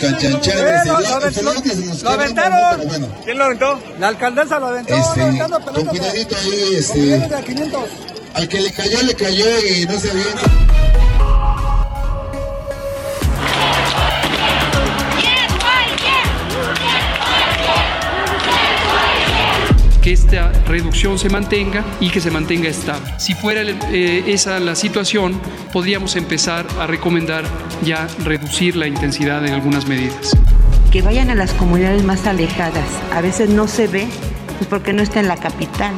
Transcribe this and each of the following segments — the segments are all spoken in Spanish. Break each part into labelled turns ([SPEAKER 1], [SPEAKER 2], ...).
[SPEAKER 1] Canchanchanes,
[SPEAKER 2] Lo-
[SPEAKER 1] el-
[SPEAKER 2] lo- Lo aventaron.
[SPEAKER 1] pero bueno.
[SPEAKER 2] ¿Quién lo aventó? La alcaldesa lo aventó.
[SPEAKER 1] Este,
[SPEAKER 2] aventando
[SPEAKER 1] con cuidadito ahí, este,
[SPEAKER 2] billetes de a 500.
[SPEAKER 1] al que le cayó, le cayó y no se avienta.
[SPEAKER 3] Que esta reducción se mantenga y que se mantenga estable. Si fuera eh, esa la situación, podríamos empezar a recomendar ya reducir la intensidad en algunas medidas.
[SPEAKER 4] que vayan a las comunidades más alejadas. A veces no se ve, pues porque no está en la capital.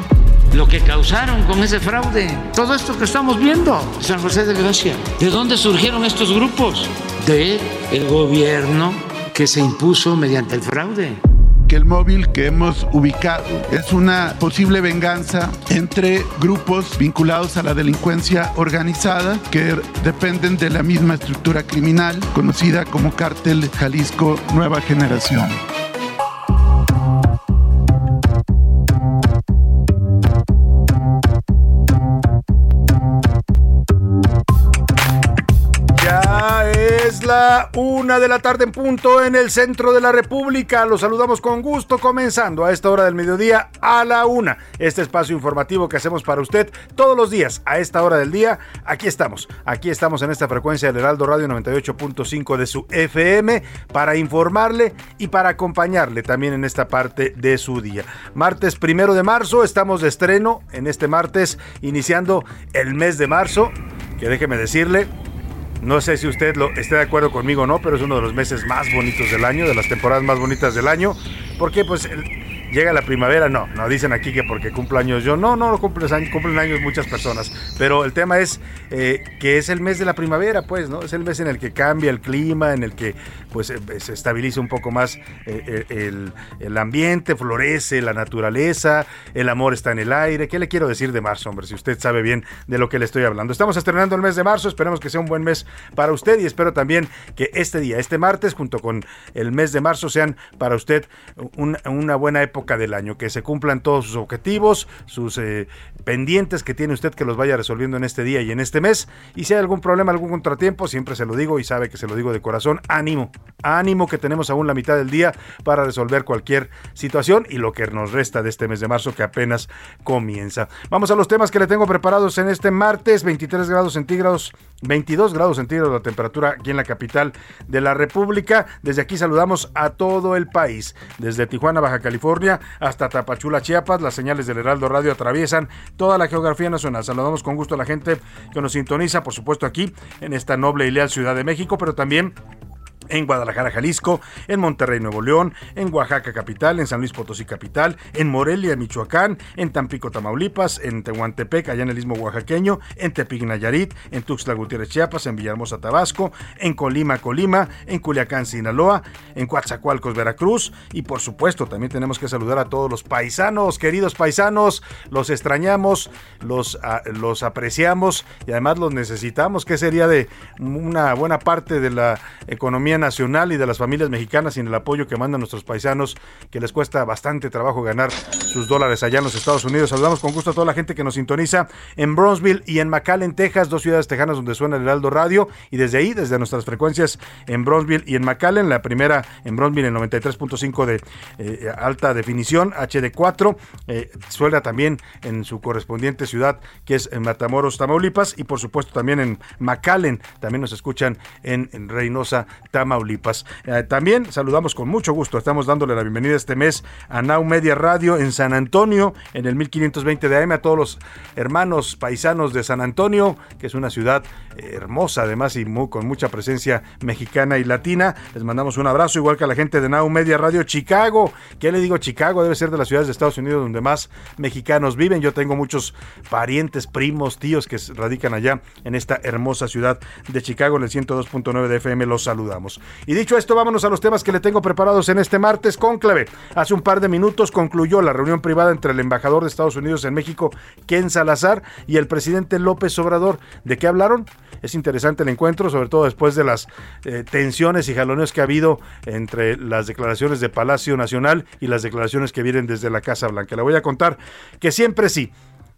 [SPEAKER 5] lo que causaron con ese fraude. Todo esto que estamos viendo, San José de Gracia. ¿De dónde surgieron estos grupos? De el gobierno que se impuso mediante el fraude.
[SPEAKER 6] El móvil que hemos ubicado es una posible venganza entre grupos vinculados a la delincuencia organizada que dependen de la misma estructura criminal conocida como Cártel Jalisco Nueva Generación.
[SPEAKER 2] Una de la tarde en punto en el centro de la República. Los saludamos con gusto, comenzando a esta hora del mediodía a la una. Este espacio informativo que hacemos para usted todos los días a esta hora del día. Aquí estamos, aquí estamos en esta frecuencia del Heraldo Radio 98.5 de su FM para informarle y para acompañarle también en esta parte de su día. Martes primero de marzo, estamos de estreno en este martes, iniciando el mes de marzo. Que déjeme decirle, no sé si usted lo esté de acuerdo conmigo o no, pero es uno de los meses más bonitos del año, de las temporadas más bonitas del año, porque pues el- llega la primavera, no, no dicen aquí que porque cumplo años yo, no, no, no cumples años, cumplen años muchas personas, pero el tema es eh, que es el mes de la primavera, pues, ¿no? Es el mes en el que cambia el clima, en el que pues eh, se estabiliza un poco más eh, eh, el, el ambiente, florece la naturaleza, el amor está en el aire. ¿Qué le quiero decir de marzo, hombre? Si usted sabe bien de lo que le estoy hablando. Estamos estrenando el mes de marzo, esperemos que sea un buen mes para usted y espero también que este día, este martes, junto con el mes de marzo, sean para usted un- una buena época del año, que se cumplan todos sus objetivos, sus eh, pendientes que tiene usted que los vaya resolviendo en este día y en este mes. Y si hay algún problema, algún contratiempo, siempre se lo digo y sabe que se lo digo de corazón, ánimo, ánimo que tenemos aún la mitad del día para resolver cualquier situación y lo que nos resta de este mes de marzo que apenas comienza. Vamos a los temas que le tengo preparados en este martes, 23 grados centígrados, 22 grados centígrados la temperatura aquí en la capital de la República. Desde aquí saludamos a todo el país, desde Tijuana, Baja California, hasta Tapachula, Chiapas. Las señales del Heraldo Radio atraviesan toda la geografía nacional. Saludamos con gusto a la gente que nos sintoniza, por supuesto aquí en esta noble y leal Ciudad de México, pero también en Guadalajara, Jalisco, en Monterrey, Nuevo León, en Oaxaca capital, en San Luis Potosí capital, en Morelia, Michoacán, en Tampico, Tamaulipas, en Tehuantepec, allá en el istmo oaxaqueño, en Tepic, Nayarit, en Tuxtla Gutiérrez, Chiapas, en Villahermosa, Tabasco, en Colima, Colima, en Culiacán, Sinaloa, en Coatzacoalcos, Veracruz y por supuesto también tenemos que saludar a todos los paisanos, queridos paisanos, los extrañamos, los, ah, los apreciamos y además los necesitamos, que sería de una buena parte de la economía nacional y de las familias mexicanas sin el apoyo que mandan nuestros paisanos, que les cuesta bastante trabajo ganar sus dólares allá en los Estados Unidos. Saludamos con gusto a toda la gente que nos sintoniza en Bronzeville y en McAllen, Texas, dos ciudades tejanas donde suena el Heraldo Radio. Y desde ahí, desde nuestras frecuencias en Bronzeville y en McAllen, la primera en Bronzeville en 93.5 de eh, alta definición, HD4, eh, suena también en su correspondiente ciudad, que es en Matamoros, Tamaulipas, y por supuesto también en McAllen, también nos escuchan en, en Reynosa. Reynosa, Tamaulipas. Eh, también saludamos con mucho gusto, estamos dándole la bienvenida este mes a Now Media Radio en San Antonio, en el 1520 de AM, a todos los hermanos paisanos de San Antonio, que es una ciudad eh, hermosa además y con mucha presencia mexicana y latina. Les mandamos un abrazo, igual que a la gente de Now Media Radio Chicago. ¿Qué le digo Chicago? Debe ser de las ciudades de Estados Unidos donde más mexicanos viven. Yo tengo muchos parientes, primos, tíos que radican allá en esta hermosa ciudad de Chicago, en el 102.9 de FM. Los saludamos. Y dicho esto, vámonos a los temas que le tengo preparados en este martes conclave. Hace un par de minutos concluyó la reunión privada entre el embajador de Estados Unidos en México, Ken Salazar, y el presidente López Obrador. ¿De qué hablaron? Es interesante el encuentro, sobre todo después de las eh, tensiones y jaloneos que ha habido entre las declaraciones de Palacio Nacional y las declaraciones que vienen desde la Casa Blanca. Le voy a contar que siempre sí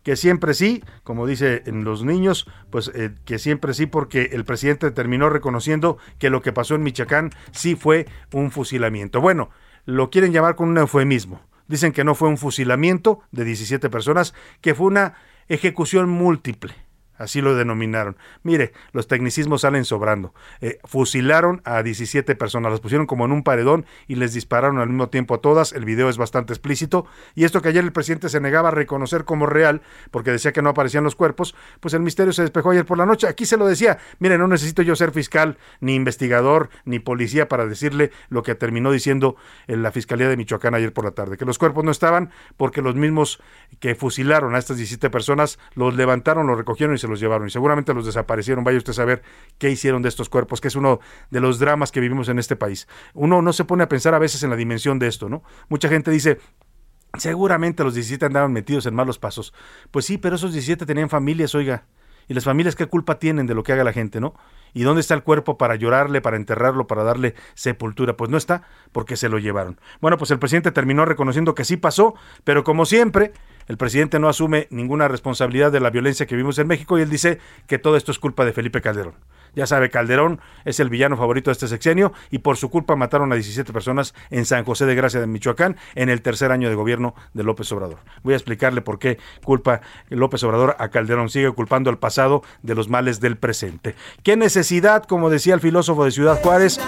[SPEAKER 2] que siempre sí, como dice en los niños, pues eh, que siempre sí, porque el presidente terminó reconociendo que lo que pasó en Michoacán sí fue un fusilamiento. Bueno, lo quieren llamar con un eufemismo. Dicen que no fue un fusilamiento de 17 personas, que fue una ejecución múltiple Así lo denominaron. Mire, los tecnicismos salen sobrando. Eh, fusilaron a 17 personas, las pusieron como en un paredón y les dispararon al mismo tiempo a todas. El video es bastante explícito. Y esto que ayer el presidente se negaba a reconocer como real, porque decía que no aparecían los cuerpos, pues el misterio se despejó ayer por la noche. Aquí se lo decía. Mire, no necesito yo ser fiscal, ni investigador, ni policía para decirle lo que terminó diciendo en la Fiscalía de Michoacán ayer por la tarde. Que los cuerpos no estaban porque los mismos que fusilaron a estas 17 personas los levantaron, los recogieron y se los llevaron y seguramente los desaparecieron. Vaya usted a saber qué hicieron de estos cuerpos, que es uno de los dramas que vivimos en este país. Uno no se pone a pensar a veces en la dimensión de esto, ¿no? Mucha gente dice, seguramente los 17 andaban metidos en malos pasos. Pues sí, pero esos 17 tenían familias, oiga. ¿Y las familias qué culpa tienen de lo que haga la gente, no? ¿Y dónde está el cuerpo para llorarle, para enterrarlo, para darle sepultura? Pues no está, porque se lo llevaron. Bueno, pues el presidente terminó reconociendo que sí pasó, pero como siempre, el presidente no asume ninguna responsabilidad de la violencia que vimos en México y él dice que todo esto es culpa de Felipe Calderón. Ya sabe, Calderón es el villano favorito de este sexenio y por su culpa mataron a 17 personas en San José de Gracia de Michoacán en el tercer año de gobierno de López Obrador. Voy a explicarle por qué culpa López Obrador a Calderón. Sigue culpando al pasado de los males del presente. ¿Qué necesidad, como decía el filósofo de Ciudad Juárez?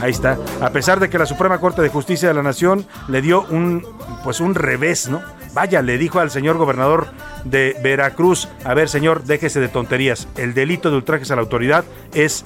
[SPEAKER 2] Ahí está. A pesar de que la Suprema Corte de Justicia de la Nación le dio un, pues un revés, ¿no? Vaya, le dijo al señor gobernador de Veracruz, a ver señor, déjese de tonterías, el delito de ultrajes a la autoridad es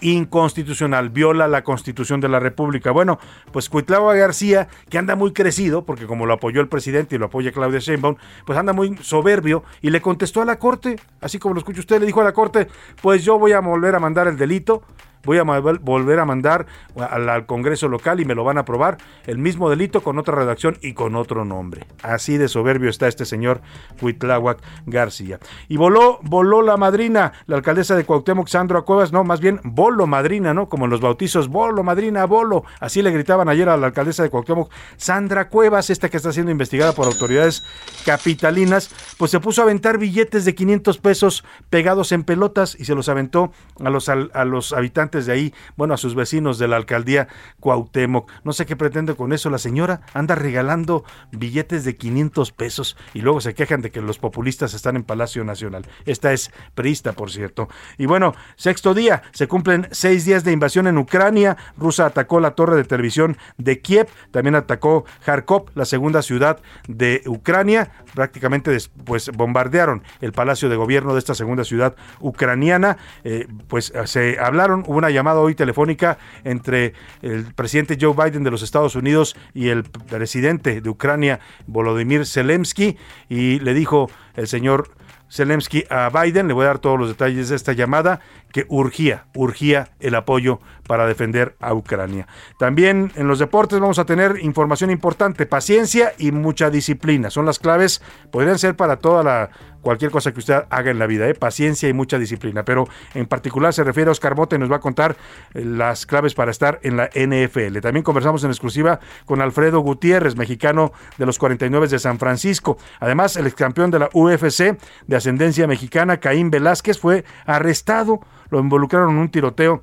[SPEAKER 2] inconstitucional, viola la constitución de la República. Bueno, pues Cuitlava García, que anda muy crecido, porque como lo apoyó el presidente y lo apoya Claudia Sheinbaum, pues anda muy soberbio y le contestó a la Corte, así como lo escucha usted, le dijo a la Corte, pues yo voy a volver a mandar el delito, voy a volver a mandar al, Congreso local y me lo van a aprobar el mismo delito con otra redacción y con otro nombre. Así de soberbio está este señor Huitláhuac García. Y voló, voló la madrina, la alcaldesa de Cuauhtémoc, Sandra Cuevas, no, más bien bolo madrina, ¿no? Como en los bautizos, bolo madrina, bolo. Así le gritaban ayer a la alcaldesa de Cuauhtémoc, Sandra Cuevas, esta que está siendo investigada por autoridades capitalinas, pues se puso a aventar billetes de 500 pesos pegados en pelotas y se los aventó a los, a los habitantes de ahí, bueno, a sus vecinos de la alcaldía Cuauhtémoc. No sé qué pretende con eso la señora, anda regalando billetes de 500 pesos y luego se quejan de que los populistas están en Palacio Nacional. Esta es prista, por cierto. Y bueno, sexto día, se cumplen seis días de invasión en Ucrania. Rusia atacó la torre de televisión de Kiev, también atacó Kharkov, la segunda ciudad de Ucrania. Prácticamente después bombardearon el palacio de gobierno de esta segunda ciudad ucraniana. Eh, pues se hablaron, hubo una llamada hoy telefónica entre el presidente Joe Biden de los Estados Unidos y el presidente de Ucrania, Volodymyr Zelensky, y le dijo el señor Zelensky a Biden, le voy a dar todos los detalles de esta llamada, que urgía, urgía el apoyo para defender a Ucrania. También en los deportes vamos a tener información importante, paciencia y mucha disciplina. Son las claves, podrían ser para toda la cualquier cosa que usted haga en la vida, ¿eh? paciencia y mucha disciplina. Pero en particular se refiere a Oscar Bote y nos va a contar eh, las claves para estar en la NFL. También conversamos en exclusiva con Alfredo Gutiérrez, mexicano de los 49 de San Francisco. Además, el campeón de la UFC de ascendencia mexicana, Caín Velázquez, fue arrestado. Lo involucraron en un tiroteo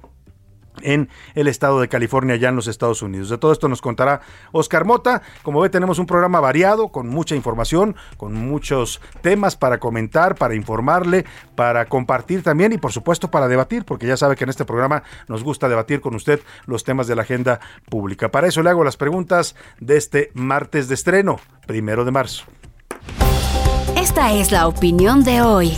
[SPEAKER 2] en el estado de California, ya en los Estados Unidos. De todo esto nos contará Oscar Mota. Como ve, tenemos un programa variado, con mucha información, con muchos temas para comentar, para informarle, para compartir también y por supuesto para debatir, porque ya sabe que en este programa nos gusta debatir con usted los temas de la agenda pública. Para eso le hago las preguntas de este martes de estreno, primero de marzo.
[SPEAKER 7] Esta es la opinión de hoy.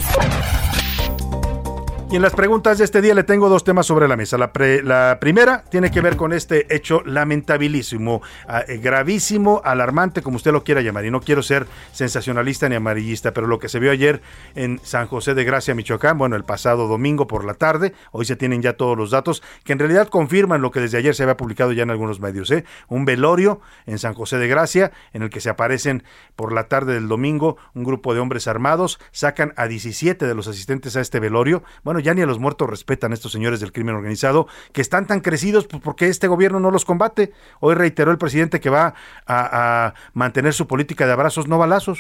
[SPEAKER 2] Y en las preguntas de este día le tengo dos temas sobre la mesa. La, la primera tiene que ver con este hecho lamentabilísimo, ah, eh, gravísimo, alarmante, como usted lo quiera llamar. Y no quiero ser sensacionalista ni amarillista, pero lo que se vio ayer en San José de Gracia, Michoacán, bueno, el pasado domingo por la tarde, hoy se tienen ya todos los datos, que en realidad confirman lo que desde ayer se había publicado ya en algunos medios. ¿eh? Un velorio en San José de Gracia, en el que se aparecen por la tarde del domingo un grupo de hombres armados, sacan a 17 de los asistentes a este velorio. Bueno, ya ni a los muertos respetan estos señores del crimen organizado, que están tan crecidos pues, porque este gobierno no los combate. Hoy reiteró el presidente que va a, mantener su política de abrazos, no balazos.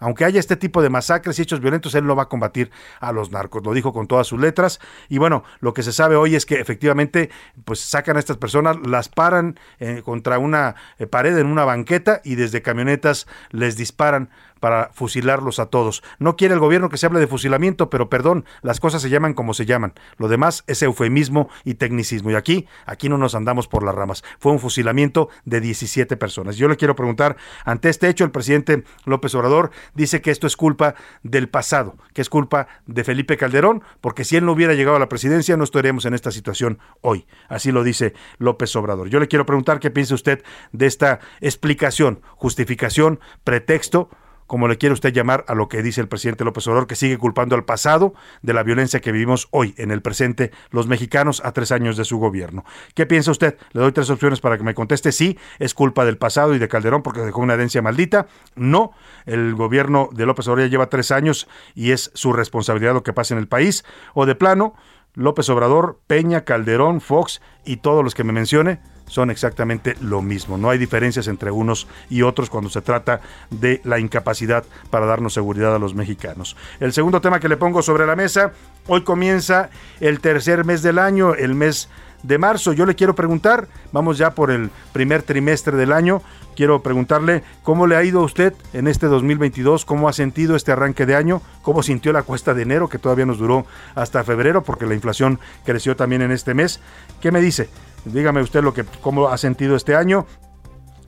[SPEAKER 2] Aunque haya este tipo de masacres y hechos violentos, él no va a combatir a los narcos. Lo dijo con todas sus letras. Y bueno, lo que se sabe hoy es que efectivamente, pues sacan a estas personas, las paran eh, contra una eh, pared en una banqueta y desde camionetas les disparan para fusilarlos a todos. No quiere el gobierno que se hable de fusilamiento, pero perdón, las cosas se llaman como se llaman. Lo demás es eufemismo y tecnicismo. Y aquí, aquí no nos andamos por las ramas. Fue un fusilamiento de 17 personas. Yo le quiero preguntar, ante este hecho, el presidente López Obrador dice que esto es culpa del pasado, que es culpa de Felipe Calderón, porque si él no hubiera llegado a la presidencia, no estaríamos en esta situación hoy. Así lo dice López Obrador. Yo le quiero preguntar qué piensa usted de esta explicación, justificación, pretexto como le quiere usted llamar a lo que dice el presidente López Obrador, que sigue culpando al pasado de la violencia que vivimos hoy en el presente los mexicanos a tres años de su gobierno. ¿Qué piensa usted? Le doy tres opciones para que me conteste. Sí, es culpa del pasado y de Calderón porque dejó una herencia maldita. No, el gobierno de López Obrador ya lleva tres años y es su responsabilidad lo que pasa en el país. O de plano, López Obrador, Peña, Calderón, Fox y todos los que me mencione son exactamente lo mismo. No hay diferencias entre unos y otros cuando se trata de la incapacidad para darnos seguridad a los mexicanos. El segundo tema que le pongo sobre la mesa, hoy comienza el tercer mes del año, el mes de marzo. Yo le quiero preguntar, vamos ya por el primer trimestre del año, quiero preguntarle cómo le ha ido a usted en este 2022, cómo ha sentido este arranque de año, cómo sintió la cuesta de enero, que todavía nos duró hasta febrero, porque la inflación creció también en este mes. ¿Qué me dice? Dígame usted lo que, cómo ha sentido este año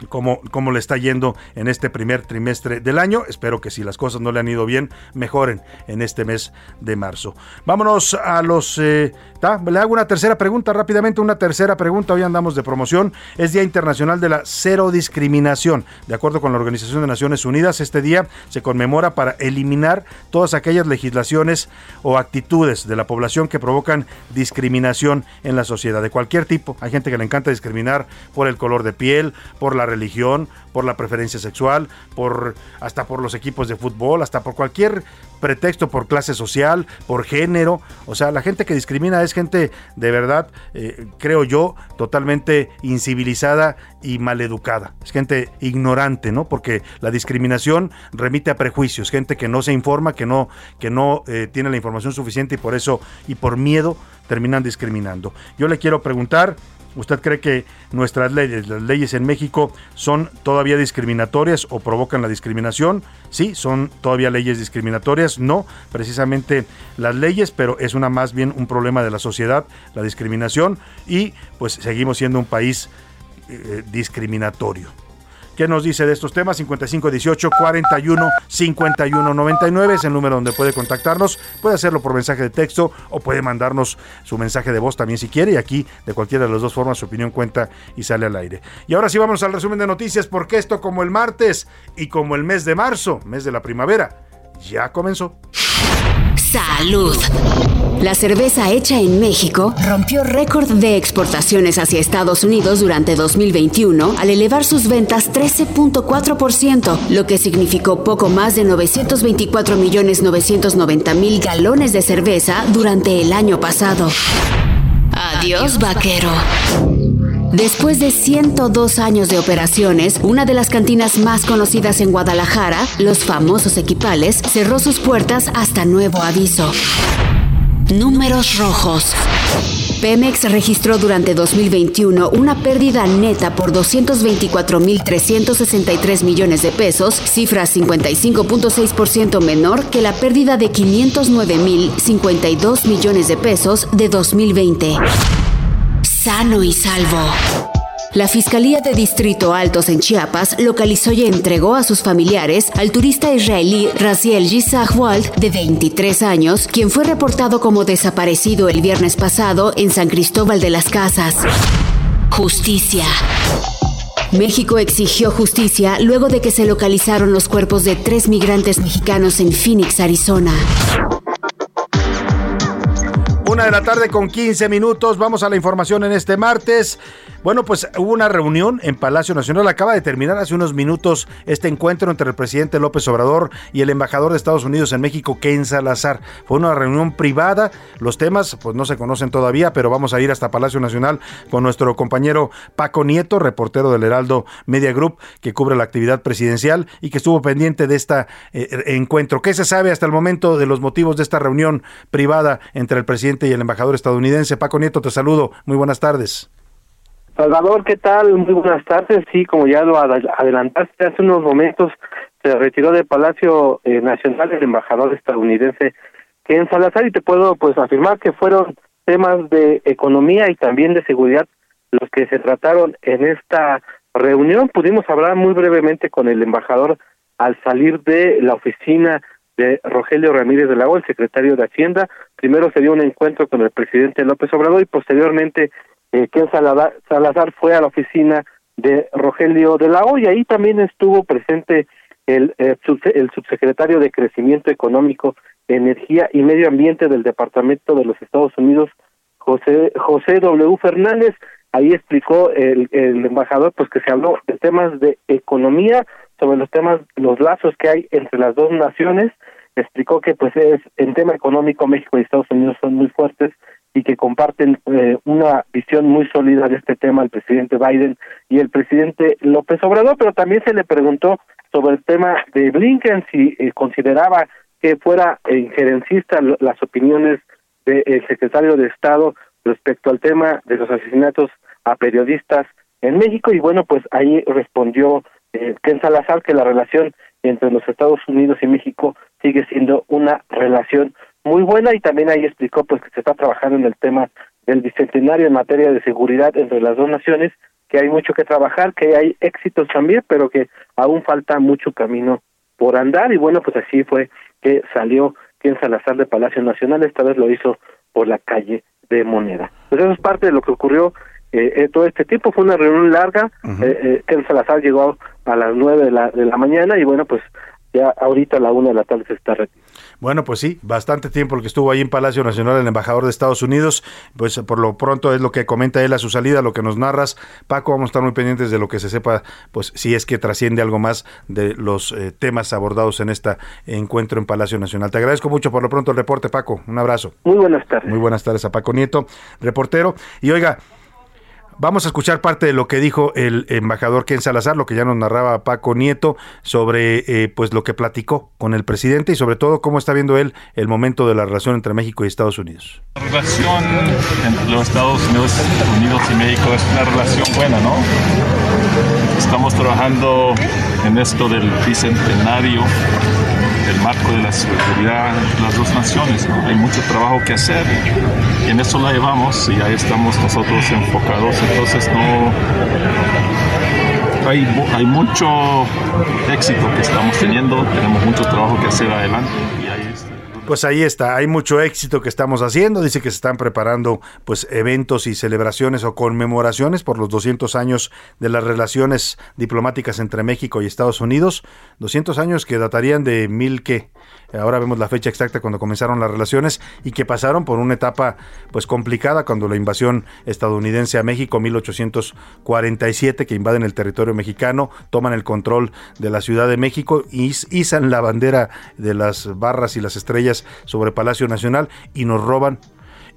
[SPEAKER 2] cómo, cómo le está yendo en este primer trimestre del año. Espero que si las cosas no le han ido bien, mejoren en este mes de marzo. Vámonos a los... Eh, le hago una tercera pregunta rápidamente, una tercera pregunta. Hoy andamos de promoción. Es Día Internacional de la Cero Discriminación. De acuerdo con la Organización de Naciones Unidas, este día se conmemora para eliminar todas aquellas legislaciones o actitudes de la población que provocan discriminación en la sociedad, de cualquier tipo. Hay gente que le encanta discriminar por el color de piel, por la religión, por la preferencia sexual, por hasta por los equipos de fútbol, hasta por cualquier pretexto, por clase social, por género. O sea, la gente que discrimina es gente de verdad, eh, creo yo, totalmente incivilizada y maleducada. Es gente ignorante, ¿no? Porque la discriminación remite a prejuicios, gente que no se informa, que no, que no eh, tiene la información suficiente y por eso y por miedo terminan discriminando. Yo le quiero preguntar ¿Usted cree que nuestras leyes, las leyes en México, son todavía discriminatorias o provocan la discriminación? Sí, son todavía leyes discriminatorias. No, precisamente las leyes, pero es una más bien un problema de la sociedad, la discriminación, y pues seguimos siendo un país eh, discriminatorio. ¿Qué nos dice de estos temas? 5518 41 51 99 es el número donde puede contactarnos. Puede hacerlo por mensaje de texto o puede mandarnos su mensaje de voz también si quiere. Y aquí, de cualquiera de las dos formas, su opinión cuenta y sale al aire. Y ahora sí vamos al resumen de noticias, porque esto, como el martes y como el mes de marzo, mes de la primavera, ya comenzó.
[SPEAKER 7] Salud. La cerveza hecha en México rompió récord de exportaciones hacia Estados Unidos durante 2021 al elevar sus ventas 13.4%, lo que significó poco más de 924 millones 990 mil galones de cerveza durante el año pasado. Adiós, vaquero. Después de 102 años de operaciones, una de las cantinas más conocidas en Guadalajara, los famosos Equipales, cerró sus puertas hasta nuevo aviso. Números rojos. Pemex registró durante 2021 una pérdida neta por 224.363 millones de pesos, cifra 55.6% menor que la pérdida de 509.052 millones de pesos de 2020. Sano y salvo. La Fiscalía de Distrito Altos en Chiapas localizó y entregó a sus familiares al turista israelí Raziel Wald, de 23 años, quien fue reportado como desaparecido el viernes pasado en San Cristóbal de las Casas. Justicia. México exigió justicia luego de que se localizaron los cuerpos de tres migrantes mexicanos en Phoenix, Arizona.
[SPEAKER 2] Una de la tarde con 15 minutos. Vamos a la información en este martes. Bueno, pues hubo una reunión en Palacio Nacional. Acaba de terminar hace unos minutos este encuentro entre el presidente López Obrador y el embajador de Estados Unidos en México, Ken Salazar. Fue una reunión privada. Los temas, pues no se conocen todavía, pero vamos a ir hasta Palacio Nacional con nuestro compañero Paco Nieto, reportero del Heraldo Media Group, que cubre la actividad presidencial y que estuvo pendiente de este encuentro. ¿Qué se sabe hasta el momento de los motivos de esta reunión privada entre el presidente y el embajador estadounidense? Paco Nieto, te saludo. Muy buenas tardes.
[SPEAKER 8] Salvador, ¿qué tal? Muy buenas tardes. Sí, como ya lo adelantaste hace unos momentos, se retiró del Palacio eh, Nacional el embajador estadounidense Ken Salazar y te puedo pues afirmar que fueron temas de economía y también de seguridad los que se trataron en esta reunión. Pudimos hablar muy brevemente con el embajador al salir de la oficina de Rogelio Ramírez de la O, el secretario de Hacienda. Primero se dio un encuentro con el presidente López Obrador y posteriormente eh, Ken Salazar, fue a la oficina de Rogelio de la y ahí también estuvo presente el, eh, el subsecretario de Crecimiento Económico, Energía y Medio Ambiente del Departamento de los Estados Unidos, José, José W. Fernández. Ahí explicó el, el embajador pues que se habló de temas de economía, sobre los temas, los lazos que hay entre las dos naciones. Explicó que pues es en tema económico México y Estados Unidos son muy fuertes y que comparten eh, una visión muy sólida de este tema el presidente Biden y el presidente López Obrador, pero también se le preguntó sobre el tema de Blinken, si eh, consideraba que fuera injerencista las opiniones del secretario de Estado respecto al tema de los asesinatos a periodistas en México, y bueno, pues ahí respondió eh, Ken Salazar que la relación entre los Estados Unidos y México sigue siendo una relación muy buena y también ahí explicó pues que se está trabajando en el tema del bicentenario en materia de seguridad entre las dos naciones, que hay mucho que trabajar, que hay éxitos también, pero que aún falta mucho camino por andar y bueno, pues así fue que salió quien Salazar de Palacio Nacional, esta vez lo hizo por la calle de Moneda. Pues eso es parte de lo que ocurrió eh, eh todo este tiempo, fue una reunión larga, eh, eh, Salazar llegó a las nueve de la, de la mañana y bueno, pues ya ahorita a la una de la tarde se está retirando.
[SPEAKER 2] Bueno, pues sí, bastante tiempo el que estuvo ahí en Palacio Nacional el embajador de Estados Unidos, pues por lo pronto es lo que comenta él a su salida, lo que nos narras. Paco, vamos a estar muy pendientes de lo que se sepa, pues si es que trasciende algo más de los eh, temas abordados en este encuentro en Palacio Nacional. Te agradezco mucho por lo pronto el reporte, Paco. Un abrazo.
[SPEAKER 8] Muy buenas tardes.
[SPEAKER 2] Muy buenas tardes a Paco Nieto, reportero. Y oiga, Vamos a escuchar parte de lo que dijo el embajador Ken Salazar, lo que ya nos narraba Paco Nieto sobre eh, pues lo que platicó con el presidente y sobre todo cómo está viendo él el momento de la relación entre México y Estados Unidos.
[SPEAKER 9] La relación entre los Estados Unidos, Unidos y México es una relación buena, ¿no? Estamos trabajando en esto del bicentenario el marco de la seguridad de las dos naciones. Hay mucho trabajo que hacer y en eso la llevamos y ahí estamos nosotros enfocados. Entonces no hay, hay mucho éxito que estamos teniendo, tenemos mucho trabajo que hacer adelante.
[SPEAKER 2] Pues ahí está, hay mucho éxito que estamos haciendo. Dice que se están preparando pues eventos y celebraciones o conmemoraciones por los 200 años de las relaciones diplomáticas entre México y Estados Unidos. 200 años que datarían de mil que ahora vemos la fecha exacta cuando comenzaron las relaciones y que pasaron por una etapa pues complicada cuando la invasión estadounidense a México 1847 que invaden el territorio mexicano, toman el control de la Ciudad de México y izan la bandera de las barras y las estrellas sobre Palacio Nacional y nos roban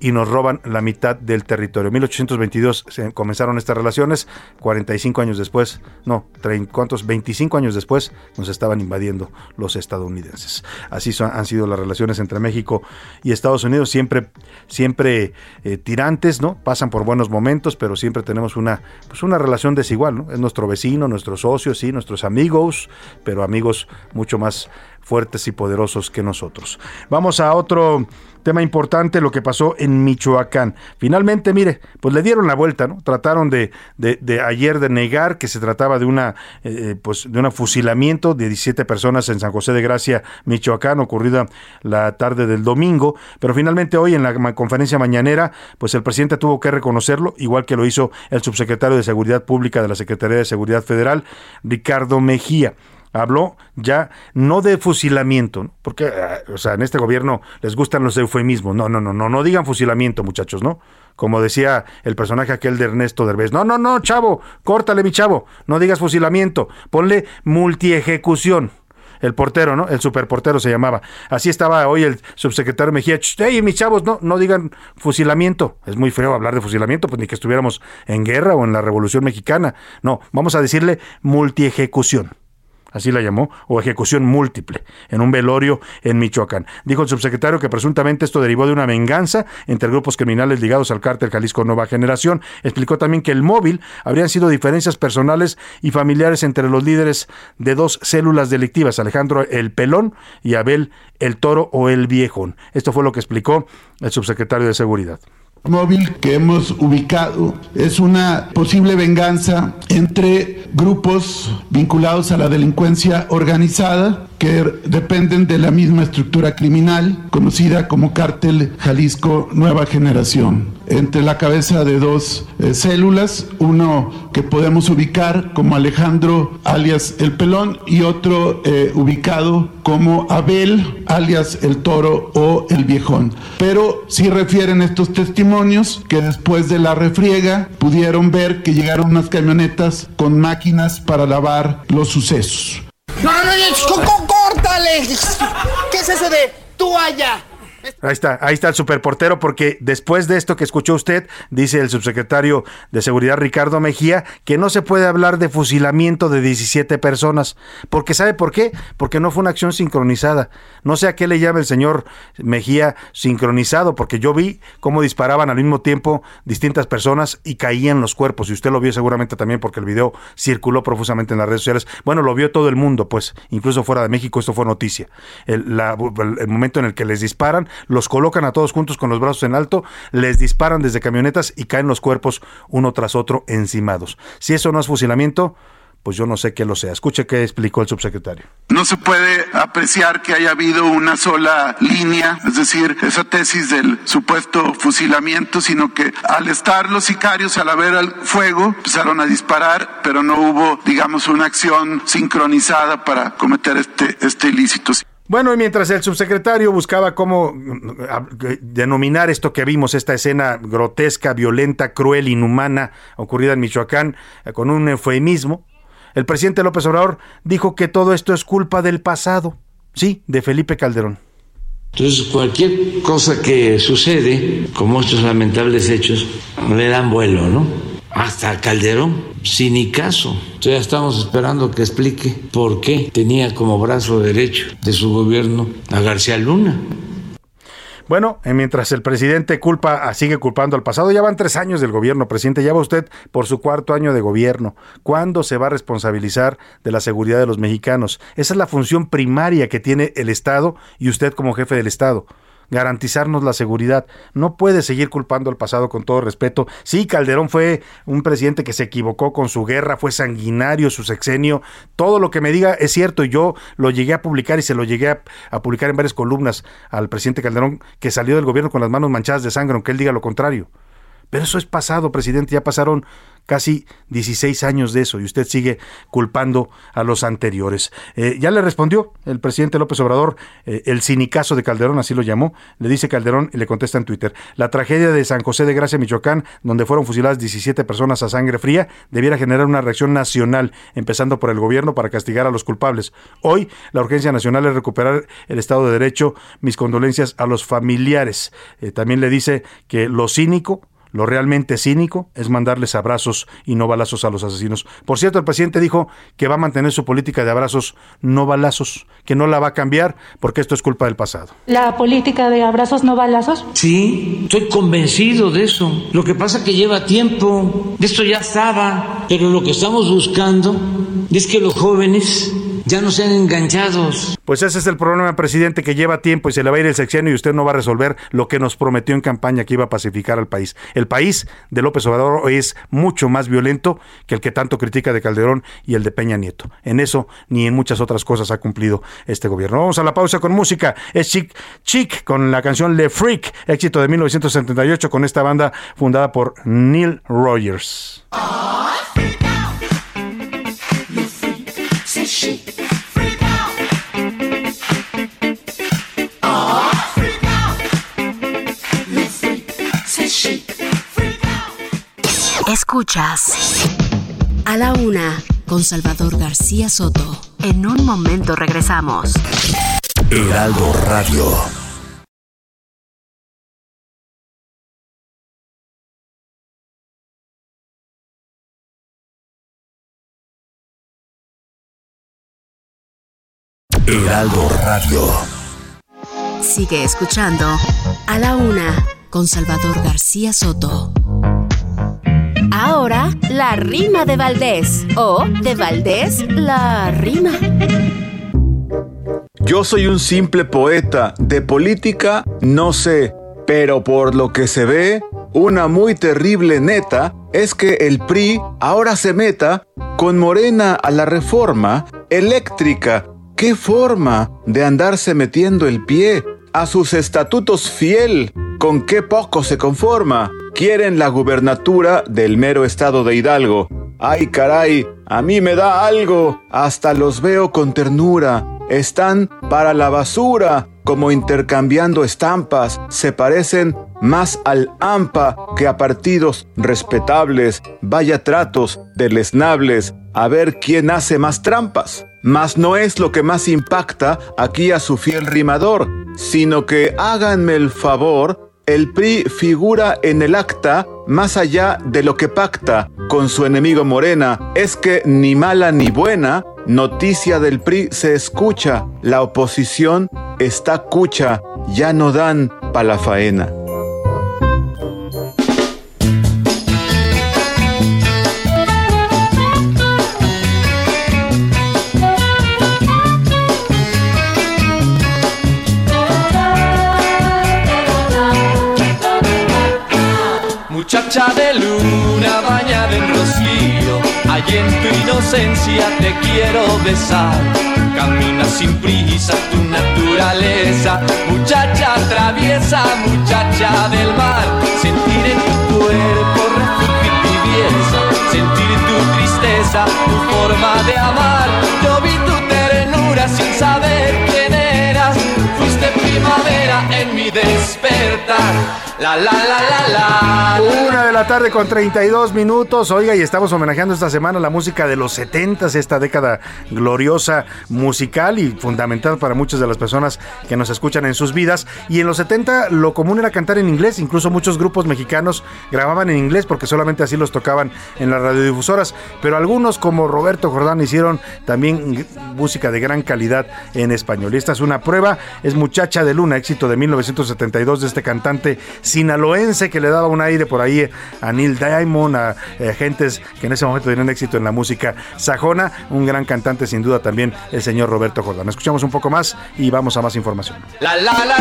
[SPEAKER 2] y nos roban la mitad del territorio. En 1822 se comenzaron estas relaciones, 45 años después, no, ¿cuántos? 25 años después nos estaban invadiendo los estadounidenses. Así han sido las relaciones entre México y Estados Unidos, siempre, siempre eh, tirantes, ¿no? Pasan por buenos momentos, pero siempre tenemos una, pues una relación desigual, ¿no? Es nuestro vecino, nuestros socios, sí, nuestros amigos, pero amigos mucho más fuertes y poderosos que nosotros. Vamos a otro tema importante, lo que pasó en Michoacán. Finalmente, mire, pues le dieron la vuelta, ¿no? Trataron de, de, ayer de negar que se trataba de una, eh, eh, pues de un fusilamiento de 17 personas en San José de Gracia, Michoacán, ocurrida la tarde del domingo, pero finalmente hoy en la conferencia mañanera, pues el presidente tuvo que reconocerlo, igual que lo hizo el subsecretario de Seguridad Pública de la Secretaría de Seguridad Federal, Ricardo Mejía habló ya no de fusilamiento, porque eh, o sea, en este gobierno les gustan los eufemismos. No, no, no, no, no digan fusilamiento, muchachos, ¿no? Como decía el personaje aquel de Ernesto Derbez. No, no, no, chavo, córtale, mi chavo, no digas fusilamiento, ponle multiejecución. El portero, ¿no? El superportero se llamaba. Así estaba hoy el subsecretario Mejía. ¡Ey, mis chavos, no, no digan fusilamiento! Es muy feo hablar de fusilamiento, pues ni que estuviéramos en guerra o en la Revolución Mexicana. No, vamos a decirle multiejecución así la llamó, o ejecución múltiple, en un velorio en Michoacán. Dijo el subsecretario que presuntamente esto derivó de una venganza entre grupos criminales ligados al cártel Jalisco Nueva Generación. Explicó también que el móvil habrían sido diferencias personales y familiares entre los líderes de dos células delictivas, Alejandro el Pelón y Abel el Toro o el Viejón. Esto fue lo que explicó el subsecretario de Seguridad
[SPEAKER 6] móvil que hemos ubicado es una posible venganza entre grupos vinculados a la delincuencia organizada que dependen de la misma estructura criminal conocida como Cártel Jalisco Nueva Generación entre la cabeza de dos eh, células, uno que podemos ubicar como Alejandro alias el Pelón y otro eh, ubicado como Abel alias el Toro o el Viejón. Pero sí refieren estos testimonios que después de la refriega pudieron ver que llegaron unas camionetas con máquinas para lavar los sucesos.
[SPEAKER 10] No, no, no, córtale. ¿Qué es eso de toalla?
[SPEAKER 2] Ahí está, ahí está el superportero, porque después de esto que escuchó usted, dice el subsecretario de Seguridad Ricardo Mejía, que no se puede hablar de fusilamiento de 17 personas. Porque ¿sabe por qué? Porque no fue una acción sincronizada. No sé a qué le llama el señor Mejía sincronizado, porque yo vi cómo disparaban al mismo tiempo distintas personas y caían los cuerpos. Y usted lo vio seguramente también porque el video circuló profusamente en las redes sociales. Bueno, lo vio todo el mundo, pues, incluso fuera de México, esto fue noticia. el momento en el que les disparan los colocan a todos juntos con los brazos en alto, les disparan desde camionetas y caen los cuerpos uno tras otro encimados. Si eso no es fusilamiento, pues yo no sé qué lo sea. Escuche qué explicó el subsecretario.
[SPEAKER 6] No se puede apreciar que haya habido una sola línea, es decir, esa tesis del supuesto fusilamiento, sino que al estar los sicarios, al haber el fuego, empezaron a disparar, pero no hubo, digamos, una acción sincronizada para cometer este, este ilícito.
[SPEAKER 2] Bueno, y mientras el subsecretario buscaba cómo denominar esto que vimos, esta escena grotesca, violenta, cruel, inhumana, ocurrida en Michoacán, eh, con un eufemismo, el presidente López Obrador dijo que todo esto es culpa del pasado, sí, de Felipe Calderón.
[SPEAKER 5] Entonces, cualquier cosa que sucede, como estos lamentables hechos, le dan vuelo, ¿no? hasta Calderón, sin ni caso. Ya estamos esperando que explique por qué tenía como brazo derecho de su gobierno a García Luna.
[SPEAKER 2] Bueno, eh, mientras el presidente culpa, ah, sigue culpando al pasado, ya van tres años del gobierno, presidente, ya va usted por su cuarto año de gobierno. ¿Cuándo se va a responsabilizar de la seguridad de los mexicanos? Esa es la función primaria que tiene el Estado y usted como jefe del Estado garantizarnos la seguridad. No puede seguir culpando al pasado con todo respeto. Sí, Calderón fue un presidente que se equivocó con su guerra, fue sanguinario su sexenio. Todo lo que me diga es cierto. Yo lo llegué a publicar y se lo llegué a, publicar en varias columnas al presidente Calderón que salió del gobierno con las manos manchadas de sangre, aunque él diga lo contrario. Pero eso es pasado, presidente. Ya pasaron casi 16 años de eso y usted sigue culpando a los anteriores. Eh, ya le respondió el presidente López Obrador, eh, el sinicazo de Calderón, así lo llamó, le dice Calderón y le contesta en Twitter, la tragedia de San José de Gracia, Michoacán, donde fueron fusiladas 17 personas a sangre fría, debiera generar una reacción nacional, empezando por el gobierno para castigar a los culpables. Hoy la urgencia nacional es recuperar el Estado de Derecho, mis condolencias a los familiares. Eh, también le dice que lo cínico lo realmente cínico es mandarles abrazos y no balazos a los asesinos. Por cierto, el presidente dijo que va a mantener su política de abrazos, no balazos, que no la va a cambiar porque esto es culpa del pasado.
[SPEAKER 11] ¿La política de abrazos, no balazos?
[SPEAKER 5] Sí, estoy convencido de eso. Lo que pasa es que lleva tiempo. Esto ya estaba. Pero lo que estamos buscando es que los jóvenes ya no sean enganchados.
[SPEAKER 2] Pues ese es el problema, presidente, que lleva tiempo y se le va a ir el sexenio y usted no va a resolver lo que nos prometió en campaña que iba a pacificar al país. El país de López Obrador hoy es mucho más violento que el que tanto critica de Calderón y el de Peña Nieto. En eso ni en muchas otras cosas ha cumplido este gobierno. Vamos a la pausa con música. Es Chic Chic con la canción Le Freak, éxito de 1978 con esta banda fundada por Neil Rogers.
[SPEAKER 7] Escuchas a la una con Salvador García Soto. En un momento regresamos.
[SPEAKER 12] Heraldo Radio. Heraldo Radio.
[SPEAKER 7] Sigue escuchando a la una con Salvador García Soto. Ahora, la rima de Valdés. O, de Valdés, la rima.
[SPEAKER 13] Yo soy un simple poeta, de política no sé, pero por lo que se ve, una muy terrible neta es que el PRI ahora se meta con Morena a la reforma eléctrica. ¿Qué forma de andarse metiendo el pie a sus estatutos fiel? ¿Con qué poco se conforma? Quieren la gubernatura del mero estado de Hidalgo. Ay caray, a mí me da algo, hasta los veo con ternura. Están para la basura, como intercambiando estampas. Se parecen más al AMPA que a partidos respetables. Vaya tratos deleznables. A ver quién hace más trampas. Mas no es lo que más impacta aquí a su fiel rimador, sino que háganme el favor el PRI figura en el acta más allá de lo que pacta con su enemigo Morena. Es que ni mala ni buena noticia del PRI se escucha. La oposición está cucha, ya no dan pa' la faena.
[SPEAKER 14] Muchacha de luna bañada en rocío, allí en tu inocencia te quiero besar. Camina sin prisa tu naturaleza, muchacha traviesa, muchacha del mar. Sentir en tu cuerpo refugio y tibieza, sentir tu tristeza, tu forma de amar. Yo vi tu ternura sin saber fuiste primavera en mi despertar. La la la la la.
[SPEAKER 2] Una de la tarde con 32 minutos. Oiga, y estamos homenajeando esta semana la música de los 70 esta década gloriosa musical y fundamental para muchas de las personas que nos escuchan en sus vidas. Y en los 70 lo común era cantar en inglés. Incluso muchos grupos mexicanos grababan en inglés porque solamente así los tocaban en las radiodifusoras. Pero algunos, como Roberto Jordán, hicieron también música de gran calidad en español. Y esta es una prueba. Es Muchacha de Luna, éxito de 1972 de este cantante sinaloense que le daba un aire por ahí a Neil Diamond, a eh, gentes que en ese momento tenían éxito en la música sajona. Un gran cantante, sin duda, también el señor Roberto Jordán. Escuchamos un poco más y vamos a más información.
[SPEAKER 14] La, la, la,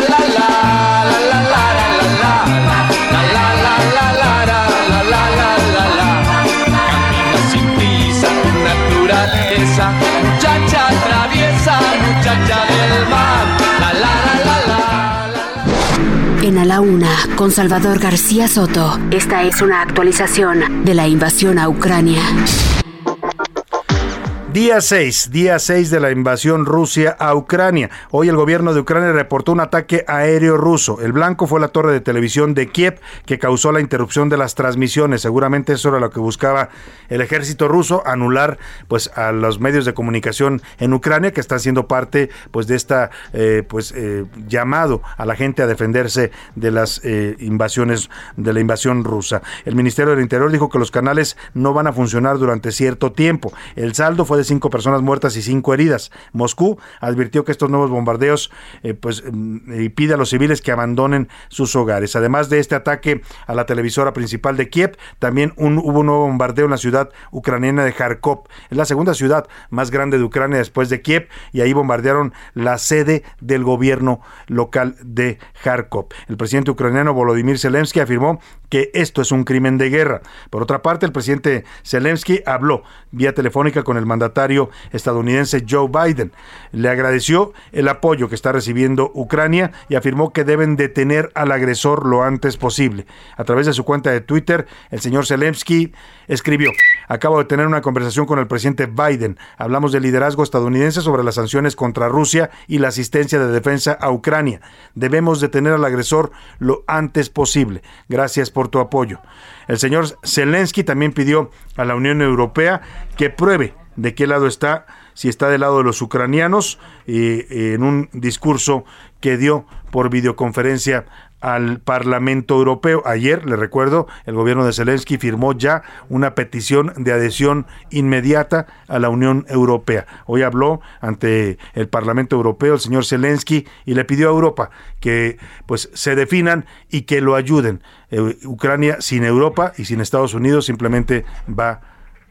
[SPEAKER 14] muchacha traviesa, muchacha del mar.
[SPEAKER 7] En A la una, con Salvador García Soto. Esta es una actualización de la invasión a Ucrania.
[SPEAKER 2] Día 6, día 6 de la invasión Rusia a Ucrania. Hoy el gobierno de Ucrania reportó un ataque aéreo ruso. El blanco fue la torre de televisión de Kiev que causó la interrupción de las transmisiones. Seguramente eso era lo que buscaba el ejército ruso, anular pues a los medios de comunicación en Ucrania que están siendo parte pues de esta eh, pues eh, llamado a la gente a defenderse de las eh, invasiones de la invasión rusa. El Ministerio del Interior dijo que los canales no van a funcionar durante cierto tiempo. El saldo fue de cinco personas muertas y cinco heridas. Moscú advirtió que estos nuevos bombardeos eh, pues, y pide a los civiles que abandonen sus hogares. Además de este ataque a la televisora principal de Kiev, también hubo un nuevo bombardeo en la ciudad ucraniana de Kharkov. Es la segunda ciudad más grande de Ucrania después de Kiev y ahí bombardearon la sede del gobierno local de Kharkov. El presidente ucraniano Volodymyr Zelensky afirmó que esto es un crimen de guerra. Por otra parte, el presidente Zelensky habló vía telefónica con el mandatario estadounidense Joe Biden. Le agradeció el apoyo que está recibiendo Ucrania y afirmó que deben detener al agresor lo antes posible. A través de su cuenta de Twitter, el señor Zelensky escribió, acabo de tener una conversación con el presidente Biden. Hablamos del liderazgo estadounidense sobre las sanciones contra Rusia y la asistencia de defensa a Ucrania. Debemos detener al agresor lo antes posible. Gracias por tu apoyo. El señor Zelensky también pidió a la Unión Europea que pruebe de qué lado está, si está del lado de los ucranianos, y en un discurso que dio por videoconferencia al Parlamento Europeo. Ayer, le recuerdo, el gobierno de Zelensky firmó ya una petición de adhesión inmediata a la Unión Europea. Hoy habló ante el Parlamento Europeo el señor Zelensky y le pidió a Europa que pues se definan y que lo ayuden. Eh, Ucrania sin Europa y sin Estados Unidos simplemente va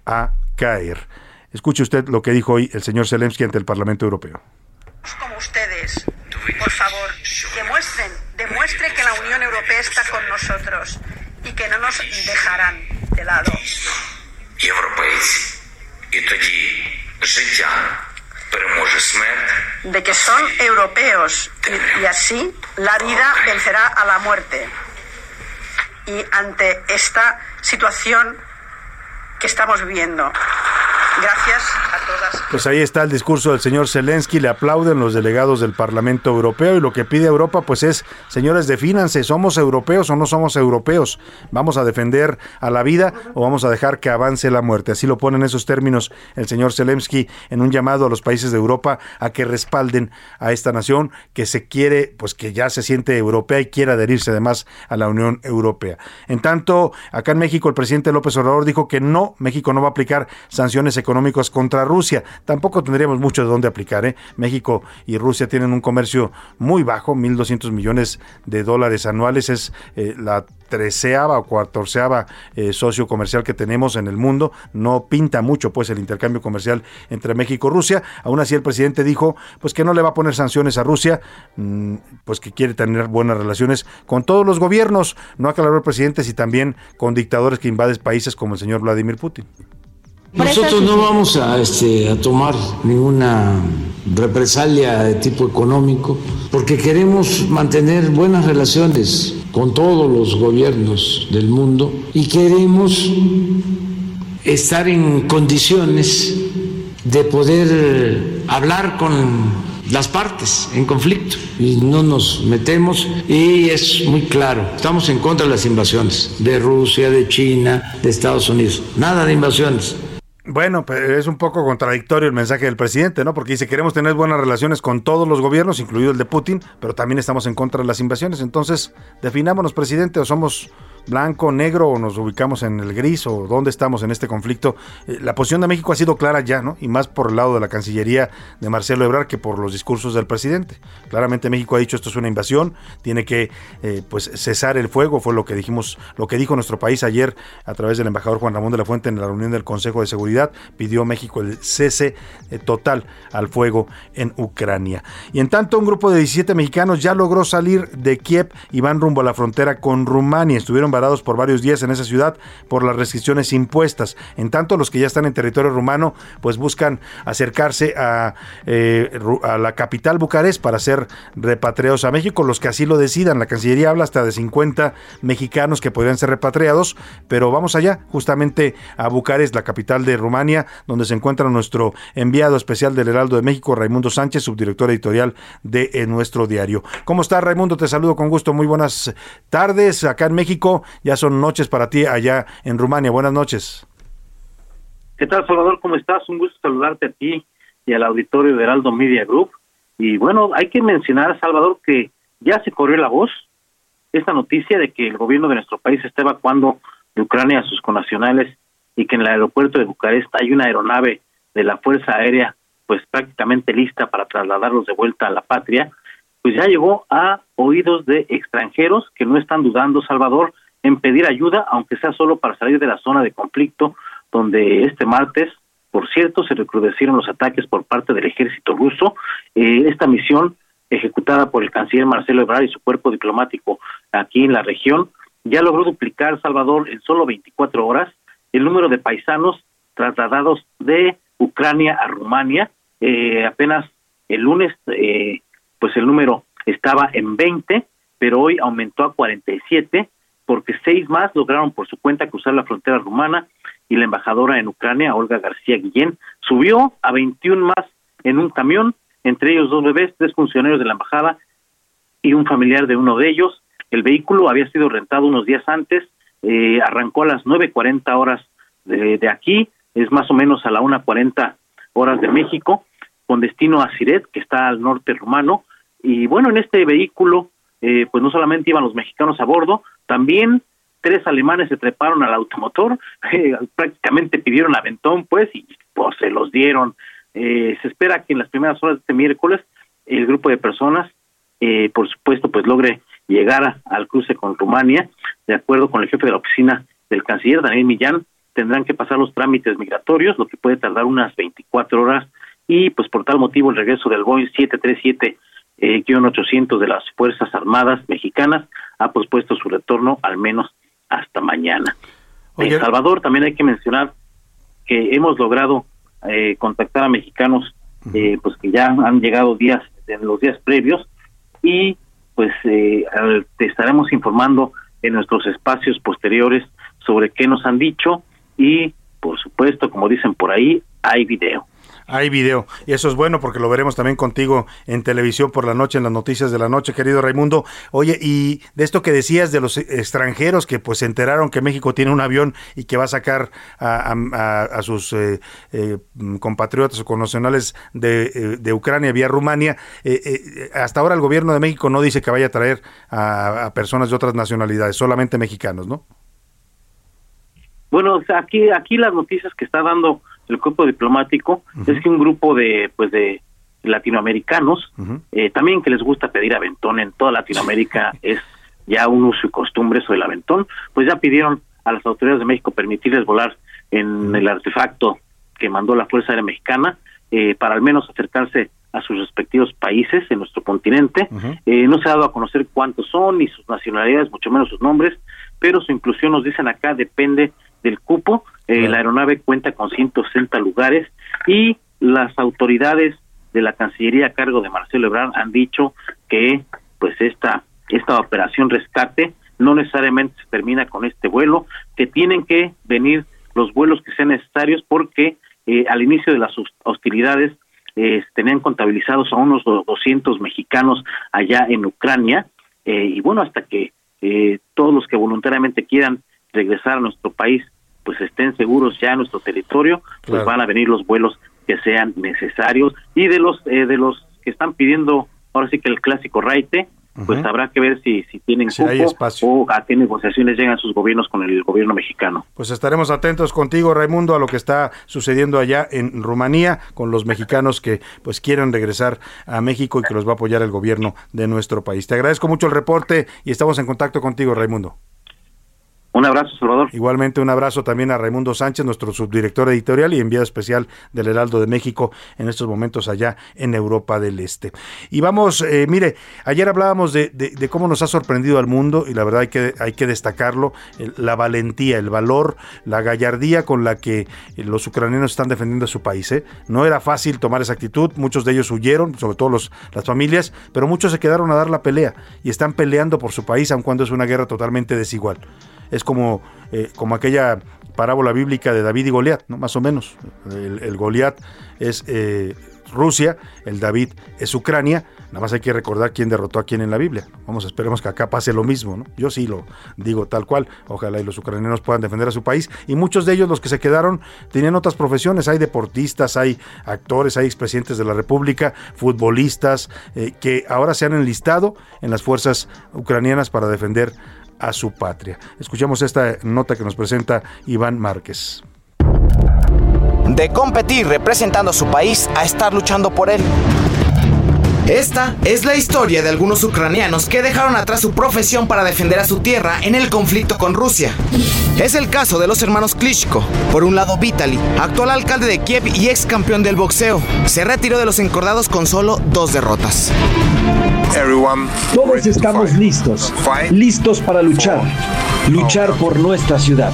[SPEAKER 2] a caer. Escuche usted lo que dijo hoy el señor Zelensky ante el Parlamento Europeo.
[SPEAKER 15] Como ustedes, por favor, demuestren demuestre que la Unión Europea está con nosotros y que no nos dejarán de lado. De que son europeos y, y así la vida vencerá a la muerte. Y ante esta situación que estamos viviendo, Gracias a todas.
[SPEAKER 2] Pues ahí está el discurso del señor Zelensky, le aplauden los delegados del Parlamento Europeo y lo que pide Europa pues es, señores, defínanse, ¿somos europeos o no somos europeos? ¿Vamos a defender a la vida o vamos a dejar que avance la muerte? Así lo pone en esos términos el señor Zelensky en un llamado a los países de Europa a que respalden a esta nación que se quiere, pues que ya se siente europea y quiere adherirse además a la Unión Europea. En tanto, acá en México el presidente López Obrador dijo que no, México no va a aplicar sanciones económicos contra Rusia. Tampoco tendríamos mucho de dónde aplicar. ¿eh? México y Rusia tienen un comercio muy bajo, 1.200 millones de dólares anuales. Es eh, la treceava o cuatorceava eh, socio comercial que tenemos en el mundo. No pinta mucho pues el intercambio comercial entre México y Rusia. Aún así el presidente dijo pues que no le va a poner sanciones a Rusia, mm, pues que quiere tener buenas relaciones con todos los gobiernos. No aclaró el presidente si también con dictadores que invaden países como el señor Vladimir Putin.
[SPEAKER 5] Nosotros no vamos a, este, a tomar ninguna represalia de tipo económico porque queremos mantener buenas relaciones con todos los gobiernos del mundo y queremos estar en condiciones de poder hablar con las partes en conflicto y no nos metemos y es muy claro, estamos en contra de las invasiones de Rusia, de China, de Estados Unidos, nada de invasiones.
[SPEAKER 2] Bueno, pues es un poco contradictorio el mensaje del presidente, ¿no? Porque dice queremos tener buenas relaciones con todos los gobiernos, incluido el de Putin, pero también estamos en contra de las invasiones. Entonces, definámonos, presidente, o somos blanco, negro o nos ubicamos en el gris o dónde estamos en este conflicto. Eh, la posición de México ha sido clara ya, ¿no? Y más por el lado de la Cancillería de Marcelo Ebrard que por los discursos del presidente. Claramente México ha dicho esto es una invasión, tiene que eh, pues cesar el fuego, fue lo que dijimos, lo que dijo nuestro país ayer a través del embajador Juan Ramón de la Fuente en la reunión del Consejo de Seguridad, pidió México el cese eh, total al fuego en Ucrania. Y en tanto un grupo de 17 mexicanos ya logró salir de Kiev y van rumbo a la frontera con Rumania. Estuvieron varados por varios días en esa ciudad por las restricciones impuestas. En tanto, los que ya están en territorio rumano, pues buscan acercarse a, eh, a la capital Bucarest para ser repatriados a México, los que así lo decidan. La Cancillería habla hasta de 50 mexicanos que podrían ser repatriados, pero vamos allá, justamente a Bucarest, la capital de Rumania, donde se encuentra nuestro enviado especial del Heraldo de México, Raimundo Sánchez, subdirector editorial de eh, nuestro diario. ¿Cómo estás, Raimundo? Te saludo con gusto. Muy buenas tardes acá en México. Ya son noches para ti allá en Rumania. Buenas noches.
[SPEAKER 16] ¿Qué tal, Salvador? ¿Cómo estás? Un gusto saludarte a ti y al auditorio de Heraldo Media Group. Y bueno, hay que mencionar, Salvador, que ya se corrió la voz esta noticia de que el gobierno de nuestro país está evacuando de Ucrania a sus connacionales y que en el aeropuerto de Bucarest hay una aeronave de la Fuerza Aérea pues prácticamente lista para trasladarlos de vuelta a la patria, pues ya llegó a oídos de extranjeros que no están dudando, Salvador, en pedir ayuda, aunque sea solo para salir de la zona de conflicto, donde este martes, por cierto, se recrudecieron los ataques por parte del ejército ruso. Eh, esta misión, ejecutada por el canciller Marcelo Ebrard y su cuerpo diplomático aquí en la región, ya logró duplicar, Salvador, en solo 24 horas el número de paisanos trasladados de Ucrania a Rumania. Eh, apenas el lunes, eh, pues el número estaba en 20, pero hoy aumentó a 47 porque seis más lograron por su cuenta cruzar la frontera rumana y la embajadora en Ucrania, Olga García Guillén, subió a 21 más en un camión, entre ellos dos bebés, tres funcionarios de la embajada y un familiar de uno de ellos. El vehículo había sido rentado unos días antes, eh, arrancó a las 9.40 horas de, de, aquí, es más o menos a la 1.40 horas de México, con destino a Siret, que está al norte rumano. Y bueno, en este vehículo, eh, pues no solamente iban los mexicanos a bordo, también tres alemanes se treparon al automotor, eh, prácticamente pidieron aventón, pues, y pues se los dieron. Eh, se espera que en las primeras horas de este miércoles el grupo de personas, eh, por supuesto, pues logre llegar a, al cruce con Rumania, de acuerdo con el jefe de la oficina del canciller, Daniel Millán, tendrán que pasar los trámites migratorios, lo que puede tardar unas 24 horas, y pues por tal motivo el regreso del Boeing 737 eh, 800 de las Fuerzas Armadas Mexicanas ha pospuesto su retorno al menos hasta mañana. En Salvador también hay que mencionar que hemos logrado eh, contactar a mexicanos eh, pues que ya han llegado días en los días previos y pues eh, te estaremos informando en nuestros espacios posteriores sobre qué nos han dicho y por supuesto como dicen por ahí hay video
[SPEAKER 2] hay video. Y eso es bueno porque lo veremos también contigo en televisión por la noche, en las noticias de la noche, querido Raimundo. Oye, y de esto que decías de los extranjeros que pues se enteraron que México tiene un avión y que va a sacar a, a, sus eh, eh, compatriotas o connacionales de, eh, de, Ucrania vía Rumania, eh, hasta ahora el gobierno de México no dice que vaya a traer a, a personas de otras nacionalidades, solamente mexicanos, ¿no?
[SPEAKER 16] Bueno, aquí, aquí las noticias que está dando el cuerpo diplomático uh -huh. es que un grupo de pues de latinoamericanos uh -huh. eh, también que les gusta pedir aventón en toda Latinoamérica es ya un uso y costumbre eso del aventón pues ya pidieron a las autoridades de México permitirles volar en el artefacto que mandó la Fuerza Aérea Mexicana eh, para al menos acercarse a sus respectivos países en nuestro continente. Uh -huh. eh, no se ha dado a conocer cuántos son ni sus nacionalidades, mucho menos sus nombres, pero su inclusión, nos dicen acá, depende del cupo. Eh, la aeronave cuenta con 160 lugares y las autoridades de la Cancillería a cargo de Marcelo Ebrard han dicho que pues esta esta operación rescate no necesariamente se termina con este vuelo, que tienen que venir los vuelos que sean necesarios porque eh, al inicio de las hostilidades eh, tenían contabilizados a unos 200 mexicanos allá en Ucrania eh, y bueno, hasta que eh, todos los que voluntariamente quieran regresar a nuestro país pues estén seguros ya en nuestro territorio, pues claro. van a venir los vuelos que sean necesarios y de los eh, de los que están pidiendo ahora sí que el clásico raite, pues uh -huh. habrá que ver si, si tienen
[SPEAKER 2] si
[SPEAKER 16] cupo o a qué negociaciones llegan sus gobiernos con el gobierno mexicano.
[SPEAKER 2] Pues estaremos atentos contigo, Raimundo, a lo que está sucediendo allá en Rumanía con los mexicanos que pues quieren regresar a México y que los va a apoyar el gobierno de nuestro país. Te agradezco mucho el reporte y estamos en contacto contigo, Raimundo.
[SPEAKER 16] Un abrazo, Salvador.
[SPEAKER 2] Igualmente un abrazo también a Raimundo Sánchez, nuestro subdirector editorial y enviado especial del Heraldo de México en estos momentos allá en Europa del Este. Y vamos, eh, mire, ayer hablábamos de, cómo nos ha sorprendido al mundo y la verdad hay que, hay que destacarlo, la valentía, el valor, la gallardía con la que eh, los ucranianos están defendiendo a su país. ¿eh? No era fácil tomar esa actitud, muchos de ellos huyeron, sobre todo los, las familias, pero muchos se quedaron a dar la pelea y están peleando por su país, aun cuando es una guerra totalmente desigual es como, eh, como aquella parábola bíblica de David y Goliat, ¿no? más o menos. El, Goliat es eh, Rusia, el David es Ucrania. Nada más hay que recordar quién derrotó a quién en la Biblia. Vamos, esperemos que acá pase lo mismo. ¿no? Yo sí lo digo tal cual. Ojalá y los ucranianos puedan defender a su país. Y muchos de ellos, los que se quedaron, tenían otras profesiones. Hay deportistas, hay actores, hay expresidentes de la República, futbolistas, eh, que ahora se han enlistado en las fuerzas ucranianas para defender a su patria. Escuchamos esta nota que nos presenta Iván Márquez.
[SPEAKER 10] De competir representando a su país a estar luchando por él. Esta es la historia de algunos ucranianos que dejaron atrás su profesión para defender a su tierra en el conflicto con Rusia. Es el caso de los hermanos Klitschko. Por un lado, Vitaly, actual alcalde de Kiev y ex campeón del boxeo, se retiró de los encordados con solo dos derrotas.
[SPEAKER 17] Todos estamos listos, listos para luchar, luchar por nuestra ciudad.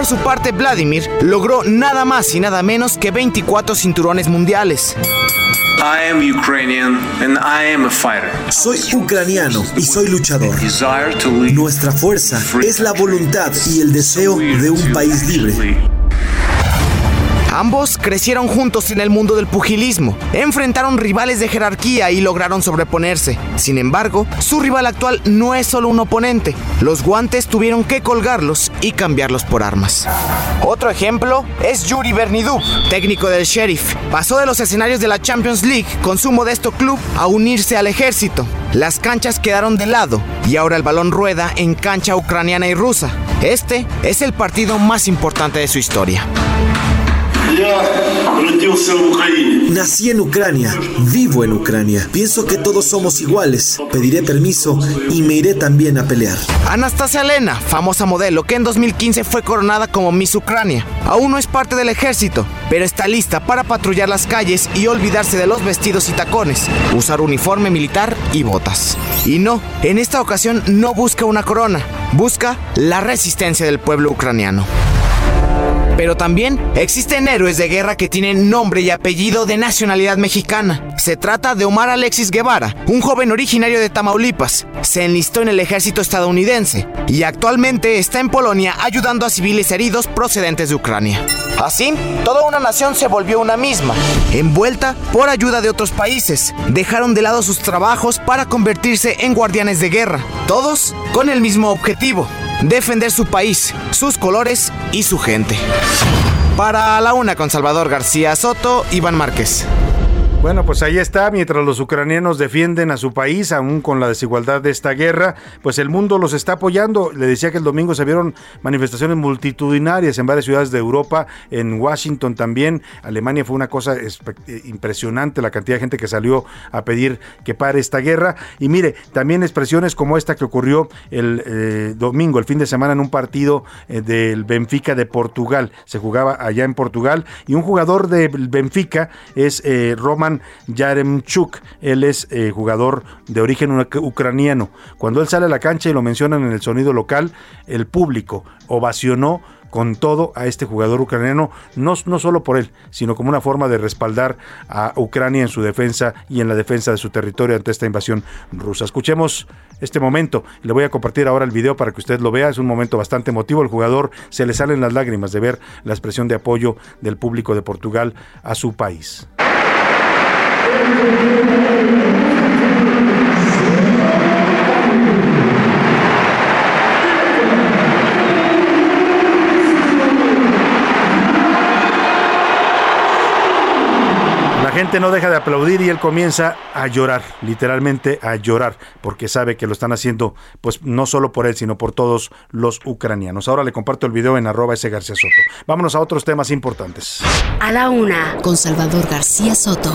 [SPEAKER 10] Por su parte, Vladimir logró nada más y nada menos que 24 cinturones mundiales.
[SPEAKER 18] Soy ucraniano y soy luchador. Nuestra fuerza es la voluntad y el deseo de un país libre.
[SPEAKER 10] Ambos crecieron juntos en el mundo del pugilismo, enfrentaron rivales de jerarquía y lograron sobreponerse. Sin embargo, su rival actual no es solo un oponente. Los guantes tuvieron que colgarlos y cambiarlos por armas. Otro ejemplo es Yuri Bernidub, técnico del Sheriff. Pasó de los escenarios de la Champions League con su modesto club a unirse al ejército. Las canchas quedaron de lado y ahora el balón rueda en cancha ucraniana y rusa. Este es el partido más importante de su historia.
[SPEAKER 18] Nací en Ucrania, vivo en Ucrania. Pienso que todos somos iguales. Pediré permiso y me iré también a pelear.
[SPEAKER 10] Anastasia Lena, famosa modelo que en 2015 fue coronada como Miss Ucrania. Aún no es parte del ejército, pero está lista para patrullar las calles y olvidarse de los vestidos y tacones, usar uniforme militar y botas. Y no, en esta ocasión no busca una corona, busca la resistencia del pueblo ucraniano. Pero también existen héroes de guerra que tienen nombre y apellido de nacionalidad mexicana. Se trata de Omar Alexis Guevara, un joven originario de Tamaulipas. Se enlistó en el ejército estadounidense y actualmente está en Polonia ayudando a civiles heridos procedentes de Ucrania. Así, toda una nación se volvió una misma, envuelta por ayuda de otros países. Dejaron de lado sus trabajos para convertirse en guardianes de guerra, todos con el mismo objetivo, defender su país, sus colores y su gente. Para la una con Salvador García Soto, Iván Márquez.
[SPEAKER 2] Bueno, pues ahí está, mientras los ucranianos defienden a su país, aún con la desigualdad de esta guerra, pues el mundo los está apoyando. Le decía que el domingo se vieron manifestaciones multitudinarias en varias ciudades de Europa, en Washington también. Alemania fue una cosa eh, impresionante la cantidad de gente que salió a pedir que pare esta guerra. Y mire, también expresiones como esta que ocurrió el eh, domingo, el fin de semana, en un partido eh, del Benfica de Portugal. Se jugaba allá en Portugal y un jugador del Benfica es Roman Yaremchuk. Él es eh, jugador de origen ucraniano. Cuando él sale a la cancha y lo mencionan en el sonido local, el público ovacionó con todo a este jugador ucraniano, no, no solo por él, sino como una forma de respaldar a Ucrania en su defensa y en la defensa de su territorio ante esta invasión rusa. Escuchemos este momento. Le voy a compartir ahora el video para que usted lo vea. Es un momento bastante emotivo. El jugador se le salen las lágrimas de ver la expresión de apoyo del público de Portugal a su país. La gente no deja de aplaudir y él comienza a llorar, literalmente a llorar, porque sabe que lo están haciendo, pues no solo por él, sino por todos los ucranianos. Ahora le comparto el video en arroba ese García Soto. Vámonos a otros temas importantes.
[SPEAKER 7] A la una, con Salvador García Soto.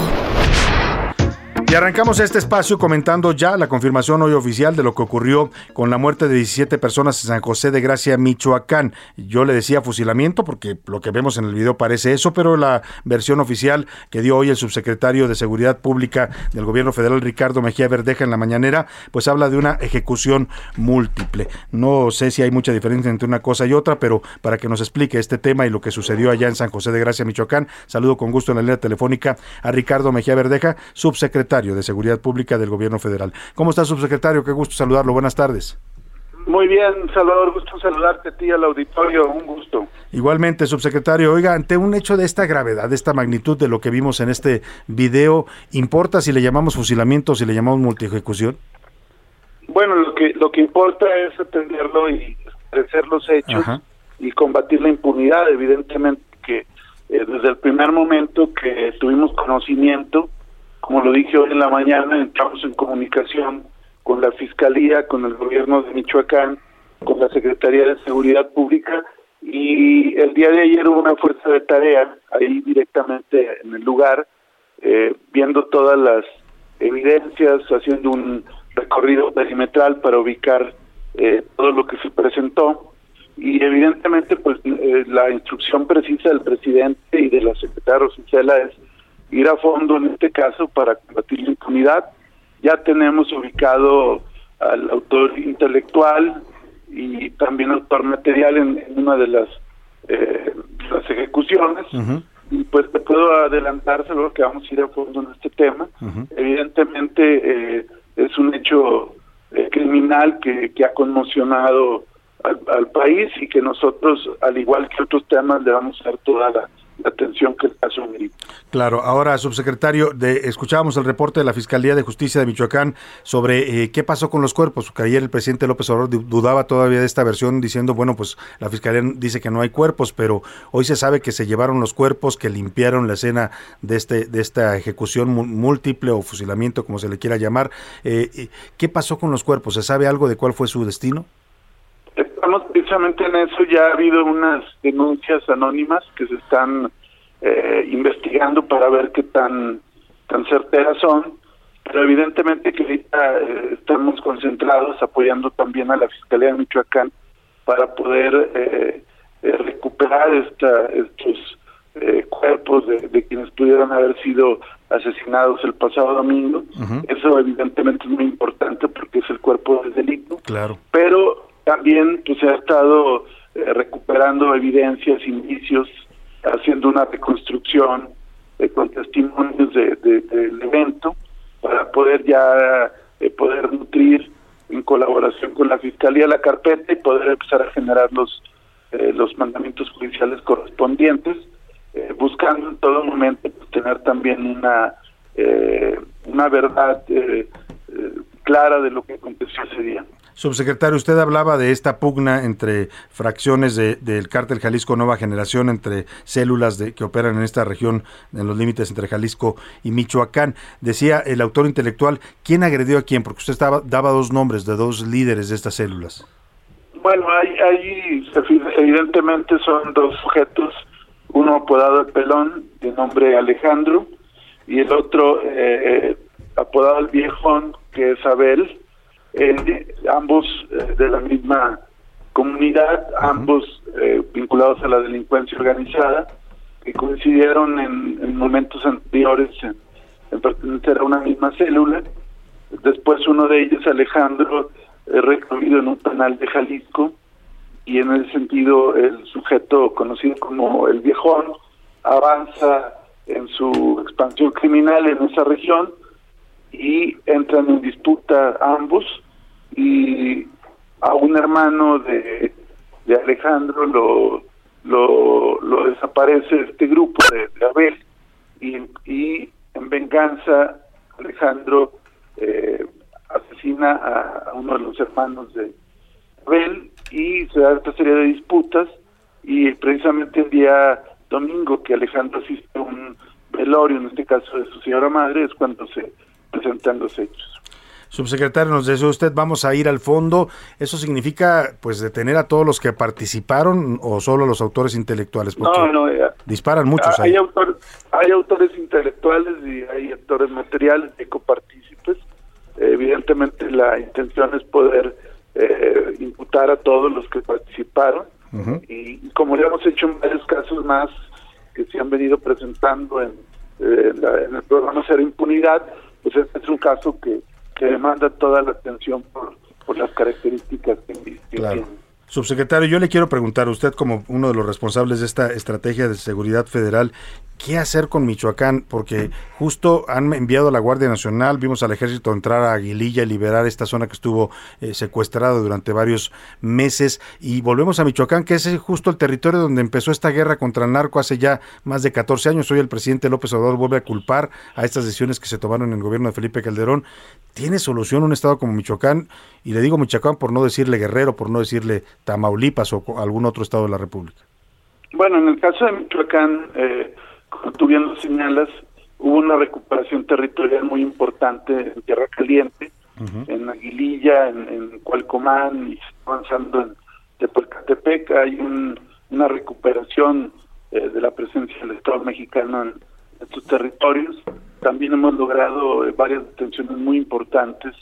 [SPEAKER 2] Y arrancamos este espacio comentando ya la confirmación hoy oficial de lo que ocurrió con la muerte de 17 personas en San José de Gracia, Michoacán. Yo le decía fusilamiento porque lo que vemos en el video parece eso, pero la versión oficial que dio hoy el subsecretario de Seguridad Pública del gobierno federal, Ricardo Mejía Verdeja, en la mañanera, pues habla de una ejecución múltiple. No sé si hay mucha diferencia entre una cosa y otra, pero para que nos explique este tema y lo que sucedió allá en San José de Gracia, Michoacán, saludo con gusto en la línea telefónica a Ricardo Mejía Verdeja, subsecretario de Seguridad Pública del Gobierno Federal. ¿Cómo está, subsecretario? Qué gusto saludarlo. Buenas tardes.
[SPEAKER 19] Muy bien, Salvador, gusto saludarte a ti al auditorio, un gusto.
[SPEAKER 2] Igualmente, subsecretario, oiga, ante un hecho de esta gravedad, de esta magnitud de lo que vimos en este video, ¿importa si le llamamos fusilamiento o si le llamamos multiejecución?
[SPEAKER 19] Bueno, lo que lo que importa es atenderlo y esclarecer los hechos y combatir la impunidad, evidentemente que eh, desde el primer momento que tuvimos conocimiento, como lo dije hoy en la mañana, entramos en comunicación con la Fiscalía, con el gobierno de Michoacán, con la Secretaría de Seguridad Pública y el día de ayer hubo una fuerza de tarea ahí directamente en el lugar, eh, viendo todas las evidencias, haciendo un recorrido perimetral para ubicar eh, todo lo que se presentó. Y evidentemente pues eh, la instrucción precisa del presidente y de la secretaria Rosicela es ir a fondo en este caso para combatir la impunidad. Ya tenemos ubicado al autor intelectual y también autor material en, una de las, eh, las ejecuciones. Y pues te puedo adelantar, seguro que vamos a ir a fondo en este tema. Evidentemente eh, es un hecho eh, criminal que, que ha conmocionado al, país y que nosotros, al igual que otros temas, le vamos a dar toda la, atención que el caso.
[SPEAKER 2] Claro, ahora, subsecretario, de, escuchábamos el reporte de la Fiscalía de Justicia de Michoacán sobre eh, qué pasó con los cuerpos, que ayer el presidente López Obrador dudaba todavía de esta versión diciendo, bueno, pues la Fiscalía dice que no hay cuerpos, pero hoy se sabe que se llevaron los cuerpos, que limpiaron la escena de, este, de esta ejecución múltiple o fusilamiento, como se le quiera llamar. Eh, ¿Qué pasó con los cuerpos? ¿Se sabe algo de cuál fue su destino?
[SPEAKER 19] Estamos precisamente en eso, ya ha habido unas denuncias anónimas que se están eh, investigando para ver qué tan, tan certeras son, pero evidentemente que ahorita eh, estamos concentrados apoyando también a la Fiscalía de Michoacán para poder eh, recuperar esta, estos cuerpos de, quienes pudieran haber sido asesinados el pasado domingo. Eso evidentemente es muy importante porque es el cuerpo del delito.
[SPEAKER 2] Claro.
[SPEAKER 19] Pero también pues se ha estado eh, recuperando evidencias, indicios, haciendo una reconstrucción eh, con testimonios de, del evento para poder ya eh, poder nutrir en colaboración con la fiscalía la carpeta y poder empezar a generar los los mandamientos judiciales correspondientes, buscando en todo momento pues, tener también una una verdad clara de lo que aconteció ese día.
[SPEAKER 2] Subsecretario, usted hablaba de esta pugna entre fracciones del cártel Jalisco Nueva Generación, entre células de, que operan en esta región, en los límites entre Jalisco y Michoacán. Decía el autor intelectual, ¿quién agredió a quién? Porque usted estaba, daba dos nombres de dos líderes de estas células.
[SPEAKER 19] Bueno, ahí, evidentemente son dos sujetos, uno apodado el Pelón, de nombre Alejandro, y el otro eh, eh, apodado el Viejón, que es Abel eh, ambos eh, de la misma comunidad, ambos eh, vinculados a la delincuencia organizada, que coincidieron en, momentos anteriores en, pertenecer a una misma célula. Después uno de ellos, Alejandro, es recluido en un penal de Jalisco y en ese sentido el sujeto conocido como el viejón avanza en su expansión criminal en esa región y entran en disputa ambos y a un hermano de, de Alejandro lo, lo, lo, desaparece este grupo de, Abel y, en venganza Alejandro eh, asesina a, uno de los hermanos de Abel y se da esta serie de disputas y precisamente el día domingo que Alejandro asiste a un velorio, en este caso de su señora madre, es cuando se presentan los hechos.
[SPEAKER 2] Subsecretario, nos decía usted, vamos a ir al fondo. ¿Eso significa pues detener a todos los que participaron o solo a los autores intelectuales? Porque
[SPEAKER 19] no, no, ya.
[SPEAKER 2] disparan muchos
[SPEAKER 19] hay,
[SPEAKER 2] ahí.
[SPEAKER 19] autor- hay autores intelectuales y hay autores materiales y copartícipes. Eh, evidentemente la intención es poder eh, imputar a todos los que participaron y como ya hemos hecho en varios casos más que se han venido presentando en, eh, en la- en el programa Cero Impunidad, pues este es un caso que, que demanda toda la atención por, por las características que, que
[SPEAKER 2] Claro.
[SPEAKER 19] tiene.
[SPEAKER 2] Subsecretario, yo le quiero preguntar, usted como uno de los responsables de esta estrategia de seguridad federal, ¿qué hacer con Michoacán? Porque justo han enviado a la Guardia Nacional, vimos al ejército entrar a Aguililla y liberar esta zona que estuvo eh, secuestrada durante varios meses. Y volvemos a Michoacán, que es justo el territorio donde empezó esta guerra contra el narco hace ya más de 14 años. Hoy el presidente López Obrador vuelve a culpar a estas decisiones que se tomaron en el gobierno de Felipe Calderón. ¿Tiene solución un estado como Michoacán? Y le digo Michoacán por no decirle Guerrero, por no decirle Tamaulipas o algún otro estado de la República.
[SPEAKER 19] Bueno, en el caso de Michoacán, eh, como tú bien lo señalas, hubo una recuperación territorial muy importante en Tierra Caliente, en Aguililla, en, en Cualcomán, y avanzando en Tepalcatepec. Hay un- una recuperación eh, de la presencia del Estado mexicano en estos territorios. También hemos logrado eh, varias detenciones muy importantes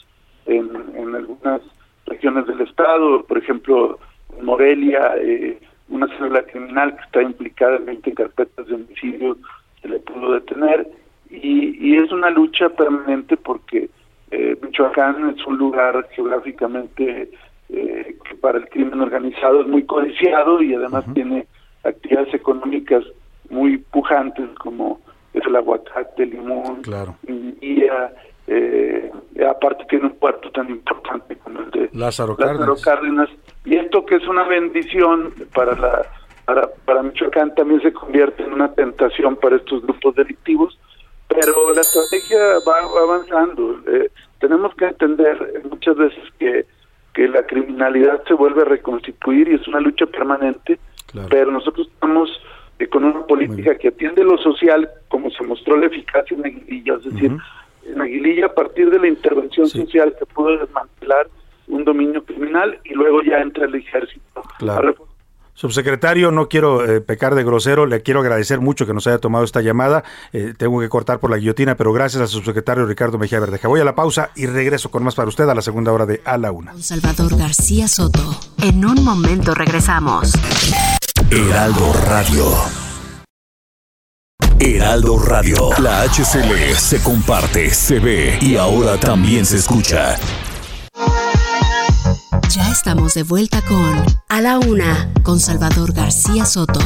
[SPEAKER 19] en, en algunas regiones del Estado, por ejemplo, en Morelia, eh, una célula criminal que está implicada en 20 carpetas de homicidio se le pudo detener y, y es una lucha permanente porque eh, Michoacán es un lugar geográficamente eh, que para el crimen organizado es muy codiciado y además tiene actividades económicas muy pujantes como es el aguacate, el limón,
[SPEAKER 2] Claro.
[SPEAKER 19] minería, eh, aparte tiene un puerto tan importante como el de
[SPEAKER 2] Lázaro
[SPEAKER 19] Lázaro
[SPEAKER 2] Cárdenas.
[SPEAKER 19] Cárdenas. Y esto que es una bendición para la para, para Michoacán también se convierte en una tentación para estos grupos delictivos, pero la estrategia va, va avanzando. Eh, tenemos que entender muchas veces que, que la criminalidad se vuelve a reconstituir y es una lucha permanente, pero nosotros estamos eh, con una política que atiende lo social, como se mostró la eficacia en Aguililla, es decir, en Aguililla a partir de la intervención social se pudo desmantelar un dominio criminal y luego ya entra el ejército.
[SPEAKER 2] Claro. Subsecretario, no quiero eh, pecar de grosero, le quiero agradecer mucho que nos haya tomado esta llamada. Eh, tengo que cortar por la guillotina, pero gracias al subsecretario Ricardo Mejía Verdeja. Voy a la pausa y regreso con más para usted a la segunda hora de A la Una.
[SPEAKER 7] Con Salvador García Soto. En un momento regresamos.
[SPEAKER 12] Heraldo Radio. Heraldo Radio. La HCL se comparte, se ve y ahora también se escucha.
[SPEAKER 7] Ya estamos de vuelta con A la Una con Salvador García Soto.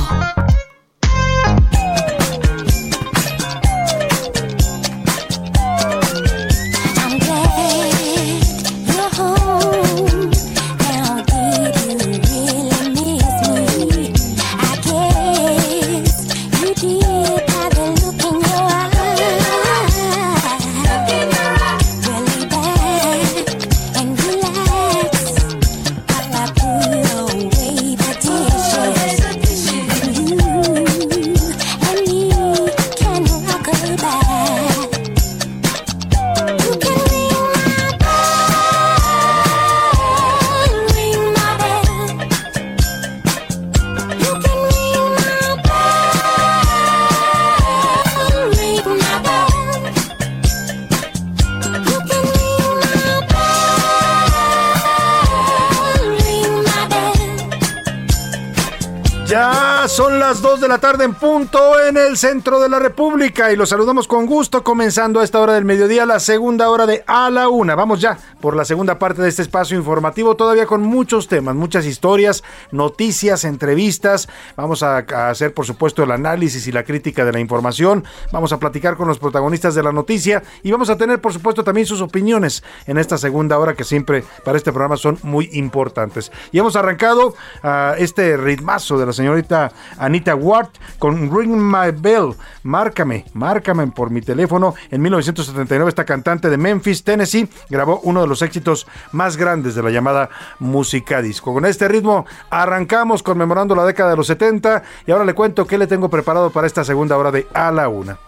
[SPEAKER 2] Punto en el centro de la República y los saludamos con gusto comenzando a esta hora del mediodía la segunda hora de A la Una. Vamos ya por la segunda parte de este espacio informativo todavía con muchos temas, muchas historias, noticias, entrevistas. Vamos a, hacer por supuesto el análisis y la crítica de la información. Vamos a platicar con los protagonistas de la noticia y vamos a tener por supuesto también sus opiniones en esta segunda hora que siempre para este programa son muy importantes. Y hemos arrancado a este ritmazo de la señorita Anita Ward con Ring My Bell, Márcame, márcame por mi teléfono. En 1979 esta cantante de Memphis, Tennessee, grabó uno los éxitos más grandes de la llamada música disco. Con este ritmo arrancamos conmemorando la década de los 70 y ahora le cuento qué le tengo preparado para esta segunda hora de A la Una.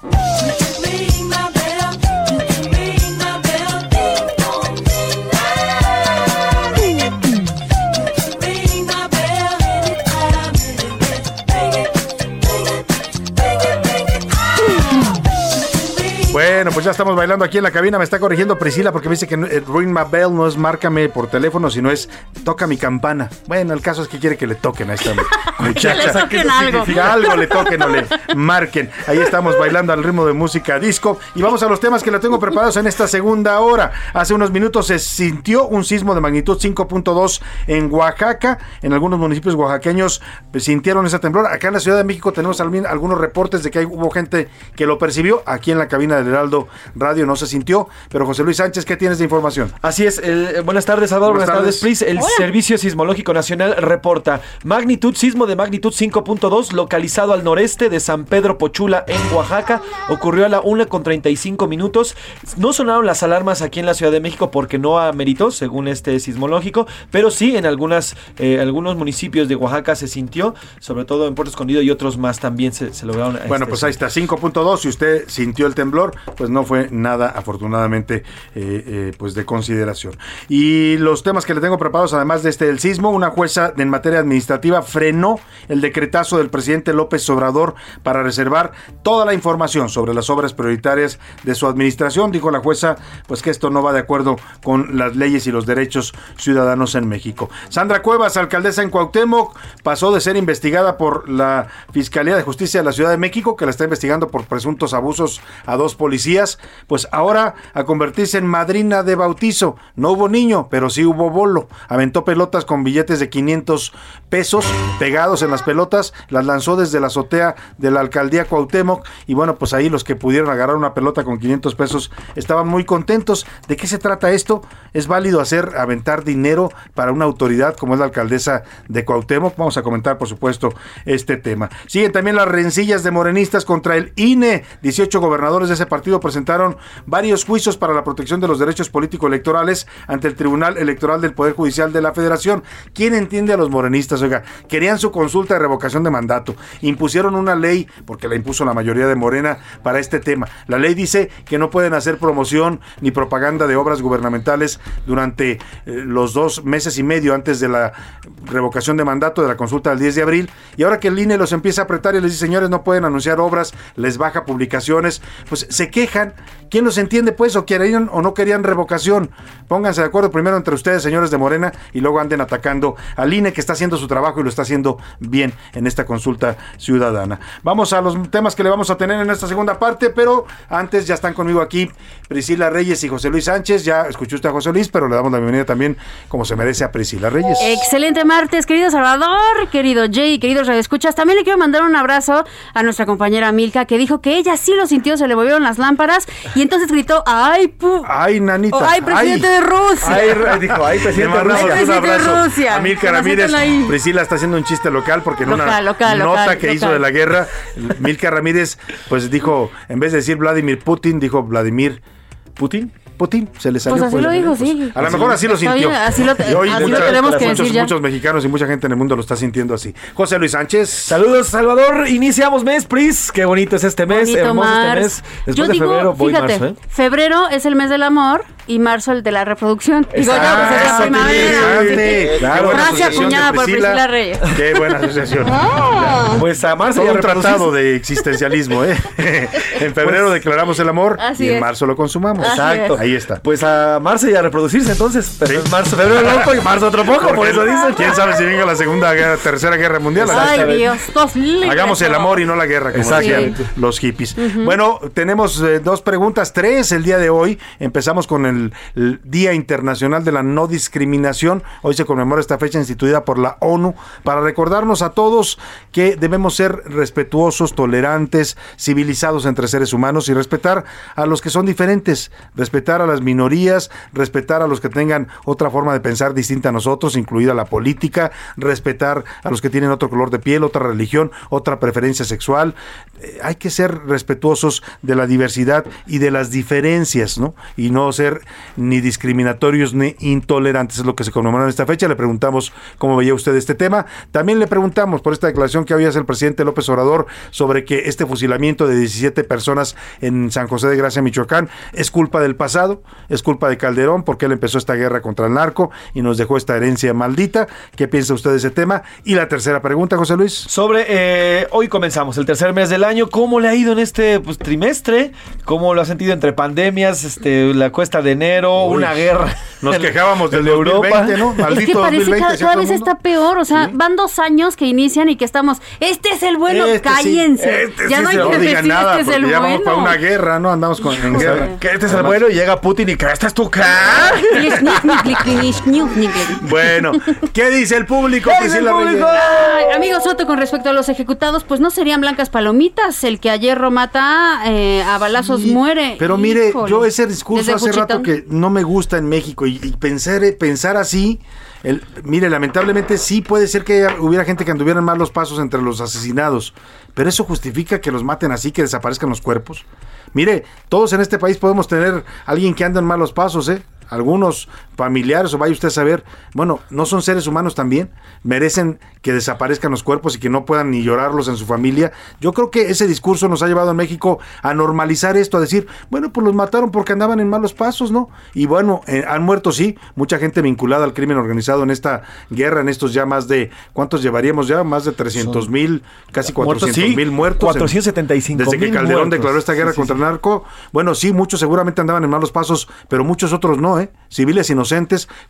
[SPEAKER 2] Pues ya estamos bailando aquí en la cabina. Me está corrigiendo Priscila porque me dice que eh, Ring My Bell no es márcame por teléfono, sino es toca mi campana. Bueno, el caso es que quiere que le toquen a esta muchacha.
[SPEAKER 20] le toquen
[SPEAKER 2] ¿Qué
[SPEAKER 20] algo.
[SPEAKER 2] significa? algo le toquen o le marquen. Ahí estamos bailando al ritmo de música disco. Y vamos a los temas que le tengo preparados en esta segunda hora. Hace unos minutos se sintió un sismo de magnitud 5.2 en Oaxaca. En algunos municipios oaxaqueños sintieron ese temblor. Acá en la Ciudad de México tenemos algunos reportes de que hubo gente que lo percibió. Aquí en la cabina del Heraldo Radio no se sintió. Pero José Luis Sánchez, ¿qué tienes de información?
[SPEAKER 20] Así es, el- buenas tardes Salvador,
[SPEAKER 2] Buenas
[SPEAKER 20] buenas, tardes,
[SPEAKER 2] tardes.
[SPEAKER 20] Pris. El
[SPEAKER 2] Hola.
[SPEAKER 20] Servicio Sismológico Nacional reporta magnitud, sismo de magnitud 5.2 localizado al noreste de San Pedro Pochula en Oaxaca. Ocurrió a la 1 con 35 minutos. No sonaron las alarmas aquí en la Ciudad de México porque no ameritó, según este sismológico, pero sí en algunas, eh, algunos municipios de Oaxaca se sintió, sobre todo en Puerto Escondido y otros más también se, se lograron.
[SPEAKER 2] Bueno,
[SPEAKER 20] este,
[SPEAKER 2] pues ahí está, 5.2. Si usted sintió el temblor, pues no fue nada, afortunadamente, eh, eh, pues de consideración. Y los temas que le tengo preparados, además de este del sismo, una jueza en materia administrativa frenó el decretazo del presidente López Obrador para reservar toda la información sobre las obras prioritarias de su administración. Dijo la jueza, pues que esto no va de acuerdo con las leyes y los derechos ciudadanos en México. Sandra Cuevas, alcaldesa en Cuauhtémoc, pasó de ser investigada por la Fiscalía de Justicia de la Ciudad de México, que la está investigando por presuntos abusos a dos policías, pues ahora a convertirse en madrina de bautizo. No hubo niño, pero sí hubo bolo. Aventó pelotas con billetes de 500 pesos pegados en las pelotas, las lanzó desde la azotea de la alcaldía Cuauhtémoc y bueno, pues ahí los que pudieron agarrar una pelota con 500 pesos estaban muy contentos. ¿De qué se trata esto? ¿Es válido hacer aventar dinero para una autoridad como es la alcaldesa de Cuauhtémoc? Vamos a comentar, por supuesto, este tema. Siguen también las rencillas de morenistas contra el INE. 18 gobernadores de ese partido presentaron varios juicios para la protección de los derechos político-electorales ante el Tribunal Electoral del Poder Judicial de la Federación. ¿Quién entiende a los morenistas? Oiga, querían su consulta de revocación de mandato. Impusieron una ley, porque la impuso la mayoría de Morena, para este tema. La ley dice que no pueden hacer promoción ni propaganda de obras gubernamentales durante eh, los dos meses y medio antes de la revocación de mandato de la consulta del 10 de abril. Y ahora que el INE los empieza a apretar y les dice, señores, no pueden anunciar obras, les baja publicaciones, pues se quejan. ¿Quién los entiende, pues? ¿O querían o no querían revocación? Pónganse de acuerdo primero entre ustedes, señores de Morena, y luego anden atacando al INE que está haciendo su trabajo y lo está haciendo bien en esta consulta ciudadana. Vamos a los temas que le vamos a tener en esta segunda parte, pero antes ya están conmigo aquí Priscila Reyes y José Luis Sánchez. Ya escuchó usted a José Luis, pero le damos la bienvenida también, como se merece, a Priscila Reyes.
[SPEAKER 21] Excelente martes, querido Salvador, querido Jay, queridos radioescuchas. También le quiero mandar un abrazo a nuestra compañera Milka, que dijo que ella sí lo sintió, se le volvieron las lámparas y entonces gritó, ¡ay, pu!
[SPEAKER 2] ¡Ay, nanita!
[SPEAKER 21] Oh, ¡Ay, presidente de Rusia!
[SPEAKER 2] Ay, dijo, ay, presidente de Rusia.
[SPEAKER 21] un abrazo a
[SPEAKER 2] A Milka Ramírez. Priscila está haciendo un chiste local porque en una
[SPEAKER 21] Local,
[SPEAKER 2] nota
[SPEAKER 21] local,
[SPEAKER 2] que hizo de la guerra, Milka Ramírez, pues dijo, en vez de decir Vladimir Putin, dijo Vladimir Putin. Putin, se le salió.
[SPEAKER 21] Pues así lo dijo, sí.
[SPEAKER 2] A lo mejor así lo sintió.
[SPEAKER 21] bien, así lo te-
[SPEAKER 2] Y hoy
[SPEAKER 21] así lo
[SPEAKER 2] muchas-
[SPEAKER 21] tenemos que
[SPEAKER 2] muchos,
[SPEAKER 21] decir ya.
[SPEAKER 2] muchos mexicanos y mucha gente en el mundo lo está sintiendo así. José Luis Sánchez.
[SPEAKER 20] Saludos, Salvador. Iniciamos mes, Pris. Qué bonito es este mes.
[SPEAKER 21] Bonito
[SPEAKER 20] hermoso este mes. Después
[SPEAKER 21] Yo
[SPEAKER 20] de
[SPEAKER 21] digo,
[SPEAKER 20] febrero voy
[SPEAKER 21] fíjate,
[SPEAKER 20] marzo, ¿eh?
[SPEAKER 21] febrero es el mes del amor y marzo el de la reproducción. Digo, yo, pues es la primavera.
[SPEAKER 2] asociación de
[SPEAKER 21] acuñada por
[SPEAKER 2] Priscila.
[SPEAKER 21] Reyes.
[SPEAKER 2] Qué buena asociación.
[SPEAKER 21] Ah.
[SPEAKER 20] Pues a marzo ya
[SPEAKER 2] un tratado de existencialismo, ¿eh? en febrero
[SPEAKER 20] Pues-
[SPEAKER 2] declaramos el amor y en marzo lo consumamos.
[SPEAKER 20] Exacto.
[SPEAKER 2] Ahí está.
[SPEAKER 20] Pues a marzo ya a reproducirse entonces. Pero en marzo, febrero loco y marzo otro poco, por eso dicen.
[SPEAKER 2] ¿Quién sabe si venga la segunda guerra, tercera guerra mundial?
[SPEAKER 21] Ay, Dios, dos.
[SPEAKER 2] Hagamos el amor y no la guerra, como decían los hippies. Bueno, tenemos eh, dos preguntas, tres el día de hoy. Empezamos con el, el Día Internacional de la No Discriminación. Hoy se conmemora esta fecha instituida por la ONU para recordarnos a todos que debemos ser respetuosos, tolerantes, civilizados entre seres humanos y respetar a los que son diferentes, respetar a las minorías, respetar a los que tengan otra forma de pensar distinta a nosotros, incluida la política, respetar a los que tienen otro color de piel, otra religión, otra preferencia sexual. Eh, hay que ser respetuosos de la diversidad y de las diferencias, ¿no? Y no ser ni discriminatorios ni intolerantes. Es lo que se conmemora en esta fecha. Le preguntamos cómo veía usted este tema. También le preguntamos por esta declaración que hoy hace el presidente López Obrador sobre que este fusilamiento de 17 personas en San José de Gracia, Michoacán, es culpa del pasado, es culpa de Calderón, porque él empezó esta guerra contra el narco y nos dejó esta herencia maldita. ¿Qué piensa usted de ese tema? Y la tercera pregunta, José Luis.
[SPEAKER 20] Sobre, eh, hoy comenzamos el tercer mes del año. ¿Cómo le ha ido en este pues, trimestre? ¿Cómo lo ha sentido entre pandemias, este, la cuesta de enero,
[SPEAKER 2] Uy,
[SPEAKER 20] una guerra?
[SPEAKER 2] nos quejábamos del
[SPEAKER 20] en Europa?
[SPEAKER 2] 2020, ¿no?
[SPEAKER 21] Es que
[SPEAKER 2] Maldito
[SPEAKER 21] parece que
[SPEAKER 2] 2020,
[SPEAKER 21] cada, vez está peor. O sea, van dos años que inician y que estamos. Este es el bueno,
[SPEAKER 2] Este sí,
[SPEAKER 21] cállense.
[SPEAKER 2] este
[SPEAKER 21] ya
[SPEAKER 2] sí
[SPEAKER 21] no hay que decir
[SPEAKER 2] nada,
[SPEAKER 21] este es el
[SPEAKER 2] porque ya vamos para una guerra, ¿no? Andamos con, en guerra.
[SPEAKER 20] que este es el bueno y llega Putin y que estás tú acá.
[SPEAKER 2] Bueno, ¿qué dice el público,
[SPEAKER 21] ¿Qué dice el
[SPEAKER 2] Priscila
[SPEAKER 21] público?
[SPEAKER 2] Reyes?
[SPEAKER 21] Ay, amigo Soto, con respecto a los ejecutados, pues no serían blancas palomitas. El que ayer mata eh, a balazos muere.
[SPEAKER 2] Pero mire,
[SPEAKER 21] Híjole.
[SPEAKER 2] yo ese discurso
[SPEAKER 21] Desde
[SPEAKER 2] hace rato que no me gusta en México y, y pensar, pensar así, el, mire, lamentablemente sí puede ser que haya- hubiera gente que anduvieran mal los pasos entre los asesinados, pero eso justifica que los maten así, que desaparezcan los cuerpos. Mire, todos en este país podemos tener alguien que anda en malos pasos, ¿eh? Algunos familiares o vaya usted a saber, bueno, ¿no son seres humanos también? Merecen que desaparezcan los cuerpos y que no puedan ni llorarlos en su familia. Yo creo que ese discurso nos ha llevado en México a normalizar esto, a decir, bueno, pues los mataron porque andaban en malos pasos, ¿no? Y bueno, eh, han muerto, sí, mucha gente vinculada al crimen organizado en esta guerra, en estos ya más de, ¿cuántos llevaríamos ya? Más de 300 mil, casi
[SPEAKER 20] Muertos,
[SPEAKER 2] 400
[SPEAKER 20] sí,
[SPEAKER 2] mil muertos. en-
[SPEAKER 20] 475
[SPEAKER 2] Desde que Calderón
[SPEAKER 20] muertos.
[SPEAKER 2] declaró esta guerra
[SPEAKER 20] Sí, sí,
[SPEAKER 2] contra el narco, bueno, sí, muchos seguramente andaban en malos pasos, pero muchos otros no, ¿eh? Civiles inocentes,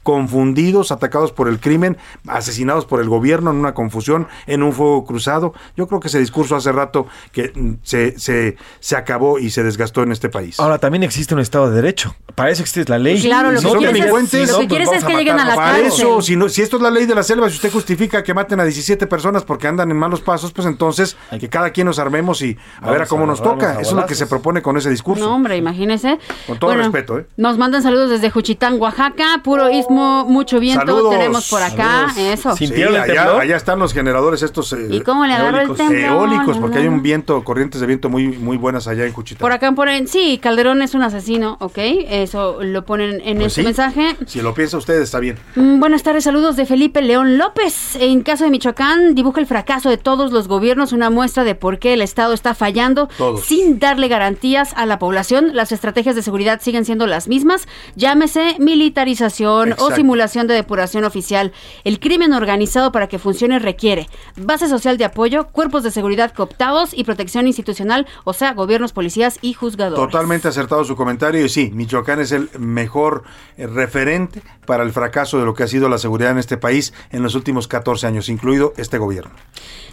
[SPEAKER 2] confundidos, atacados por el crimen, asesinados por el gobierno en una confusión, en un fuego cruzado. Yo creo que ese discurso hace rato que mm, se, se, se acabó y se desgastó en este país.
[SPEAKER 20] Ahora también existe un Estado de Derecho. Para eso existe la ley.
[SPEAKER 21] Claro, lo
[SPEAKER 20] Si
[SPEAKER 21] que
[SPEAKER 20] son
[SPEAKER 21] quieres es-
[SPEAKER 20] delincuentes,
[SPEAKER 21] lo que
[SPEAKER 20] pues
[SPEAKER 21] quieres
[SPEAKER 20] vamos
[SPEAKER 21] es que
[SPEAKER 20] a
[SPEAKER 21] lleguen a la.
[SPEAKER 2] Para
[SPEAKER 21] cárcel.
[SPEAKER 2] eso, si, no, si esto es la ley de la selva, si usted justifica que maten a 17 personas porque andan en malos pasos, pues entonces que cada quien nos armemos y a
[SPEAKER 20] Vamos
[SPEAKER 2] ver a cómo
[SPEAKER 20] a
[SPEAKER 2] nos toca. Eso es lo que se propone con ese discurso.
[SPEAKER 21] No, hombre, imagínese.
[SPEAKER 2] Con todo respeto, ¿eh?
[SPEAKER 21] Nos mandan saludos desde Juchitán, Oaxaca. Puro istmo, mucho viento
[SPEAKER 2] Saludos.
[SPEAKER 21] tenemos por acá.
[SPEAKER 2] Saludos.
[SPEAKER 21] Eso.
[SPEAKER 2] Sí, allá, allá están los generadores estos eh,
[SPEAKER 21] ¿Y cómo le agarró el
[SPEAKER 2] eólicos,
[SPEAKER 21] temblor?
[SPEAKER 2] eólicos, porque hay un viento, corrientes de viento muy, muy buenas allá en Cuchitán.
[SPEAKER 21] Por acá ponen, sí, Calderón es un asesino, ¿ok? Eso lo ponen en
[SPEAKER 2] Pues
[SPEAKER 21] este
[SPEAKER 2] sí.
[SPEAKER 21] mensaje.
[SPEAKER 2] Si lo piensa usted, está bien.
[SPEAKER 21] Mm, Buenas tardes, saludos de Felipe León López. En caso de Michoacán, dibuja el fracaso de todos los gobiernos, una muestra de por qué el Estado está fallando
[SPEAKER 22] Todos.
[SPEAKER 21] sin darle garantías a la población. Las estrategias de seguridad siguen siendo las mismas. Llámese militarización o
[SPEAKER 22] Exacto.
[SPEAKER 21] simulación de depuración oficial. El crimen organizado para que funcione requiere base social de apoyo, cuerpos de seguridad cooptados y protección institucional, o sea, gobiernos, policías y juzgadores.
[SPEAKER 2] Totalmente acertado su comentario y sí, Michoacán es el mejor eh, referente para el fracaso de lo que ha sido la seguridad en este país en los últimos 14 años, incluido este gobierno.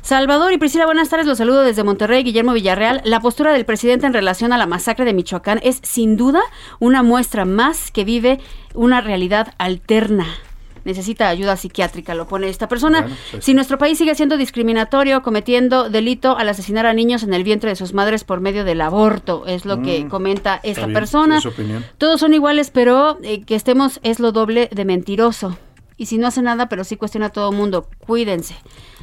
[SPEAKER 21] Salvador y Priscila, buenas tardes. Los saludo desde Monterrey, Guillermo Villarreal. La postura del presidente en relación a la masacre de Michoacán es sin duda una muestra más que vive una realidad alterna. Necesita ayuda psiquiátrica, lo pone esta persona.
[SPEAKER 22] Bueno, pues.
[SPEAKER 21] Si nuestro país sigue siendo discriminatorio, cometiendo delito al asesinar a niños en el vientre de sus madres por medio del aborto, es lo que
[SPEAKER 22] Mm,
[SPEAKER 21] comenta esta
[SPEAKER 22] bien,
[SPEAKER 21] persona. Todos son iguales, pero eh, que estemos es lo doble de mentiroso. Y si no hace nada, pero sí cuestiona a todo mundo, cuídense.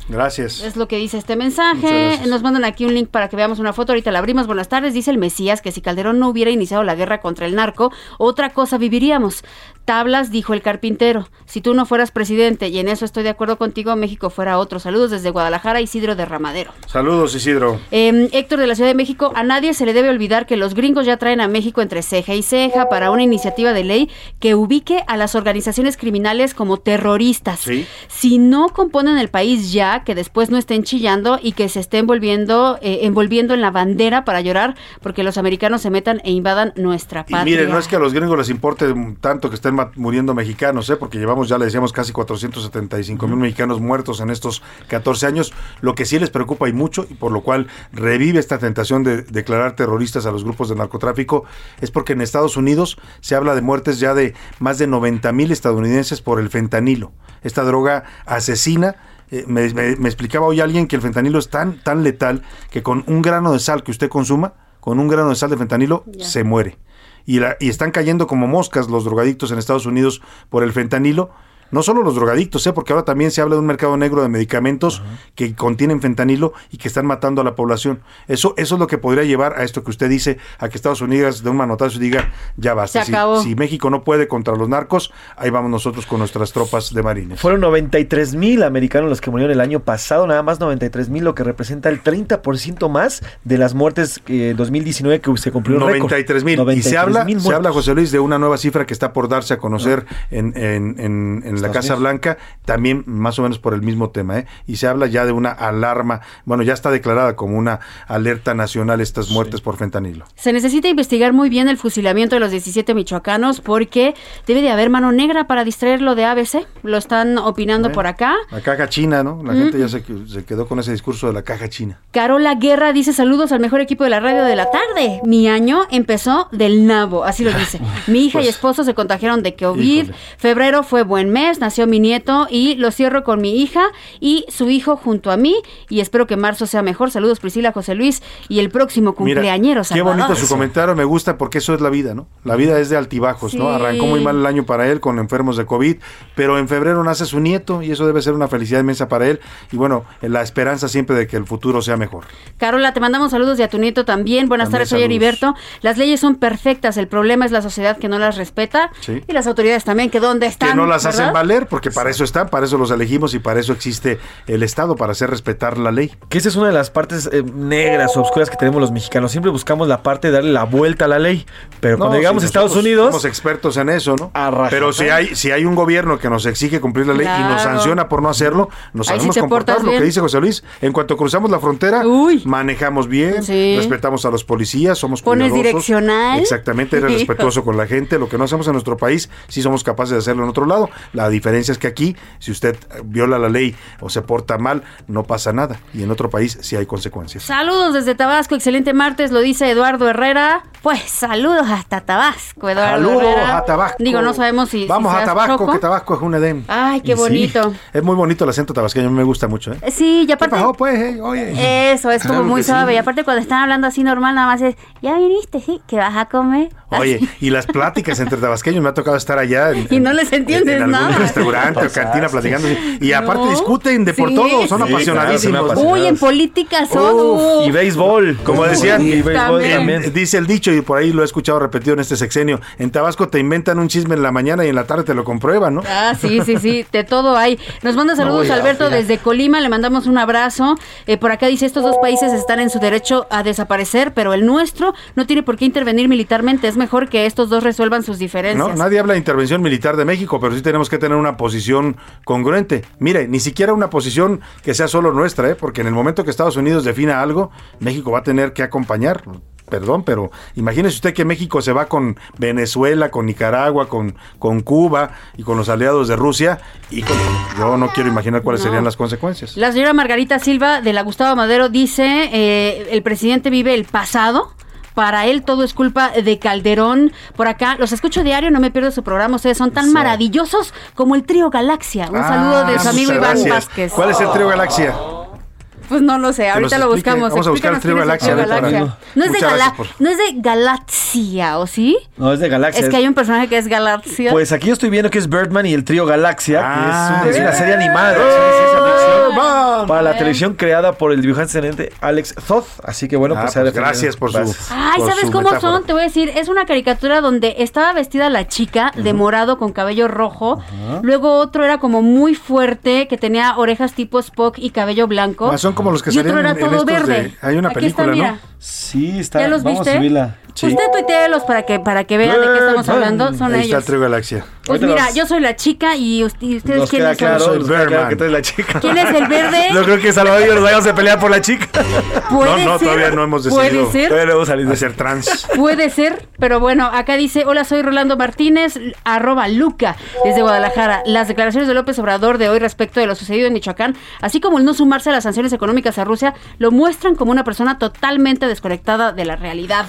[SPEAKER 2] Gracias.
[SPEAKER 21] Es lo que dice este mensaje. Nos mandan aquí un link para que veamos una foto. Ahorita la abrimos. Buenas tardes. Dice el Mesías que si Calderón no hubiera iniciado la guerra contra el narco, otra cosa viviríamos. Tablas, dijo el carpintero. Si tú no fueras presidente, y en eso estoy de acuerdo contigo, México fuera otro. Saludos desde Guadalajara, Isidro de Ramadero.
[SPEAKER 2] Saludos, Isidro.
[SPEAKER 21] Eh, Héctor de la Ciudad de México, a nadie se le debe olvidar que los gringos ya traen a México entre ceja y ceja para una iniciativa de ley que ubique a las organizaciones criminales como terroristas.
[SPEAKER 2] Sí.
[SPEAKER 21] Si no componen el país ya, que después no estén chillando y que se estén envolviendo, eh, envolviendo en la bandera para llorar porque los americanos se metan e invadan nuestra
[SPEAKER 2] Y
[SPEAKER 21] patria.
[SPEAKER 2] miren, no es que a los gringos les importe tanto que estén muriendo mexicanos, ¿eh? porque llevamos, ya le decíamos, casi 475 mil mexicanos muertos en estos 14 años. Lo que sí les preocupa y mucho, y por lo cual revive esta tentación de declarar terroristas a los grupos de narcotráfico, es porque en Estados Unidos se habla de muertes ya de más de 90 mil estadounidenses por el fentanilo. Esta droga asesina. eh, me, me- me explicaba hoy alguien que el fentanilo es tan, tan letal que con un grano de sal que usted consuma, con un grano de sal de fentanilo, se muere y, la- y están cayendo como moscas los drogadictos en Estados Unidos por el fentanilo. No solo los drogadictos, ¿eh? porque ahora también se habla de un mercado negro de medicamentos que contienen fentanilo y que están matando a la población. Eso, eso es lo que podría llevar a esto que usted dice, a que Estados Unidos de un manotazo diga, ya basta.
[SPEAKER 21] Se
[SPEAKER 2] Si-
[SPEAKER 21] acabó.
[SPEAKER 2] Si, México no puede contra los narcos, ahí vamos nosotros con nuestras tropas de marines.
[SPEAKER 20] Fueron 93 mil americanos los que murieron el año pasado, nada más 93 mil, lo que representa el 30% más de las muertes eh, 2019 que se cumplió el récord.
[SPEAKER 2] 93 mil. Y se
[SPEAKER 20] 93,000
[SPEAKER 2] habla, se habla, José Luis, de una nueva cifra que está por darse a conocer en, en- en- en la Casa. Blanca, también más o menos por el mismo tema. ¿eh? Y se habla ya de una alarma, bueno, ya está declarada como una alerta nacional estas muertes por fentanilo.
[SPEAKER 21] Se necesita investigar muy bien el fusilamiento de los 17 michoacanos porque debe de haber mano negra para distraerlo de ABC. Lo están opinando
[SPEAKER 2] Bueno.
[SPEAKER 21] por acá.
[SPEAKER 2] La caja china, ¿no? La
[SPEAKER 21] Mm.
[SPEAKER 2] gente ya se, que- se quedó con ese discurso de la caja china.
[SPEAKER 21] Carola Guerra dice saludos al mejor equipo de la radio de la tarde. Mi año empezó del nabo, así lo dice. Mi hija y
[SPEAKER 22] Pues,
[SPEAKER 21] esposo se contagiaron de COVID.
[SPEAKER 22] híjole.
[SPEAKER 21] Febrero fue buen mes, nació mi nieto y lo cierro con mi hija y su hijo junto a mí. Y espero que marzo sea mejor. Saludos Priscila, José Luis y el próximo
[SPEAKER 2] Mira,
[SPEAKER 21] cumpleañero.
[SPEAKER 2] qué bonito su comentario, me gusta porque eso es la vida, ¿no? La vida es de altibajos, ¿no? Arrancó muy mal el año para él con enfermos de COVID, pero en febrero nace su nieto y eso debe ser una felicidad inmensa para él y bueno, la esperanza siempre de que el futuro sea mejor.
[SPEAKER 21] Carola, te mandamos saludos y a tu nieto también. Buenas
[SPEAKER 2] También
[SPEAKER 21] tardes, soy. Heriberto. Las leyes son perfectas, el problema es la sociedad que no las respeta
[SPEAKER 2] Sí.
[SPEAKER 21] y las autoridades también, que dónde están.
[SPEAKER 2] que no las hacen. Valer, porque para eso están, para eso los elegimos y para eso existe el Estado, para hacer respetar la ley.
[SPEAKER 20] Que esa es una de las partes eh, negras o oscuras que tenemos los mexicanos. Siempre buscamos la parte de darle la vuelta a la ley. Pero cuando
[SPEAKER 2] No,
[SPEAKER 20] llegamos a Estados Unidos,
[SPEAKER 2] Somos expertos en eso, ¿no? Pero si hay, si hay un gobierno que nos exige cumplir la ley y nos sanciona por no hacerlo, nos
[SPEAKER 21] sí
[SPEAKER 2] sabemos comportar. Lo que dice José Luis, en cuanto cruzamos la frontera, manejamos bien,
[SPEAKER 21] Sí.
[SPEAKER 2] respetamos a los policías, somos
[SPEAKER 21] Pones
[SPEAKER 2] cuidadosos.
[SPEAKER 21] direccional.
[SPEAKER 2] Exactamente, eres respetuoso con la gente. Lo que no hacemos en nuestro país, sí somos capaces de hacerlo en otro lado. La diferencia es que aquí, si usted viola la ley o se porta mal, no pasa nada. Y en otro país sí hay consecuencias.
[SPEAKER 21] Saludos desde Tabasco, excelente martes, lo dice Eduardo Herrera. Pues saludos hasta Tabasco, Eduardo
[SPEAKER 2] Saludos
[SPEAKER 21] Herrera.
[SPEAKER 2] a Tabasco.
[SPEAKER 21] Digo, no sabemos si.
[SPEAKER 2] Vamos
[SPEAKER 21] si
[SPEAKER 2] a Tabasco,
[SPEAKER 21] choco.
[SPEAKER 2] que Tabasco es un Edén.
[SPEAKER 21] Ay, qué
[SPEAKER 2] Y sí,
[SPEAKER 21] bonito.
[SPEAKER 2] es muy bonito el acento tabasqueño, me gusta mucho. ¿eh?
[SPEAKER 21] Eh, Sí, y aparte.
[SPEAKER 2] pues, eh? Oye.
[SPEAKER 21] Eso, es como
[SPEAKER 2] Claro
[SPEAKER 21] muy
[SPEAKER 2] sí.
[SPEAKER 21] suave. Y aparte, cuando están hablando así normal, nada más es. Ya viniste, sí, que vas a comer.
[SPEAKER 2] Oye, y las pláticas entre tabasqueños, me ha tocado estar allá en,
[SPEAKER 21] Y no les entiendes
[SPEAKER 2] en
[SPEAKER 21] nada.
[SPEAKER 2] Restaurante o cantina platicando. Y aparte
[SPEAKER 21] No.
[SPEAKER 2] discuten de por
[SPEAKER 21] Sí,
[SPEAKER 2] todo, son
[SPEAKER 21] sí,
[SPEAKER 2] apasionadísimos.
[SPEAKER 21] Uy, en política son.
[SPEAKER 2] Uf.
[SPEAKER 20] y béisbol,
[SPEAKER 2] Como decían,
[SPEAKER 20] y béisbol
[SPEAKER 21] también.
[SPEAKER 20] también.
[SPEAKER 2] Dice el dicho, y por ahí lo he escuchado repetido en este sexenio, en Tabasco te inventan un chisme en la mañana y en la tarde te lo comprueban, ¿no?
[SPEAKER 21] Ah, sí, sí, sí, de todo hay. Nos manda saludos
[SPEAKER 2] a
[SPEAKER 21] Alberto desde Colima, le mandamos un abrazo. Eh, por acá dice, estos dos países están en su derecho a desaparecer, pero el nuestro no tiene por qué intervenir militarmente. Es mejor que estos dos resuelvan sus diferencias.
[SPEAKER 2] No, nadie habla de intervención militar de México, pero sí tenemos que tener una posición congruente. Mire, ni siquiera una posición que sea solo nuestra, ¿eh? porque en el momento que Estados Unidos defina algo, México va a tener que acompañar. Perdón, pero imagínese usted que México se va con Venezuela, con Nicaragua, con, con Cuba y con los aliados de Rusia. Y con- yo no quiero imaginar cuáles
[SPEAKER 21] No.
[SPEAKER 2] serían las consecuencias.
[SPEAKER 21] La señora Margarita Silva de la Gustavo Madero dice, eh, el presidente vive el pasado. Para él todo es culpa de Calderón. Por acá, los escucho diario, no me pierdo su programa. Ustedes son tan maravillosos como el trío Galaxia. Un
[SPEAKER 2] Ah,
[SPEAKER 21] saludo de su amigo Iván
[SPEAKER 2] gracias.
[SPEAKER 21] Vázquez.
[SPEAKER 2] ¿Cuál es el trío Galaxia?
[SPEAKER 21] Pues no lo sé, ahorita lo buscamos.
[SPEAKER 2] Vamos a buscar Galaxia, a ver, para-
[SPEAKER 21] No es, de Gala-
[SPEAKER 2] por-
[SPEAKER 21] no es de Galaxia, ¿o sí?
[SPEAKER 20] No, es de Galaxia.
[SPEAKER 21] Es que hay un personaje que es Galaxia.
[SPEAKER 20] Pues aquí yo estoy viendo que es Birdman y el trío Galaxia,
[SPEAKER 2] Ah,
[SPEAKER 20] que es, un- es una serie animada ficción para la televisión creada por el dibujante excelente Alex Zoth. Así que bueno,
[SPEAKER 2] Ah,
[SPEAKER 20] pues,
[SPEAKER 2] pues gracias por su-.
[SPEAKER 21] Ay,
[SPEAKER 2] por
[SPEAKER 21] ¿sabes
[SPEAKER 2] su
[SPEAKER 21] cómo
[SPEAKER 2] metáfora.
[SPEAKER 21] son? Te voy a decir, es una caricatura donde estaba vestida la chica de morado con cabello rojo. Luego otro era como muy fuerte, que tenía orejas tipo Spock y cabello blanco.
[SPEAKER 2] Ah, son como los que
[SPEAKER 21] y
[SPEAKER 2] salían en- en estos de- hay una
[SPEAKER 21] Aquí
[SPEAKER 2] película,
[SPEAKER 21] está,
[SPEAKER 2] ¿no?
[SPEAKER 20] Sí, está.
[SPEAKER 21] ¿Ya los
[SPEAKER 20] Vamos
[SPEAKER 21] viste?
[SPEAKER 20] a subirla.
[SPEAKER 2] Sí.
[SPEAKER 21] Usted tuiteelos para que, para que vean de qué estamos
[SPEAKER 2] Birdman.
[SPEAKER 21] hablando. Son
[SPEAKER 2] Ahí está el
[SPEAKER 21] ellos.
[SPEAKER 2] Galaxia.
[SPEAKER 21] Pues
[SPEAKER 20] Ahorita
[SPEAKER 21] mira,
[SPEAKER 20] los-
[SPEAKER 21] yo soy la chica y, ust- y ustedes
[SPEAKER 20] Nos queda
[SPEAKER 21] quiénes son.
[SPEAKER 20] claro,
[SPEAKER 2] Soy
[SPEAKER 20] nos queda claro
[SPEAKER 2] Birdman.
[SPEAKER 20] que tú eres la chica.
[SPEAKER 21] ¿Quién es el verde?
[SPEAKER 20] No creo que Salvador y yo nos vayamos a pelear por la chica.
[SPEAKER 21] Puede
[SPEAKER 2] no, no,
[SPEAKER 21] ser,
[SPEAKER 2] todavía no hemos
[SPEAKER 21] puede
[SPEAKER 2] decidido.
[SPEAKER 21] ser.
[SPEAKER 20] Todavía no hemos salido.
[SPEAKER 2] De ser trans.
[SPEAKER 21] Puede ser, pero bueno, acá dice, hola, soy Rolando Martínez, arroba Luca, desde Guadalajara. Las declaraciones de López Obrador de hoy respecto de lo sucedido en Michoacán, así como el no sumarse a las sanciones económicas a Rusia, lo muestran como una persona totalmente desconectada de la realidad.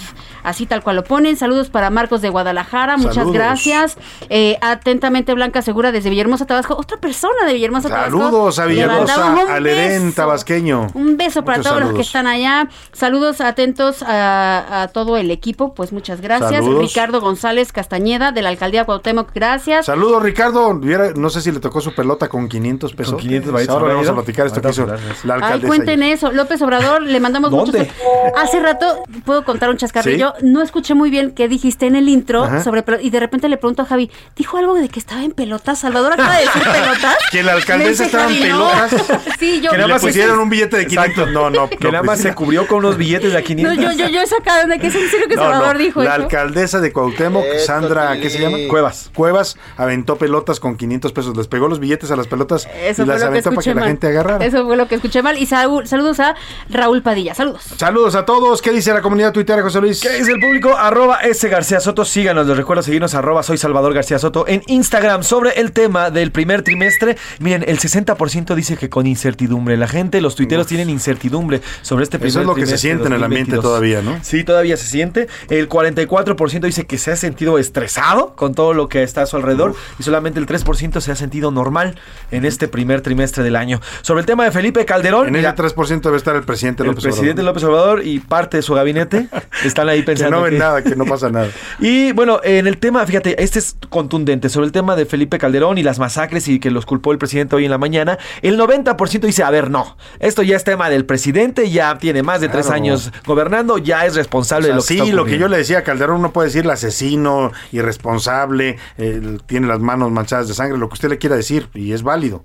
[SPEAKER 21] Así tal cual lo ponen. Saludos para Marcos de Guadalajara, muchas
[SPEAKER 2] Saludos.
[SPEAKER 21] gracias. Eh, atentamente Blanca Segura desde Villahermosa, Tabasco. Otra persona de Villahermosa, Tabasco.
[SPEAKER 2] Saludos a Villahermosa, al Edén tabasqueño.
[SPEAKER 21] Un beso para
[SPEAKER 2] Muchos
[SPEAKER 21] todos los que están allá. Saludos atentos a, a todo el equipo, pues muchas gracias.
[SPEAKER 2] Saludos.
[SPEAKER 21] Ricardo González Castañeda de la alcaldía Cuauhtémoc, gracias.
[SPEAKER 2] Saludos, Ricardo. No sé si le tocó su pelota con 500 pesos.
[SPEAKER 20] Con 500 varitos,
[SPEAKER 2] Ahora
[SPEAKER 20] ¿habrá
[SPEAKER 2] vamos a platicar esto que hizo la
[SPEAKER 21] Ay,
[SPEAKER 2] alcaldesa.
[SPEAKER 21] cuenten eso. López Obrador, le mandamos muchos.
[SPEAKER 2] ¿Dónde?
[SPEAKER 21] Hace rato, puedo contar un chascarrillo. No escuché muy bien qué dijiste en el intro
[SPEAKER 2] Ajá.
[SPEAKER 21] sobre y de repente le pregunto a Javi, ¿dijo algo de que estaba en pelotas? Salvador acaba de decir pelotas.
[SPEAKER 2] Que la alcaldesa estaba en
[SPEAKER 21] no.
[SPEAKER 2] pelotas.
[SPEAKER 21] Sí, yo.
[SPEAKER 2] Que nada más pusieron un billete de 500. No, no.
[SPEAKER 20] Que nada más se cubrió con unos billetes de a
[SPEAKER 21] No,
[SPEAKER 20] 500.
[SPEAKER 21] yo, yo, yo he sacado de que es en serio que
[SPEAKER 2] No,
[SPEAKER 21] Salvador
[SPEAKER 2] no.
[SPEAKER 21] dijo
[SPEAKER 2] La
[SPEAKER 21] eso.
[SPEAKER 2] alcaldesa de Cuauhtémoc, Sandra, ¿qué se llama?
[SPEAKER 20] Cuevas.
[SPEAKER 2] Cuevas aventó pelotas con 500 pesos. Les pegó los billetes a las pelotas
[SPEAKER 21] Eso
[SPEAKER 2] y las aventó para que la gente agarrara.
[SPEAKER 21] Eso fue lo que escuché mal. Y sal- saludos a Raúl Padilla. Saludos.
[SPEAKER 2] Saludos a todos. ¿Qué dice la comunidad tuitera, José Luis?
[SPEAKER 20] ¿Qué dice el público? Arroba S García Soto. Síganos, les recuerdo seguirnos arroba soy Salvador García Soto en Instagram sobre el tema del primer trimestre. Miren, el 60% dice que con incertidumbre. La gente, los tuiteros tienen incertidumbre sobre este primer
[SPEAKER 2] Eso es lo que se siente en el ambiente
[SPEAKER 20] 2022.
[SPEAKER 2] todavía, ¿no?
[SPEAKER 20] Sí, todavía se siente. El 44% dice que se ha sentido estresado con todo lo que está a su alrededor y solamente el 3% se ha sentido normal en este primer trimestre del año. Sobre el tema de Felipe Calderón,
[SPEAKER 2] En
[SPEAKER 20] mira,
[SPEAKER 2] ese 3% debe estar el presidente
[SPEAKER 20] el
[SPEAKER 2] López
[SPEAKER 20] presidente. López Obrador y parte de su gabinete están ahí
[SPEAKER 2] Que no ven
[SPEAKER 20] que-
[SPEAKER 2] nada, que no pasa nada.
[SPEAKER 20] y bueno, en el tema, fíjate, este es contundente sobre el tema de Felipe Calderón y las masacres y que los culpó el presidente hoy en la mañana. El 90% dice, a ver, no, esto ya es tema del presidente, ya tiene más de tres años gobernando, ya es responsable
[SPEAKER 2] O sea,
[SPEAKER 20] de lo que
[SPEAKER 2] sí,
[SPEAKER 20] está
[SPEAKER 2] lo que
[SPEAKER 20] ocurriendo".
[SPEAKER 2] yo le decía a Calderón, no puede decirle asesino, irresponsable, eh, tiene las manos manchadas de sangre, lo que usted le quiera decir, y es válido.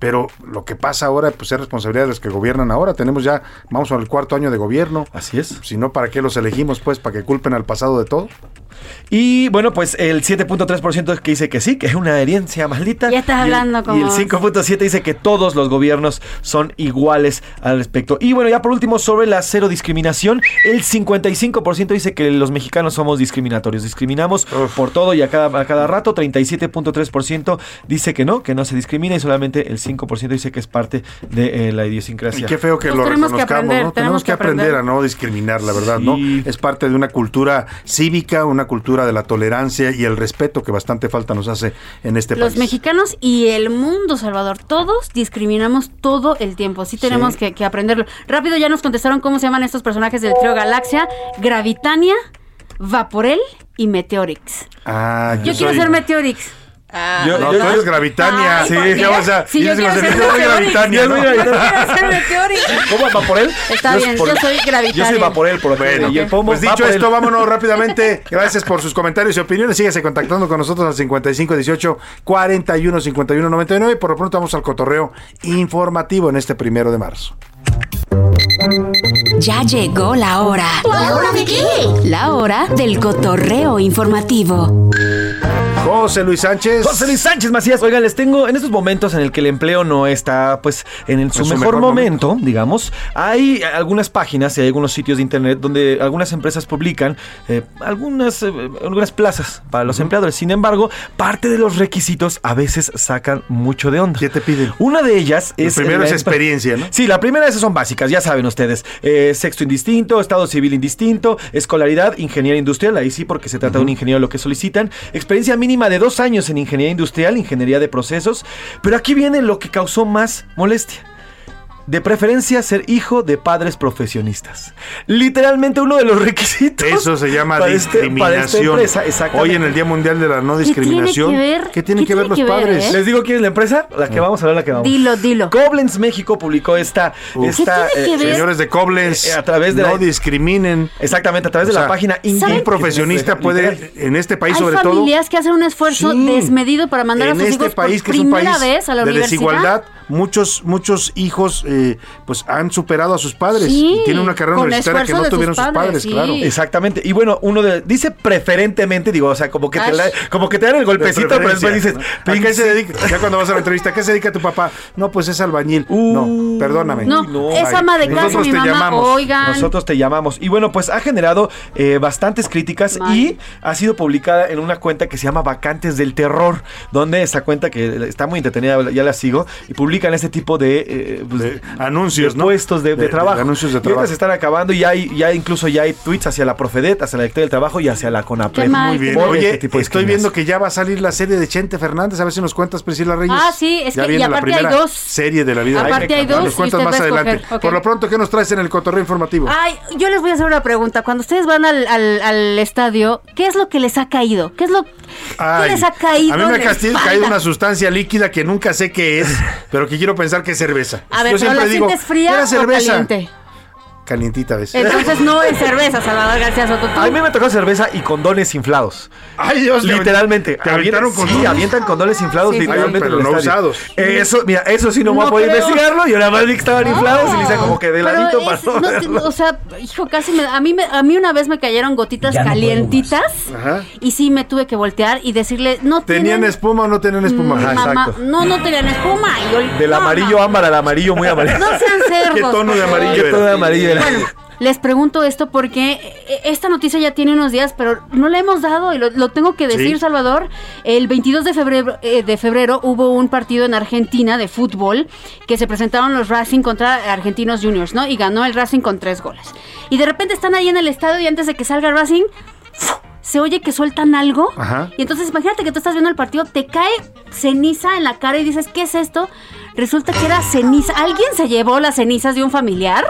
[SPEAKER 2] Pero lo que pasa ahora, pues es responsabilidad de los que gobiernan ahora. Tenemos ya, vamos al cuarto año de gobierno.
[SPEAKER 20] Así es.
[SPEAKER 2] Si no, ¿para qué los elegimos? Pues, ¿para que culpen al pasado de todo?
[SPEAKER 20] Y bueno, pues el 7.3% es que dice que sí, que es una herencia maldita.
[SPEAKER 21] Ya estás
[SPEAKER 20] Y el-
[SPEAKER 21] hablando como-
[SPEAKER 20] Y el 5.7% dice que todos los gobiernos son iguales al respecto. Y bueno, ya por último, sobre la cero discriminación, el 55% dice que los mexicanos somos discriminatorios. Discriminamos por todo y a cada, a cada rato. 37.3% dice que no, que no se discrimina y solamente el 5% dice que es parte de eh, la idiosincrasia.
[SPEAKER 2] Y qué feo que
[SPEAKER 21] Pues
[SPEAKER 2] lo
[SPEAKER 21] tenemos que
[SPEAKER 2] reconozcamos,
[SPEAKER 21] aprender,
[SPEAKER 2] ¿no?
[SPEAKER 21] tenemos
[SPEAKER 2] Tenemos
[SPEAKER 21] que
[SPEAKER 2] aprender. a no discriminar, la verdad, ¿no? Es parte de una cultura cívica, una cultura de la tolerancia y el respeto que bastante falta nos hace en este
[SPEAKER 21] Los
[SPEAKER 2] país.
[SPEAKER 21] mexicanos y el mundo, Salvador, todos discriminamos todo el tiempo. Sí tenemos
[SPEAKER 2] Sí.
[SPEAKER 21] que, que aprenderlo. Rápido ya nos contestaron cómo se llaman estos personajes del trío Galaxia. Gravitania, Vaporel y Meteorix.
[SPEAKER 2] Ah,
[SPEAKER 21] Yo, quiero
[SPEAKER 2] soy-
[SPEAKER 21] ser Meteorix. Ah,
[SPEAKER 2] no, tú eres Gravitania.
[SPEAKER 21] Ay,
[SPEAKER 2] sí, ya vas a.
[SPEAKER 21] Sí, yo
[SPEAKER 2] dices,
[SPEAKER 21] quiero ser
[SPEAKER 2] yo. Gravitania,
[SPEAKER 21] Yo
[SPEAKER 2] ¿no?
[SPEAKER 21] quiero ser Meteorix.
[SPEAKER 20] ¿Cómo va por él?
[SPEAKER 21] Está bien, yo soy Gravitania.
[SPEAKER 20] Yo soy Vaporel por.
[SPEAKER 2] Bueno,
[SPEAKER 20] y el pomo
[SPEAKER 2] pues dicho
[SPEAKER 20] Vaporel.
[SPEAKER 2] esto, vámonos rápidamente. Gracias por sus comentarios y opiniones. Síguese contactando con nosotros al 55 18 41 51 99. Por lo pronto vamos al cotorreo informativo en este primero de marzo.
[SPEAKER 7] Ya llegó la hora.
[SPEAKER 23] ¿La hora de qué?
[SPEAKER 7] La hora del cotorreo informativo.
[SPEAKER 2] José Luis Sánchez.
[SPEAKER 20] José Luis Sánchez Macías, oigan, les tengo en estos momentos en el que el empleo no está pues en el- su,
[SPEAKER 2] En su
[SPEAKER 20] mejor,
[SPEAKER 2] mejor
[SPEAKER 20] momento, digamos, hay algunas páginas y hay algunos sitios de internet donde algunas empresas publican eh, algunas, eh, algunas plazas para los empleadores. Sin embargo, parte de los requisitos a veces sacan mucho de onda.
[SPEAKER 2] ¿Qué te piden?
[SPEAKER 20] Una de ellas es...
[SPEAKER 2] primero
[SPEAKER 20] la
[SPEAKER 2] es
[SPEAKER 20] empre-
[SPEAKER 2] experiencia, ¿no?
[SPEAKER 20] Sí, la primera de esas son básicas, ya saben ustedes. Eh, sexto indistinto, estado civil indistinto, escolaridad, ingeniería industrial, ahí sí porque se trata de un ingeniero lo que solicitan. Experiencia mínima de dos años en ingeniería industrial, ingeniería de procesos. Pero aquí viene lo que causó más molestia. De preferencia ser hijo de padres profesionistas. Literalmente uno de los requisitos.
[SPEAKER 2] Eso se llama
[SPEAKER 20] para este- para esta
[SPEAKER 2] discriminación.
[SPEAKER 20] empresa.
[SPEAKER 2] Hoy en el Día Mundial de la No Discriminación.
[SPEAKER 21] tiene que ver?
[SPEAKER 2] ¿Qué tienen
[SPEAKER 21] ¿Qué
[SPEAKER 2] que ver los
[SPEAKER 21] tiene que ver,
[SPEAKER 2] padres?
[SPEAKER 21] eh?
[SPEAKER 20] Les digo quién es la empresa, la que vamos a ver, la que vamos.
[SPEAKER 21] Dilo, dilo.
[SPEAKER 20] Koblenz México publicó esta,
[SPEAKER 2] Uf.
[SPEAKER 20] esta
[SPEAKER 21] ¿Qué tiene que ver?
[SPEAKER 2] Señores de Koblenz,
[SPEAKER 20] Eh, a través de
[SPEAKER 2] no
[SPEAKER 20] la-
[SPEAKER 2] discriminen.
[SPEAKER 20] Exactamente, a través
[SPEAKER 2] O
[SPEAKER 20] de la página
[SPEAKER 2] Un profesionista puede,
[SPEAKER 20] literal.
[SPEAKER 2] en este país
[SPEAKER 21] Hay
[SPEAKER 2] sobre todo,
[SPEAKER 21] familias que hacen un esfuerzo
[SPEAKER 2] Sí.
[SPEAKER 21] desmedido para mandar a
[SPEAKER 2] en
[SPEAKER 21] sus
[SPEAKER 2] este
[SPEAKER 21] hijos
[SPEAKER 2] país
[SPEAKER 21] por
[SPEAKER 2] que es un
[SPEAKER 21] primera
[SPEAKER 2] país
[SPEAKER 21] vez a la
[SPEAKER 2] de
[SPEAKER 21] universidad.
[SPEAKER 2] desigualdad, muchos muchos hijos eh, pues han superado a sus padres
[SPEAKER 21] Sí,
[SPEAKER 2] y tienen una carrera universitaria que no tuvieron sus padres,
[SPEAKER 21] sí.
[SPEAKER 2] claro.
[SPEAKER 20] Exactamente. Y bueno, uno de dice preferentemente, digo, o sea, como que te, la- como que te dan el
[SPEAKER 2] De
[SPEAKER 20] golpecito, pero después dices.
[SPEAKER 2] ¿A qué se dedica? Ya cuando vas a la entrevista, ¿a qué se dedica tu papá? No, pues es albañil. no, perdóname.
[SPEAKER 21] No, es ama de casa,
[SPEAKER 2] nosotros
[SPEAKER 21] mi
[SPEAKER 2] te
[SPEAKER 21] mamá.
[SPEAKER 2] llamamos.
[SPEAKER 21] Oigan.
[SPEAKER 20] Nosotros te llamamos. Y bueno, pues ha generado eh, bastantes críticas y ha sido publicada en una cuenta que se llama Vacantes del Terror, donde esta cuenta que está muy entretenida, ya la sigo, y publican este tipo de, eh, pues,
[SPEAKER 2] De- anuncios, ¿no?
[SPEAKER 20] puestos de, de
[SPEAKER 2] De- de
[SPEAKER 20] trabajo.
[SPEAKER 2] anuncios de
[SPEAKER 20] Y
[SPEAKER 2] trabajo.
[SPEAKER 20] se están acabando y ya hay, ya incluso ya hay tweets hacia la Profedet, hacia la Directoría del Trabajo y hacia la CONAPRED.
[SPEAKER 2] Muy bien. Oye,
[SPEAKER 20] este tipo de
[SPEAKER 2] estoy viendo que ya va a salir la serie de Chente Fernández. A ver si nos cuentas, Priscila Reyes.
[SPEAKER 21] Ah, sí, es
[SPEAKER 2] ya
[SPEAKER 21] que- y
[SPEAKER 2] la
[SPEAKER 21] aparte hay dos.
[SPEAKER 2] serie de la vida.
[SPEAKER 21] Aparte hay dos
[SPEAKER 2] Nos
[SPEAKER 21] y
[SPEAKER 2] cuentas más adelante. Por lo pronto, ¿qué nos traes en el cotorreo informativo?
[SPEAKER 21] Ay, yo les voy a hacer una pregunta. Cuando ustedes van al, al- al estadio, ¿qué es lo que les ha caído? ¿Qué es lo
[SPEAKER 2] Ay,
[SPEAKER 21] ¿qué les ha caído?
[SPEAKER 2] A mí me ha caído una sustancia líquida que nunca sé qué es, pero que quiero pensar que es cerveza.
[SPEAKER 21] A ver,
[SPEAKER 2] Yo
[SPEAKER 21] ¿pero
[SPEAKER 2] siempre
[SPEAKER 21] la
[SPEAKER 2] digo,
[SPEAKER 21] fría
[SPEAKER 2] ¿era
[SPEAKER 21] o
[SPEAKER 2] cerveza?
[SPEAKER 21] caliente?
[SPEAKER 2] Calientita a veces.
[SPEAKER 21] Entonces no es cerveza, Salvador García Soto. Tú-
[SPEAKER 20] A mí me tocó cerveza y condones inflados.
[SPEAKER 2] Ay, Dios, ¿te
[SPEAKER 20] Literalmente.
[SPEAKER 2] ¿Te aventaron
[SPEAKER 20] sí,
[SPEAKER 2] condones?
[SPEAKER 20] avientan condones inflados
[SPEAKER 21] Sí, sí.
[SPEAKER 20] literalmente.
[SPEAKER 2] Pero
[SPEAKER 20] en el
[SPEAKER 2] no
[SPEAKER 20] estadio.
[SPEAKER 2] usados.
[SPEAKER 20] Eh, eso, mira, eso sí no, voy
[SPEAKER 21] No
[SPEAKER 20] a poder
[SPEAKER 21] creo.
[SPEAKER 20] investigarlo. Yo nada más vi que estaban inflados y le hice como que de ladito para no verlo.
[SPEAKER 21] o sea, hijo, casi me, a mí me, a mí una vez me cayeron gotitas
[SPEAKER 17] Ya no puedo
[SPEAKER 21] calientitas
[SPEAKER 2] Ajá.
[SPEAKER 21] y sí me tuve que voltear y decirle, no
[SPEAKER 2] ¿Tenían
[SPEAKER 21] tienen
[SPEAKER 2] espuma o no tenían espuma?
[SPEAKER 21] Mm,
[SPEAKER 20] Ajá,
[SPEAKER 21] mamá,
[SPEAKER 20] exacto.
[SPEAKER 21] no, no tenían espuma. Y yo,
[SPEAKER 20] Del
[SPEAKER 21] no,
[SPEAKER 20] amarillo ámbar al amarillo muy amarillo.
[SPEAKER 21] No sean cerdos.
[SPEAKER 2] ¿Qué tono de amarillo
[SPEAKER 20] ¿Qué tono de amarillo era?
[SPEAKER 21] Bueno, les pregunto esto porque eh, esta noticia ya tiene unos días, pero no la hemos dado y lo, lo tengo que decir,
[SPEAKER 2] Sí.
[SPEAKER 21] Salvador. El 22 de febrero, eh, de febrero hubo un partido en Argentina de fútbol que se presentaron los Racing contra Argentinos Juniors, ¿no? Y ganó el Racing con tres goles. Y de repente están ahí en el estadio y antes de que salga Racing, se oye que sueltan algo.
[SPEAKER 2] Ajá.
[SPEAKER 21] Y entonces imagínate que tú estás viendo el partido, te cae ceniza en la cara y dices, ¿qué es esto? Resulta que era ceniza. ¿Alguien se llevó las cenizas de un familiar?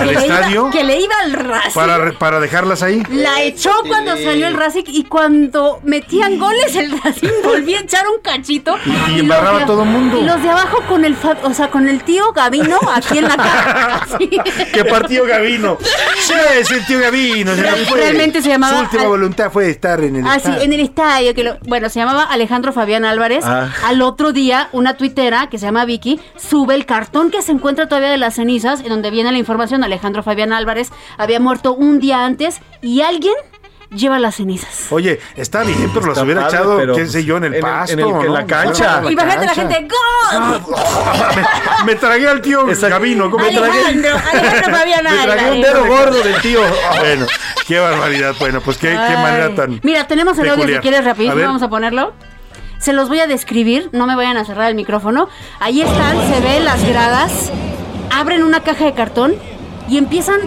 [SPEAKER 2] ¿Al
[SPEAKER 21] que le iba-
[SPEAKER 2] estadio?
[SPEAKER 21] que le iba al Racing.
[SPEAKER 2] Para, para dejarlas ahí.
[SPEAKER 21] La echó cuando salió el Racing y cuando metían goles el Racing volvía a echar un cachito.
[SPEAKER 2] Y- embarraba a todo mundo.
[SPEAKER 21] Y los de abajo con el, fa- o sea, con el tío Gavino aquí en la cara. Sí.
[SPEAKER 2] ¿Qué partido Gavino? Sí, es el tío Gavino. se fue.
[SPEAKER 21] realmente se llamaba
[SPEAKER 2] Su última
[SPEAKER 21] Al-
[SPEAKER 2] voluntad fue estar en el
[SPEAKER 21] Ah, sí,
[SPEAKER 2] estadio.
[SPEAKER 21] en el estadio. Que lo- bueno, se llamaba Alejandro Fabián Álvarez.
[SPEAKER 20] Ah.
[SPEAKER 21] Al otro día, una tuitera que se llama Vicky sube el cartón que se encuentra todavía de las cenizas, en donde viene la información. Alejandro Fabián Álvarez había muerto un día antes y alguien lleva las cenizas.
[SPEAKER 2] Oye, está bien, pero las hubiera
[SPEAKER 20] padre,
[SPEAKER 2] echado, qué sé yo, en el
[SPEAKER 20] en el-
[SPEAKER 2] pasto.
[SPEAKER 20] en el- en la cancha.
[SPEAKER 21] Imagínate la
[SPEAKER 2] cancha.
[SPEAKER 21] gente, ¡Gol!
[SPEAKER 2] me, me tragué al tío
[SPEAKER 20] Exacto.
[SPEAKER 2] Gavino. ¿cómo me tragué?
[SPEAKER 21] Alejandro, Alejandro Fabián
[SPEAKER 20] Me tragué un dedo gordo del tío.
[SPEAKER 2] Bueno, qué barbaridad. Bueno, pues qué, manera tan.
[SPEAKER 21] Mira, tenemos el audio si quieres
[SPEAKER 2] ver.
[SPEAKER 21] vamos a ponerlo. Se los voy a describir, no me vayan a cerrar el micrófono. Ahí están, se ven las gradas, abren una caja de cartón y empiezan,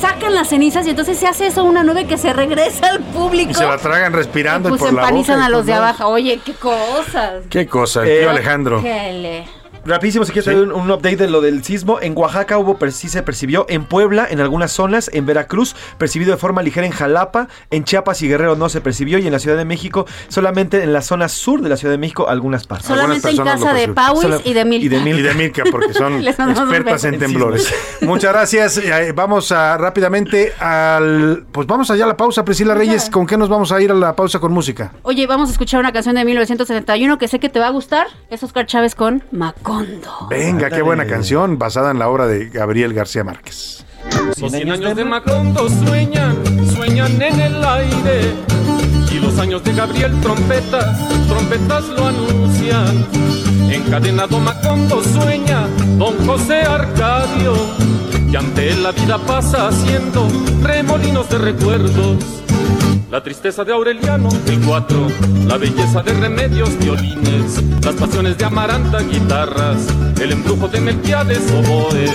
[SPEAKER 21] sacan las cenizas y entonces se hace eso una nube que se regresa al público.
[SPEAKER 2] Y se la tragan respirando y,
[SPEAKER 21] pues
[SPEAKER 2] por la
[SPEAKER 21] empanizan
[SPEAKER 2] boca.
[SPEAKER 21] a
[SPEAKER 2] y
[SPEAKER 21] los
[SPEAKER 2] por
[SPEAKER 21] de abajo. Oye, qué cosas.
[SPEAKER 2] Qué cosa, el
[SPEAKER 20] Eh,
[SPEAKER 2] tío Alejandro.
[SPEAKER 21] Qué le-
[SPEAKER 20] Rapidísimo, si quieres saber un, un update de lo del sismo. En Oaxaca hubo, sí se percibió. En Puebla, en algunas zonas. En Veracruz, percibido de forma ligera en Jalapa. En Chiapas y Guerrero no se percibió. Y en la Ciudad de México, solamente en la zona sur de la Ciudad de México, algunas partes.
[SPEAKER 21] Solamente en casa de. Pauis y de Milka.
[SPEAKER 20] y de Milka.
[SPEAKER 2] Y de Milka, porque son expertas en temblores. Muchas gracias. Eh, Vamos a rápidamente al. Pues vamos allá a la pausa, Priscila Reyes. ¿Con qué nos vamos a ir a la pausa con música?
[SPEAKER 21] Oye, vamos a escuchar una canción de 1971 que sé que te va a gustar. Es Oscar Chávez con Macondo.
[SPEAKER 2] Venga, qué buena canción basada en la obra de Gabriel García Márquez.
[SPEAKER 22] Los 100 años de Macondo sueñan, sueñan en el aire. Y los años de Gabriel trompetas, trompetas lo anuncian. Encadenado Macondo sueña, don José Arcadio. Y ante él la vida pasa haciendo remolinos de recuerdos. La tristeza de Aureliano, el cuatro, la belleza de remedios, violines, las pasiones de Amaranta, guitarras, el embrujo de Melquiades, oboe,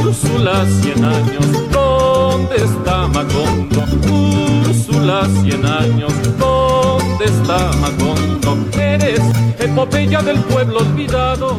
[SPEAKER 22] Úrsula, cien años, ¿dónde está Macondo? Úrsula, cien años, ¿dónde está Macondo? Eres epopeya del pueblo olvidado.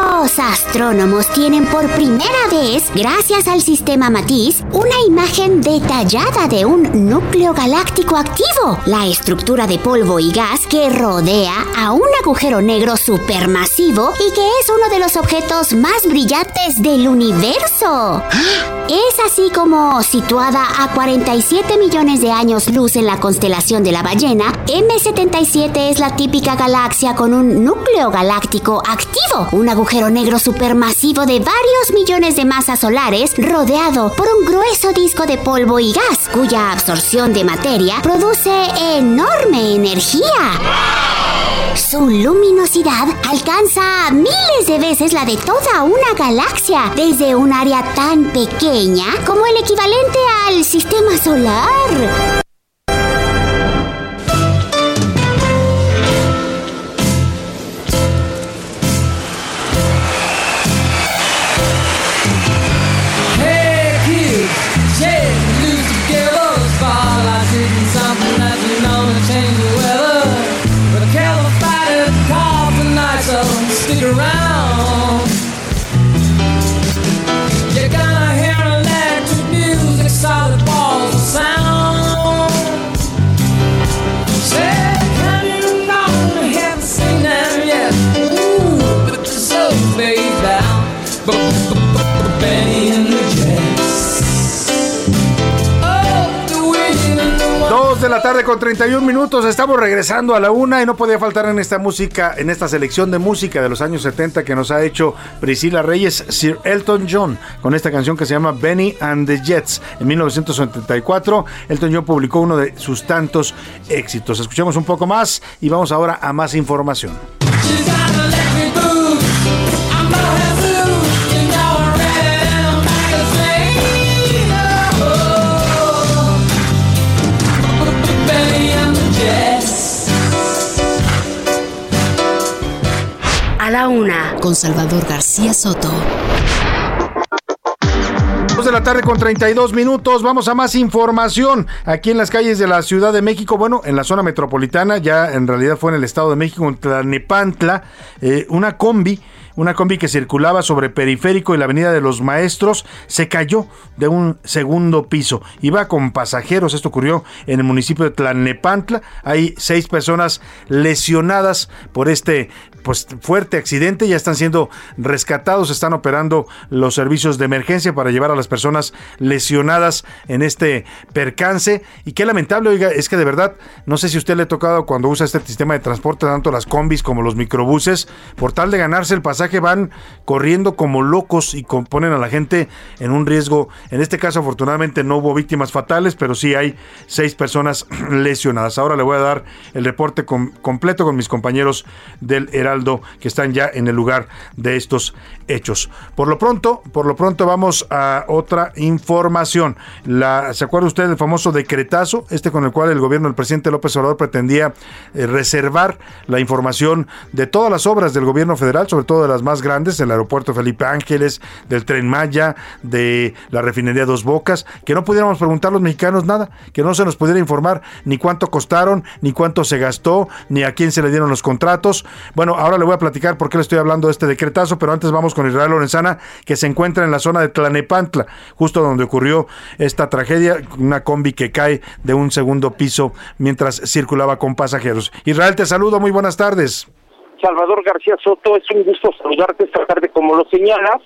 [SPEAKER 24] los astrónomos tienen por primera vez, gracias al sistema Matiz, una imagen detallada de un núcleo galáctico activo, la estructura de polvo y gas que rodea a un agujero negro supermasivo y que es uno de los objetos más brillantes del universo. Es así como, situada a 47 millones de años luz en la constelación de la ballena, M77 es la típica galaxia con un núcleo galáctico activo, un agujero negro supermasivo de varios millones de masas solares rodeado por un grueso disco de polvo y gas, cuya absorción de materia produce enorme energía. Su luminosidad alcanza miles de veces la de toda una galaxia, desde un área tan pequeña como el equivalente al sistema solar.
[SPEAKER 2] Tarde con 31 minutos, estamos regresando a la una y no podía faltar en esta música, en esta selección de música de los años 70 que nos ha hecho Priscila Reyes, Sir Elton John, con esta canción que se llama Benny and the Jets. En 1974, Elton John publicó uno de sus tantos éxitos. Escuchemos un poco más y vamos ahora a más información.
[SPEAKER 7] Con Salvador García Soto.
[SPEAKER 2] Dos de la tarde con 32 minutos. Vamos a más información aquí en las calles de la Ciudad de México. Bueno, en la zona metropolitana, ya en realidad fue en el Estado de México, en Tlalnepantla, eh, una combi. Una combi que circulaba sobre Periférico y la Avenida de los Maestros se cayó de un segundo piso. Iba con pasajeros. Esto ocurrió en el municipio de Tlalnepantla. Hay seis personas lesionadas por este pues fuerte accidente, ya están siendo rescatados, están operando los servicios de emergencia para llevar a las personas lesionadas en este percance y qué lamentable, oiga, es que de verdad, no sé si usted le ha tocado cuando usa este sistema de transporte, tanto las combis como los microbuses, por tal de ganarse el pasaje van corriendo como locos y ponen a la gente en un riesgo, en este caso afortunadamente no hubo víctimas fatales, pero sí hay seis personas lesionadas. Ahora le voy a dar el reporte com- completo con mis compañeros del Heraldo que están ya en el lugar de estos hechos. Por lo pronto, por lo pronto vamos a otra información. ¿Se acuerda usted del famoso decretazo, este con el cual el gobierno del presidente López Obrador pretendía eh, reservar la información de todas las obras del gobierno federal, sobre todo de las más grandes, el aeropuerto Felipe Ángeles, del tren Maya, de la refinería Dos Bocas, que no pudiéramos preguntar los mexicanos nada, que no se nos pudiera informar ni cuánto costaron, ni cuánto se gastó, ni a quién se le dieron los contratos. Bueno, ahora le voy a platicar por qué le estoy hablando de este decretazo, pero antes vamos con Israel Lorenzana, que se encuentra en la zona de Tlanepantla, justo donde ocurrió esta tragedia, una combi que cae de un segundo piso mientras circulaba con pasajeros. Israel, te saludo, muy buenas tardes.
[SPEAKER 25] Salvador García Soto, es un gusto saludarte esta tarde como lo señalas.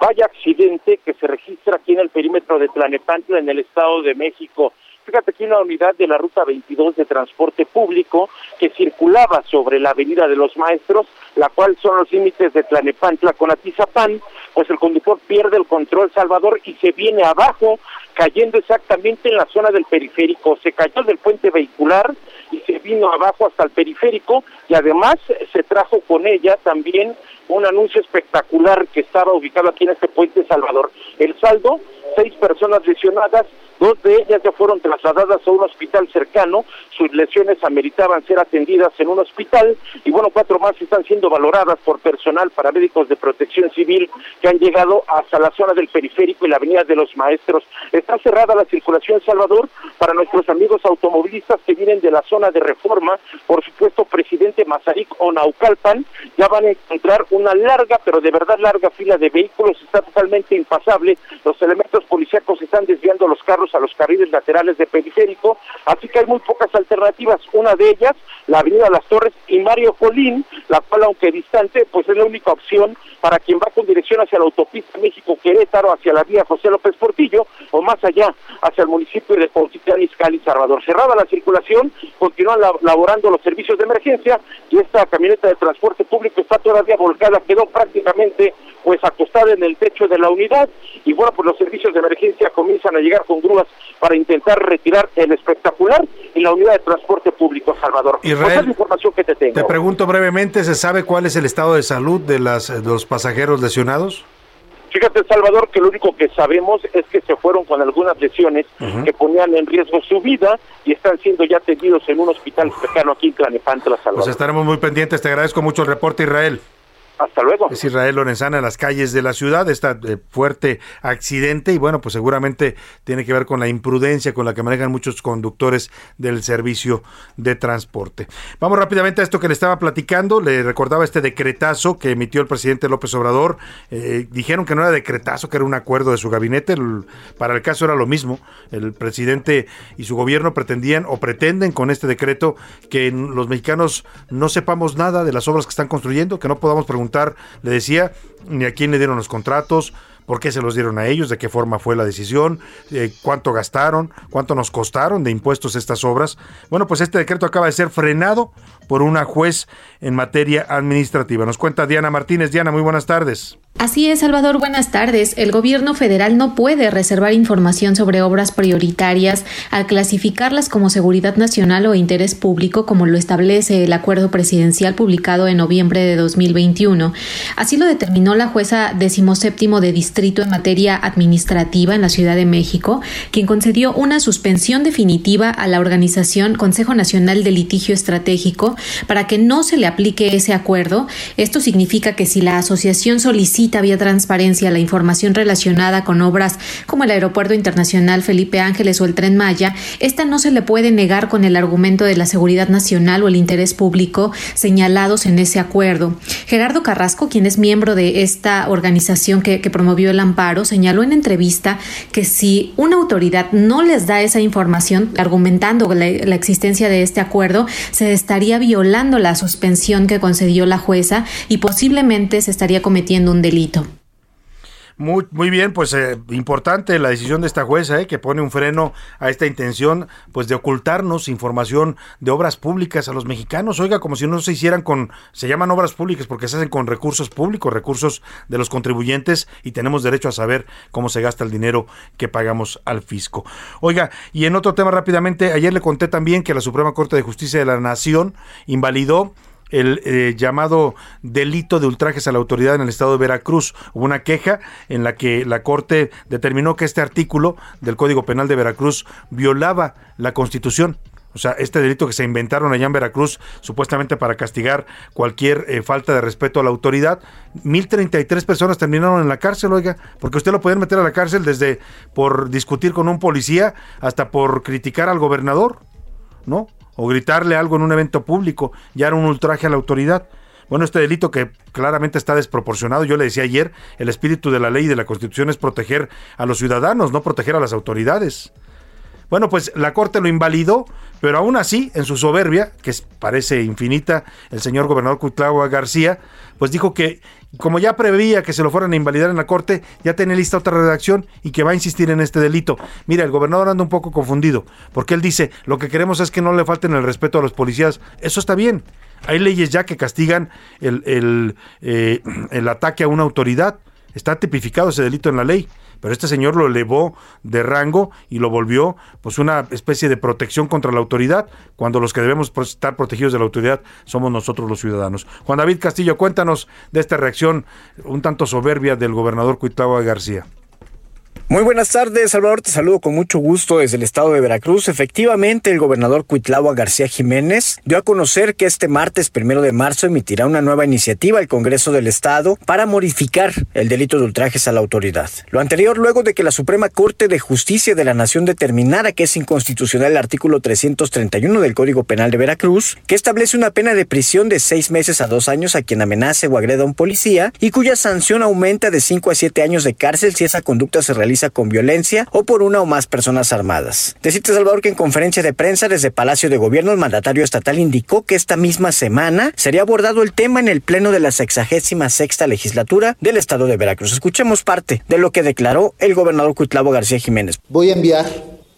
[SPEAKER 25] Vaya accidente que se registra aquí en el perímetro de Tlanepantla, en el Estado de México. Fíjate que una unidad de la Ruta 22 de Transporte Público que circulaba sobre la Avenida de los Maestros, la cual son los límites de Tlanepantla con Atizapán, pues el conductor pierde el control, Salvador, y se viene abajo, cayendo exactamente en la zona del periférico. Se cayó del puente vehicular y se vino abajo hasta el periférico y además se trajo con ella también un anuncio espectacular que estaba ubicado aquí en este puente Salvador. El saldo, seis personas lesionadas, Dos de ellas ya fueron trasladadas a un hospital cercano, sus lesiones ameritaban ser atendidas en un hospital. Y bueno, cuatro más están siendo valoradas por personal paramédicos de protección civil que han llegado hasta la zona del periférico y la avenida de los maestros. Está cerrada la circulación Salvador para nuestros amigos automovilistas que vienen de la zona de reforma, por supuesto, presidente Mazarik o Naucalpan, ya van a encontrar una larga, pero de verdad larga fila de vehículos, está totalmente impasable, los elementos policíacos están desviando los carros a los carriles laterales de periférico, así que hay muy pocas alternativas, una de ellas, la avenida Las Torres y Mario Colín, la cual aunque distante, pues es la única opción para quien va con dirección hacia la autopista México-Querétaro, hacia la vía José López Portillo, o más allá, hacia el municipio de Cuautitlán Izcalli, Salvador. Cerrada la circulación, continúan la- laborando los servicios de emergencia y esta camioneta de transporte público está todavía volcada, quedó prácticamente pues acostada en el techo de la unidad y bueno, pues los servicios de emergencia comienzan a llegar con grúas para intentar retirar el espectacular y la unidad de transporte público, Salvador.
[SPEAKER 2] Israel,
[SPEAKER 25] Pues es la información que te tengo.
[SPEAKER 2] Te pregunto brevemente, ¿se sabe cuál es el estado de salud de, las, de los pasajeros lesionados?
[SPEAKER 25] Fíjate, Salvador, que lo único que sabemos es que se fueron con algunas lesiones que ponían en riesgo su vida y están siendo ya atendidos en un hospital cercano aquí en Tlanepantla, Salvador.
[SPEAKER 2] Pues estaremos muy pendientes. Te agradezco mucho el reporte, Israel.
[SPEAKER 25] Hasta luego.
[SPEAKER 2] Es Israel Lorenzana en las calles de la ciudad, este fuerte accidente y bueno, pues seguramente tiene que ver con la imprudencia con la que manejan muchos conductores del servicio de transporte. Vamos rápidamente a esto que le estaba platicando, le recordaba este decretazo que emitió el presidente López Obrador, Eh, dijeron que no era decretazo, que era un acuerdo de su gabinete, para el caso era lo mismo, el presidente y su gobierno pretendían o pretenden con este decreto que los mexicanos no sepamos nada de las obras que están construyendo, que no podamos preguntar, le decía, ni a quién le dieron los contratos, por qué se los dieron a ellos, de qué forma fue la decisión, eh, cuánto gastaron, cuánto nos costaron de impuestos estas obras. Bueno, pues este decreto acaba de ser frenado por una juez en materia administrativa. Nos cuenta Diana Martínez. Diana, muy buenas tardes.
[SPEAKER 26] Así es, Salvador, buenas tardes. El gobierno federal no puede reservar información sobre obras prioritarias al clasificarlas como seguridad nacional o interés público, como lo establece el acuerdo presidencial publicado en noviembre de 2021. Así lo determinó la jueza decimoséptimo de distrito en materia administrativa en la Ciudad de México, quien concedió una suspensión definitiva a la organización Consejo Nacional de Litigio Estratégico para que no se le aplique ese acuerdo. Esto significa que si la asociación solicita vía transparencia la información relacionada con obras como el Aeropuerto Internacional Felipe Ángeles o el Tren Maya, esta no se le puede negar con el argumento de la seguridad nacional o el interés público señalados en ese acuerdo. Gerardo Carrasco, quien es miembro de esta organización que, que promovió el amparo, señaló en entrevista que si una autoridad no les da esa información, argumentando la, existencia de este acuerdo, se estaría violando la suspensión que concedió la jueza y posiblemente se estaría cometiendo un delito.
[SPEAKER 2] Muy, muy bien, pues eh, importante la decisión de esta jueza, eh, que pone un freno a esta intención, pues de ocultarnos información de obras públicas a los mexicanos. Oiga, como si no se hicieran con, se llaman obras públicas porque se hacen con recursos públicos, recursos de los contribuyentes y tenemos derecho a saber cómo se gasta el dinero que pagamos al fisco. Oiga, y en otro tema rápidamente, ayer le conté también que la Suprema Corte de Justicia de la Nación invalidó el eh, llamado delito de ultrajes a la autoridad en el estado de Veracruz. Hubo una queja en la que la Corte determinó que este artículo del Código Penal de Veracruz violaba la Constitución. O sea, este delito que se inventaron allá en Veracruz, supuestamente para castigar cualquier eh, falta de respeto a la autoridad, 1033 personas terminaron en la cárcel, oiga, porque usted lo pueden meter a la cárcel desde por discutir con un policía hasta por criticar al gobernador, ¿no? O gritarle algo en un evento público, ya era un ultraje a la autoridad. Bueno, este delito que claramente está desproporcionado, yo le decía ayer, el espíritu de la ley y de la Constitución es proteger a los ciudadanos, no proteger a las autoridades. Bueno, pues la Corte lo invalidó, pero aún así, en su soberbia, que parece infinita, el señor gobernador Cuitlagua García, pues dijo que como ya preveía que se lo fueran a invalidar en la Corte, ya tiene lista otra redacción y que va a insistir en este delito. Mira, el gobernador anda un poco confundido, porque él dice, lo que queremos es que no le falten el respeto a los policías. Eso está bien. Hay leyes ya que castigan el, el, eh, el ataque a una autoridad. Está tipificado ese delito en la ley. Pero este señor lo elevó de rango y lo volvió pues una especie de protección contra la autoridad, cuando los que debemos estar protegidos de la autoridad somos nosotros los ciudadanos. Juan David Castillo, cuéntanos de esta reacción un tanto soberbia del gobernador Cuitlagua García.
[SPEAKER 27] Muy buenas tardes, Salvador. Te saludo con mucho gusto desde el estado de Veracruz. Efectivamente, el gobernador Cuitlagua García Jiménez dio a conocer que este martes primero de marzo emitirá una nueva iniciativa al Congreso del Estado para modificar el delito de ultrajes a la autoridad. Lo anterior luego de que la Suprema Corte de Justicia de la Nación determinara que es inconstitucional el artículo 331 del Código Penal de Veracruz, que establece una pena de prisión de seis meses a dos años a quien amenace o agreda a un policía y cuya sanción aumenta de cinco a siete años de cárcel si esa conducta se realiza con violencia o por una o más personas armadas. Decirte, Salvador, que en conferencia de prensa desde Palacio de Gobierno, el mandatario estatal indicó que esta misma semana sería abordado el tema en el Pleno de la 66 legislatura del Estado de Veracruz. Escuchemos parte de lo que declaró el gobernador Cuitlavo García Jiménez.
[SPEAKER 28] Voy a enviar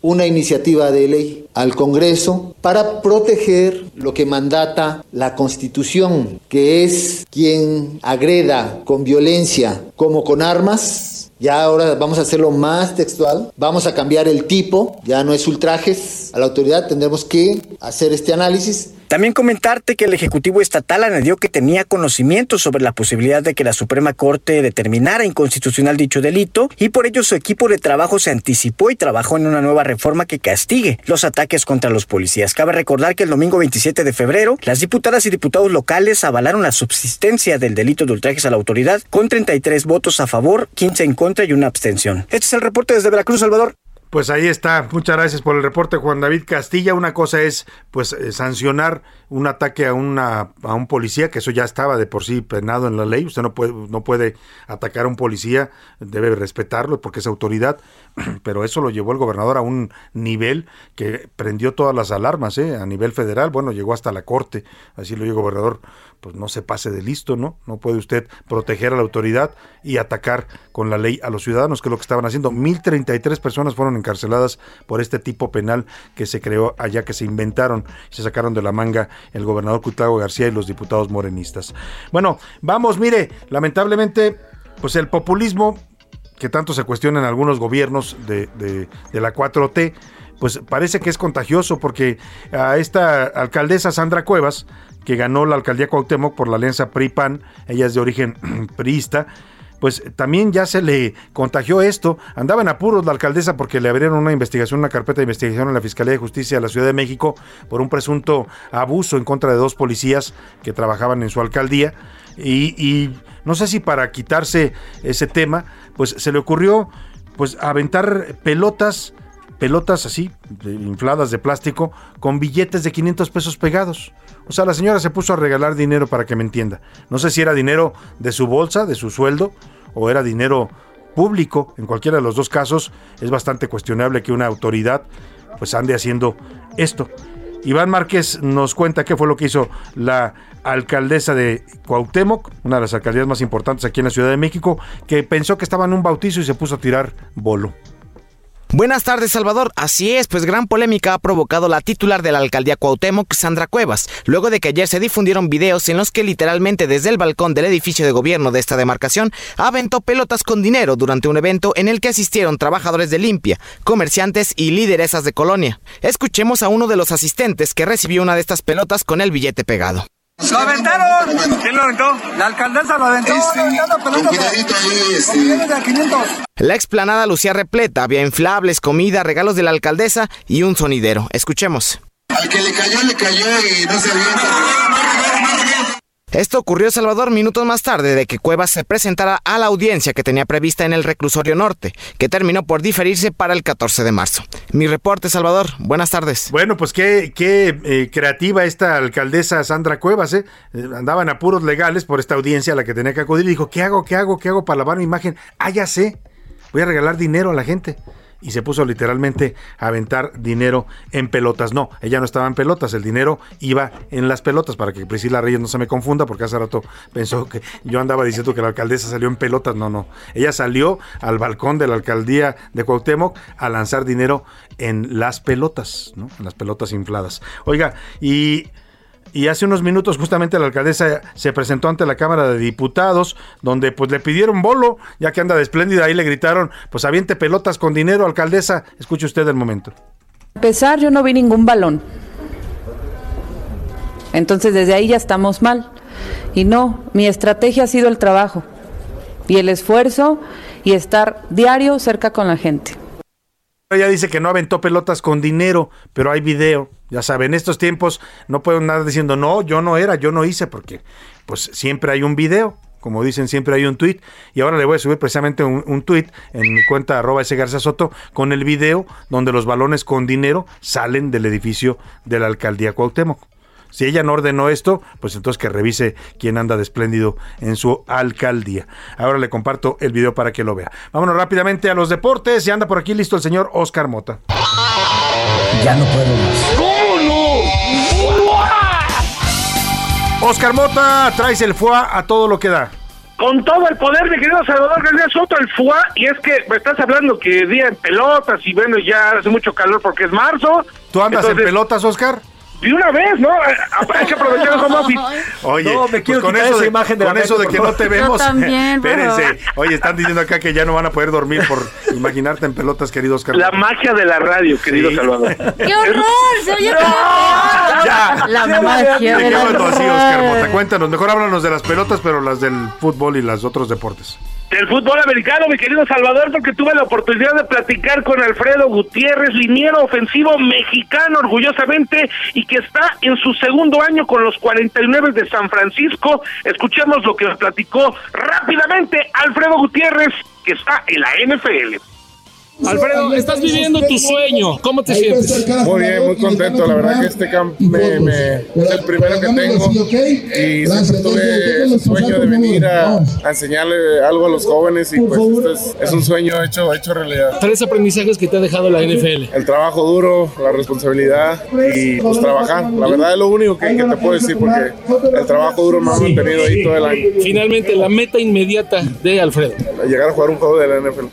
[SPEAKER 28] una iniciativa de ley al Congreso para proteger lo que mandata la Constitución, que es quien agreda con violencia como con armas, ya ahora vamos a hacerlo más textual. Vamos a cambiar el tipo. Ya no es ultrajes a la autoridad. Tendremos que hacer este análisis.
[SPEAKER 27] También comentarte que el Ejecutivo Estatal añadió que tenía conocimiento sobre la posibilidad de que la Suprema Corte determinara inconstitucional dicho delito y por ello su equipo de trabajo se anticipó y trabajó en una nueva reforma que castigue los ataques contra los policías. Cabe recordar que el domingo 27 de febrero las diputadas y diputados locales avalaron la subsistencia del delito de ultrajes a la autoridad con 33 votos a favor, 15 en contra y una abstención. Este es el reporte desde Veracruz, Salvador.
[SPEAKER 2] Pues ahí está. Muchas gracias por el reporte, Juan David Castilla. Una cosa es, pues, eh, sancionar un ataque a una a un policía, que eso ya estaba de por sí penado en la ley. Usted no puede no puede atacar a un policía, debe respetarlo porque es autoridad. Pero eso lo llevó el gobernador a un nivel que prendió todas las alarmas, ¿eh? A nivel federal, bueno, llegó hasta la corte. Así lo dijo el gobernador pues no se pase de listo, ¿no? No puede usted proteger a la autoridad y atacar con la ley a los ciudadanos, que es lo que estaban haciendo. 1033 personas fueron encarceladas por este tipo penal que se creó allá, que se inventaron, se sacaron de la manga el gobernador Cuitlago García y los diputados morenistas. Bueno, vamos, mire, lamentablemente, pues el populismo que tanto se cuestiona en algunos gobiernos de, de, la 4T, pues parece que es contagioso porque a esta alcaldesa Sandra Cuevas que ganó la alcaldía Cuauhtémoc por la alianza PRI-PAN, ella es de origen priista, pues también ya se le contagió esto. Andaba en apuros la alcaldesa porque le abrieron una investigación, una carpeta de investigación en la Fiscalía de Justicia de la Ciudad de México por un presunto abuso en contra de dos policías que trabajaban en su alcaldía. Y, y no sé si para quitarse ese tema, pues se le ocurrió pues aventar pelotas pelotas así, infladas de plástico, con billetes de 500 pesos pegados. O sea, la señora se puso a regalar dinero para que me entienda. No sé si era dinero de su bolsa, de su sueldo, o era dinero público. En cualquiera de los dos casos es bastante cuestionable que una autoridad pues ande haciendo esto. Iván Márquez nos cuenta qué fue lo que hizo la alcaldesa de Cuauhtémoc, una de las alcaldías más importantes aquí en la Ciudad de México, que pensó que estaba en un bautizo y se puso a tirar bolo.
[SPEAKER 10] Buenas tardes, Salvador. Así es, pues gran polémica ha provocado la titular de la alcaldía Cuauhtémoc, Sandra Cuevas, luego de que ayer se difundieron videos en los que literalmente desde el balcón del edificio de gobierno de esta demarcación aventó pelotas con dinero durante un evento en el que asistieron trabajadores de limpia, comerciantes y lideresas de colonia. Escuchemos a uno de los asistentes que recibió una de estas pelotas con el billete pegado.
[SPEAKER 29] ¡Lo aventaron! ¿Quién lo aventó? La alcaldesa lo aventó.
[SPEAKER 10] La explanada lucía repleta, había inflables, comida, regalos de la alcaldesa y un sonidero. Escuchemos.
[SPEAKER 30] Al que le cayó, le cayó y no se avienta.
[SPEAKER 10] Esto ocurrió Salvador minutos más tarde de que Cuevas se presentara a la audiencia que tenía prevista en el reclusorio norte, que terminó por diferirse para el 14 de marzo. Mi reporte, Salvador. Buenas tardes.
[SPEAKER 2] Bueno, pues qué, qué eh, creativa esta alcaldesa Sandra Cuevas, ¿eh? Andaba en apuros legales por esta audiencia a la que tenía que acudir y dijo, ¿qué hago, qué hago, qué hago para lavar mi imagen? Ah, ya sé, voy a regalar dinero a la gente y se puso literalmente a aventar dinero en pelotas. No, ella no estaba en pelotas, el dinero iba en las pelotas para que Priscila Reyes no se me confunda porque hace rato pensó que yo andaba diciendo que la alcaldesa salió en pelotas. No, no. Ella salió al balcón de la alcaldía de Cuauhtémoc a lanzar dinero en las pelotas, ¿no? En las pelotas infladas. Oiga, y y hace unos minutos justamente la alcaldesa se presentó ante la Cámara de Diputados, donde pues le pidieron bolo, ya que anda de espléndida, ahí le gritaron, pues aviente pelotas con dinero, alcaldesa. Escuche usted el momento.
[SPEAKER 31] A pesar, yo no vi ningún balón. Entonces desde ahí ya estamos mal. Y no, mi estrategia ha sido el trabajo y el esfuerzo y estar diario cerca con la gente.
[SPEAKER 2] Ella dice que no aventó pelotas con dinero, pero hay video. Ya saben, en estos tiempos no puedo andar diciendo, no, yo no era, yo no hice, porque pues siempre hay un video. Como dicen, siempre hay un tweet. Y ahora le voy a subir precisamente un, un tweet en mi cuenta arroba ese Soto con el video donde los balones con dinero salen del edificio de la alcaldía Cuauhtémoc. Si ella no ordenó esto, pues entonces que revise quién anda de espléndido en su alcaldía. Ahora le comparto el video para que lo vea. Vámonos rápidamente a los deportes. Ya anda por aquí listo el señor Oscar Mota.
[SPEAKER 32] Ya no puedo más.
[SPEAKER 2] Oscar Mota, traes el FUA a todo lo que da.
[SPEAKER 33] Con todo el poder, mi querido Salvador García Soto, el FUA, y es que me estás hablando que día en pelotas y bueno, ya hace mucho calor porque es marzo.
[SPEAKER 2] ¿Tú andas en pelotas, Oscar?
[SPEAKER 33] De una vez, ¿no? Hay que aprovechar el home office.
[SPEAKER 2] Oye,
[SPEAKER 20] No, me quiero
[SPEAKER 2] pues con eso
[SPEAKER 20] esa
[SPEAKER 2] de,
[SPEAKER 20] imagen de
[SPEAKER 2] con
[SPEAKER 20] la
[SPEAKER 2] eso de que no te vemos.
[SPEAKER 20] Yo también,
[SPEAKER 2] Espérense. Oye, están diciendo acá que ya no van a poder dormir por imaginarte en pelotas, querido Oscar.
[SPEAKER 33] La magia de la radio, querido
[SPEAKER 2] Sí.
[SPEAKER 33] Salvador.
[SPEAKER 21] ¡Qué horror! ¡Se oye
[SPEAKER 2] Ya,
[SPEAKER 21] La
[SPEAKER 2] ya,
[SPEAKER 21] magia de la radio.
[SPEAKER 2] Oscar Mota. Cuéntanos, mejor háblanos de las pelotas, pero las del fútbol y los otros deportes.
[SPEAKER 33] Del fútbol americano, mi querido Salvador, porque tuve la oportunidad de platicar con Alfredo Gutiérrez, liniero ofensivo mexicano, orgullosamente, y que está en su segundo año con los 49 de San Francisco. Escuchemos lo que nos platicó rápidamente Alfredo Gutiérrez, que está en la NFL.
[SPEAKER 34] Alfredo, estás viviendo tu sueño. ¿Cómo te sientes?
[SPEAKER 35] Muy bien, muy contento. La verdad que este camp me, me- es el primero que tengo y siempre tuve el sueño de venir a, a enseñarle algo a los jóvenes y pues esto es, es un sueño hecho, hecho realidad.
[SPEAKER 34] Tres aprendizajes que te ha dejado la NFL.
[SPEAKER 35] El trabajo duro, la responsabilidad y pues trabajar. La verdad es lo único que, que te puedo decir porque el trabajo duro me ha mantenido ahí todo el año.
[SPEAKER 34] Finalmente, la meta inmediata de Alfredo.
[SPEAKER 35] Llegar a jugar un juego de la NFL.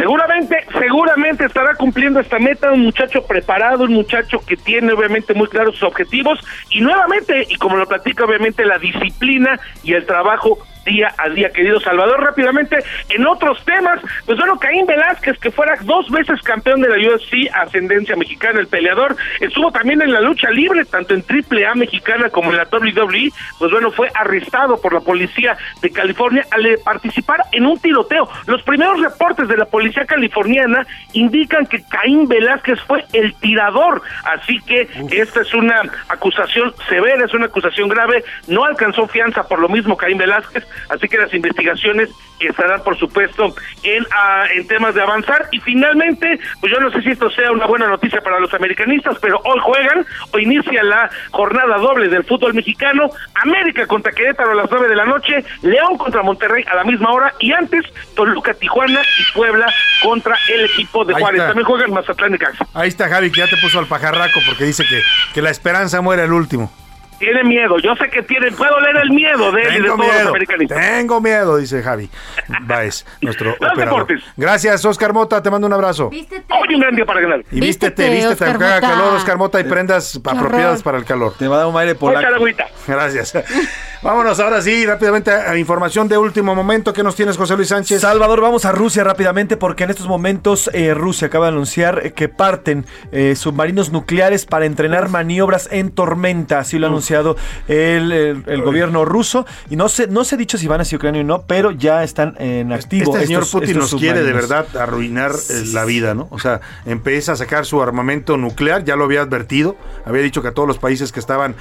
[SPEAKER 33] Seguramente, seguramente estará cumpliendo esta meta, un muchacho preparado, un muchacho que tiene obviamente muy claros sus objetivos y nuevamente, y como lo platica obviamente la disciplina y el trabajo día a día, querido Salvador. Rápidamente, en otros temas, pues bueno, Caín Velázquez, que fuera dos veces campeón de la UFC, ascendencia mexicana, el peleador, estuvo también en la lucha libre, tanto en Triple A mexicana como en la WWE, pues bueno, fue arrestado por la policía de California al participar en un tiroteo. Los primeros reportes de la policía californiana indican que Caín Velázquez fue el tirador, así que esta es una acusación severa, es una acusación grave, no alcanzó fianza por lo mismo Caín Velázquez, así que las investigaciones estarán por supuesto en, ah, en temas de avanzar y finalmente, pues yo no sé si esto sea una buena noticia para los americanistas, pero hoy juegan, hoy inicia la jornada doble del fútbol mexicano, América contra Querétaro a las 9 de la noche, León contra Monterrey a la misma hora y antes Toluca, Tijuana y Puebla contra el equipo de
[SPEAKER 2] Ahí
[SPEAKER 33] Juárez.
[SPEAKER 2] está.
[SPEAKER 33] También juegan Mazatlán y Caxa.
[SPEAKER 2] Ahí está Javi, que ya te puso al pajarraco porque dice que, que la esperanza muere el último.
[SPEAKER 33] Tiene miedo, yo sé que tiene, puedo leer el miedo de él y de todos los
[SPEAKER 2] miedo,
[SPEAKER 33] americanistas.
[SPEAKER 2] tengo miedo, dice Javi Baez, nuestro
[SPEAKER 33] Los
[SPEAKER 2] operador. Gracias, Oscar Mota, te mando un abrazo.
[SPEAKER 33] Hoy un gran día para ganar.
[SPEAKER 2] Y vístete, vístete, aunque haga calor, Oscar Mota, y prendas apropiadas para el calor.
[SPEAKER 20] Te va a dar un aire
[SPEAKER 33] agüita.
[SPEAKER 2] Gracias. Vámonos ahora sí, rápidamente a información de último momento. ¿Qué nos tienes, José Luis Sánchez?
[SPEAKER 20] Salvador, vamos a Rusia rápidamente porque en estos momentos eh, Rusia acaba de anunciar eh, que parten eh, submarinos nucleares para entrenar maniobras en tormenta. Así lo ha anunciado el, el- el gobierno ruso. Y no sé, no se ha dicho si van hacia Ucrania o no, pero ya están en activo.
[SPEAKER 2] Este señor
[SPEAKER 20] estos-
[SPEAKER 2] Putin
[SPEAKER 20] estos
[SPEAKER 2] nos quiere de verdad arruinar eh, la vida, ¿no? O sea, empieza a sacar su armamento nuclear, ya lo había advertido, había dicho que a todos los países que estaban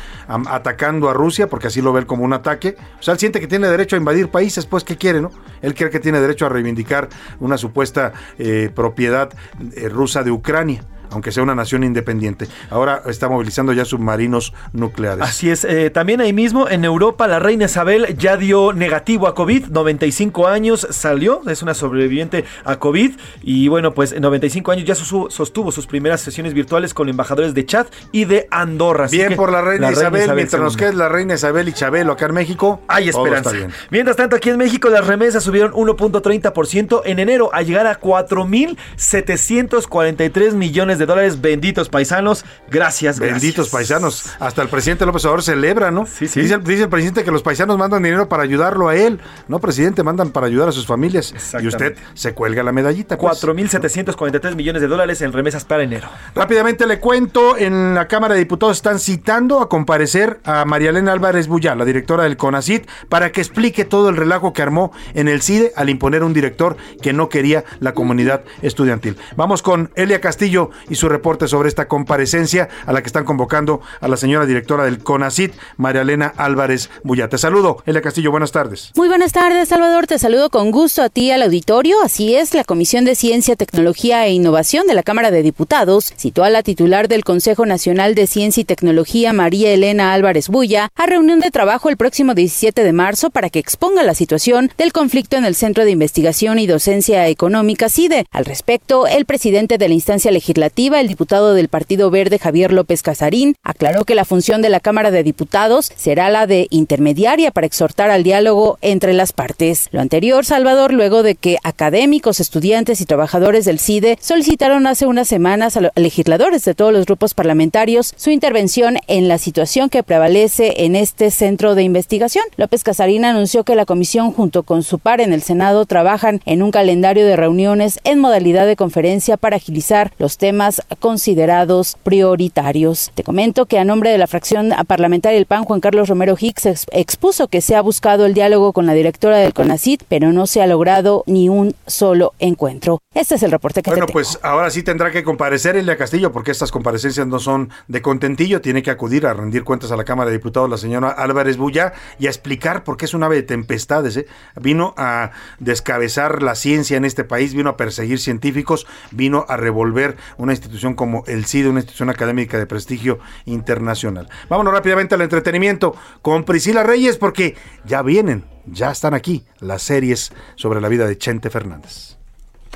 [SPEAKER 2] atacando a Rusia, porque así lo ve él como un ataque, o sea, él siente que tiene derecho a invadir países, pues, ¿qué quiere, no? Él cree que tiene derecho a reivindicar una supuesta eh, propiedad eh, rusa de Ucrania. Aunque sea una nación independiente. Ahora está movilizando ya submarinos nucleares.
[SPEAKER 20] Así es, eh, también ahí mismo en Europa la reina Isabel ya dio negativo a COVID, 95 años salió, es una sobreviviente a COVID y bueno, pues en 95 años ya sostuvo, sus primeras sesiones virtuales con embajadores de Chad y de Andorra. Así
[SPEAKER 2] Bien por la reina Isabel, mientras nos quede la reina Isabel y Chabelo acá en México.
[SPEAKER 20] Hay esperanza.
[SPEAKER 2] bien.
[SPEAKER 20] Mientras tanto, aquí en México las remesas subieron 1.30% en enero a llegar a 4.743 millones millones de dólares. Benditos paisanos. Gracias,
[SPEAKER 2] Benditos paisanos. Hasta el presidente López Obrador celebra, ¿no?
[SPEAKER 20] Sí, sí.
[SPEAKER 2] Dice, el- dice el presidente que los paisanos mandan dinero para ayudarlo a él. No, presidente, mandan para ayudar a sus familias. Y usted se cuelga la medallita. pues.
[SPEAKER 20] 4.743 millones de dólares en remesas para enero.
[SPEAKER 2] Rápidamente le cuento, en la Cámara de Diputados están citando a comparecer a María Elena Álvarez Bullá, la directora del CONACIT, para que explique todo el relajo que armó en el CIDE al imponer un director que no quería la comunidad estudiantil. Vamos con Elia Castillo y su reporte sobre esta comparecencia a la que están convocando a la señora directora del CONACIT, María Elena Álvarez Bullá. Te saludo, Elia Castillo, buenas tardes.
[SPEAKER 36] Muy buenas tardes, Salvador. Te saludo con gusto a ti al auditorio. Así es, la Comisión de Ciencia, Tecnología e Innovación de la Cámara de Diputados citó a la titular del Consejo Nacional de Ciencia y Tecnología, María Elena Álvarez Bulla, a reunión de trabajo el próximo 17 de marzo para que exponga la situación del conflicto en el Centro de Investigación y Docencia Económica CIDE. Al respecto, el presidente de la instancia legislativa, el diputado del Partido Verde, Javier López Casarín, aclaró que la función de la Cámara de Diputados será la de intermediaria para exhortar al diálogo entre las partes. Lo anterior, Salvador, luego de que académicos, estudiantes y trabajadores del CIDE solicitaron hace unas semanas a los legisladores de todos los grupos parlamentarios su intervención en la situación que prevalece en este centro de investigación. López Casarín anunció que la comisión junto con su par en el Senado trabajan en un calendario de reuniones en modalidad de conferencia para agilizar los temas considerados prioritarios. Te comento que a nombre de la fracción parlamentaria del PAN, Juan Carlos Romero Hicks ex- expuso que se ha buscado el diálogo con la directora del CONACIT, pero no se ha logrado ni un solo encuentro. Este es el reporte que
[SPEAKER 2] Bueno,
[SPEAKER 36] te tengo.
[SPEAKER 2] pues ahora sí tendrá que comparecer Elia Castillo, porque estas comparecencias no son de contentillo. Tiene que acudir a rendir cuentas a la Cámara de Diputados la señora Álvarez Bulla y a explicar por qué es un ave de tempestades. ¿eh? Vino a descabezar la ciencia en este país, vino a perseguir científicos, vino a revolver una institución como el CIDE, una institución académica de prestigio internacional. Vámonos rápidamente al entretenimiento con Priscila Reyes, porque ya vienen, ya están aquí las series sobre la vida de Chente Fernández.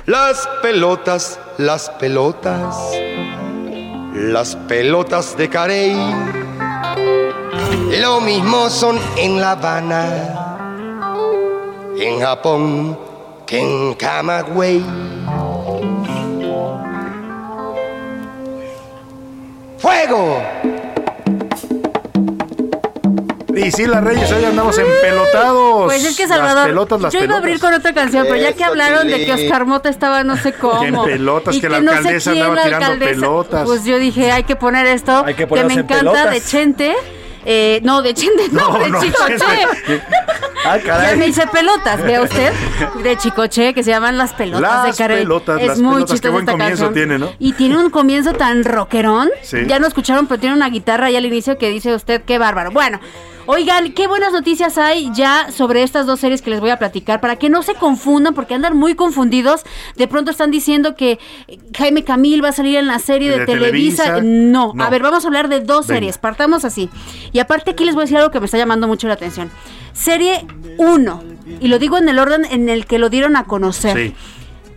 [SPEAKER 37] Las pelotas, las pelotas, las pelotas de Carey. Lo mismo son en La Habana, en Japón, que en Camagüey. ¡Fuego!
[SPEAKER 2] Priscila Reyes, hoy andamos empelotados.
[SPEAKER 21] Pues es que
[SPEAKER 2] Las
[SPEAKER 21] Salvador,
[SPEAKER 2] pelotas, las
[SPEAKER 21] yo iba a abrir con otra canción, pero ya que hablaron de que Oscar Mota estaba no sé cómo.
[SPEAKER 2] Que en pelotas,
[SPEAKER 21] y
[SPEAKER 2] que la
[SPEAKER 21] no sé
[SPEAKER 2] alcaldesa
[SPEAKER 21] quién,
[SPEAKER 2] andaba
[SPEAKER 21] la
[SPEAKER 2] tirando
[SPEAKER 21] alcaldesa,
[SPEAKER 2] pelotas.
[SPEAKER 21] Pues yo dije, hay que poner esto,
[SPEAKER 20] Hay que
[SPEAKER 21] me
[SPEAKER 20] en
[SPEAKER 21] encanta
[SPEAKER 20] pelotas.
[SPEAKER 21] de Chente. Eh, no, de Chente, no,
[SPEAKER 2] No,
[SPEAKER 21] de
[SPEAKER 2] no,
[SPEAKER 21] Chicoche.
[SPEAKER 2] Ah,
[SPEAKER 21] Ya
[SPEAKER 2] caray.
[SPEAKER 21] me hice pelotas, vea usted, de Chicoche, que se llaman Las Pelotas
[SPEAKER 2] Las
[SPEAKER 21] de Carey.
[SPEAKER 2] pelotas,
[SPEAKER 21] es
[SPEAKER 2] las
[SPEAKER 21] muy
[SPEAKER 2] pelotas, qué
[SPEAKER 21] chistosa
[SPEAKER 2] buen
[SPEAKER 21] esta
[SPEAKER 2] comienzo
[SPEAKER 21] canción.
[SPEAKER 2] tiene, ¿no?
[SPEAKER 21] Y tiene un comienzo tan rockerón.
[SPEAKER 2] Sí.
[SPEAKER 21] Ya no escucharon, pero tiene una guitarra ahí al inicio que dice usted, qué bárbaro. Bueno, oigan, qué buenas noticias hay ya sobre estas dos series que les voy a platicar para que no se confundan, porque andan muy confundidos. De pronto están diciendo que Jaime Camil va a salir en la serie de,
[SPEAKER 38] ¿De
[SPEAKER 21] Televisa.
[SPEAKER 38] Televisa?
[SPEAKER 21] No.
[SPEAKER 38] No.
[SPEAKER 21] a ver, vamos a hablar de dos
[SPEAKER 38] Venga.
[SPEAKER 21] series. Partamos así. Y aparte, aquí les voy a decir algo que me está llamando mucho la atención. Serie 1. Y lo digo en el orden en el que lo dieron a conocer.
[SPEAKER 38] Sí.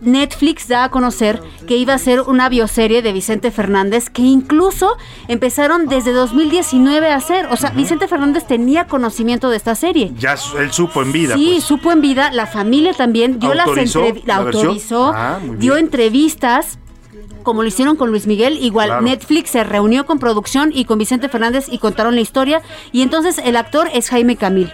[SPEAKER 21] Netflix da a conocer que iba a ser una bioserie de Vicente Fernández que incluso empezaron desde 2019 a hacer. O sea, Vicente Fernández tenía conocimiento de esta serie.
[SPEAKER 2] Ya él supo en vida.
[SPEAKER 21] sí,
[SPEAKER 2] pues.
[SPEAKER 21] supo en vida, la familia también dio
[SPEAKER 2] ¿Autorizó
[SPEAKER 21] las entrevistas, la
[SPEAKER 2] la
[SPEAKER 21] autorizó,
[SPEAKER 2] Ah,
[SPEAKER 21] dio entrevistas. Como lo hicieron con Luis Miguel, igual
[SPEAKER 2] Claro.
[SPEAKER 21] Netflix se reunió con producción y con Vicente Fernández y contaron la historia. Y entonces el actor es Jaime Camil.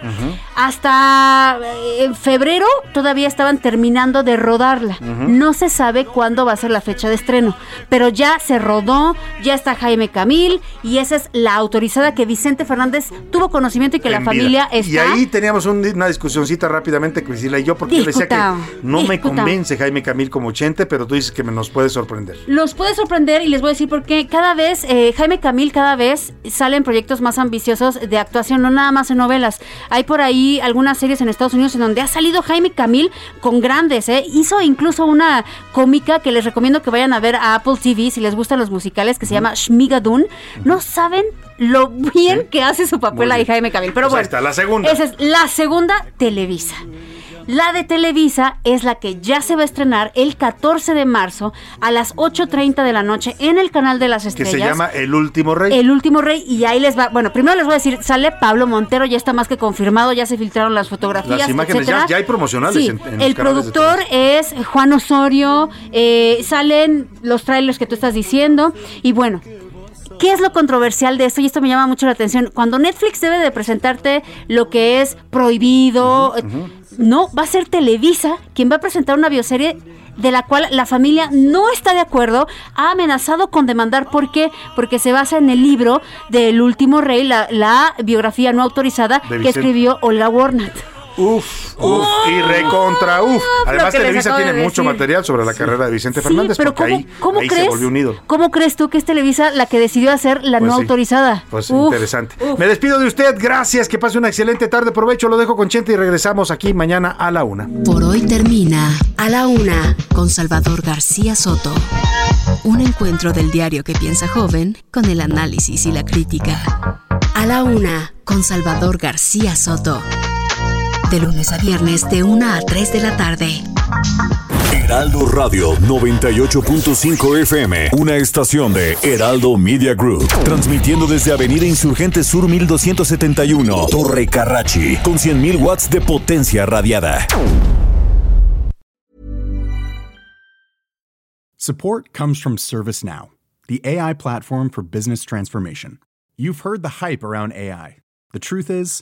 [SPEAKER 21] Hasta eh, en febrero todavía estaban terminando de rodarla. No se sabe cuándo va a ser la fecha de estreno, pero ya se rodó, ya está Jaime Camil y esa es la autorizada que Vicente Fernández tuvo conocimiento y que la
[SPEAKER 2] vida.
[SPEAKER 21] familia
[SPEAKER 2] Y
[SPEAKER 21] está.
[SPEAKER 2] ahí teníamos un- una discusioncita rápidamente, Priscila y yo, porque yo le decía que
[SPEAKER 21] Discutado,
[SPEAKER 2] no me convence Jaime Camil como Chente, pero tú dices que me nos puede sorprender.
[SPEAKER 21] Los puede sorprender y les voy a decir por qué. Cada vez, eh, Jaime Camil cada vez salen proyectos más ambiciosos de actuación, no nada más en novelas. Hay por ahí algunas series en Estados Unidos en donde ha salido Jaime Camil con grandes, ¿eh? Hizo incluso una cómica que les recomiendo que vayan a ver a Apple TV si les gustan los musicales, que se llama Shmigadun. No saben lo bien que hace su papel ahí. Jaime Camil. Pero
[SPEAKER 2] Pues
[SPEAKER 21] bueno,
[SPEAKER 2] está, la segunda.
[SPEAKER 21] Esa es la segunda Televisa. La de Televisa es la que ya se va a estrenar el 14 de marzo a las 8.30 de la noche en el canal de las
[SPEAKER 2] Que
[SPEAKER 21] estrellas.
[SPEAKER 2] se llama El Último Rey.
[SPEAKER 21] El último rey y ahí les va, bueno, primero les voy a decir, sale Pablo Montero, ya está más que confirmado, ya se filtraron las fotografías,
[SPEAKER 2] Las imágenes, ya- ya hay promocionales
[SPEAKER 21] Sí,
[SPEAKER 2] en- en
[SPEAKER 21] el productor es Juan Osorio, eh, salen los trailers que tú estás diciendo y bueno, ¿Qué es lo controversial de esto? Y esto me llama mucho la atención. Cuando Netflix debe de presentarte lo que es prohibido, eh, no, va a ser Televisa quien va a presentar una bioserie de la cual la familia no está de acuerdo, ha amenazado con demandar. ¿Por qué? Porque se basa en el libro del último rey, la, la biografía no autorizada que escribió Olga Warnat.
[SPEAKER 2] Uf, uf, y recontra uf. Además, Televisa tiene
[SPEAKER 21] de
[SPEAKER 2] mucho material sobre la carrera de Vicente
[SPEAKER 21] Sí,
[SPEAKER 2] Fernández,
[SPEAKER 21] pero
[SPEAKER 2] porque
[SPEAKER 21] ¿cómo,
[SPEAKER 2] ahí,
[SPEAKER 21] cómo
[SPEAKER 2] ahí
[SPEAKER 21] crees,
[SPEAKER 2] se volvió unido.
[SPEAKER 21] ¿Cómo crees tú que es Televisa la que decidió hacer la
[SPEAKER 2] Pues
[SPEAKER 21] no
[SPEAKER 2] sí.
[SPEAKER 21] autorizada?
[SPEAKER 2] Pues
[SPEAKER 21] Uf,
[SPEAKER 2] interesante. Me despido de usted, gracias, que pase una excelente tarde, provecho, lo dejo con Chente y regresamos aquí mañana a la una.
[SPEAKER 39] Por hoy termina A la Una con Salvador García Soto. Un encuentro del diario que piensa joven con el análisis y la crítica. A la Una con Salvador García Soto. De lunes a viernes de 1 a 3 de la tarde.
[SPEAKER 12] Heraldo Radio 98.5 FM, una estación de Heraldo Media Group, transmitiendo desde Avenida Insurgente Sur 1271, Torre Carrachi, con 100.000 watts de potencia radiada.
[SPEAKER 40] Support comes from ServiceNow, the AI platform for business transformation. You've heard the hype around AI. The truth is,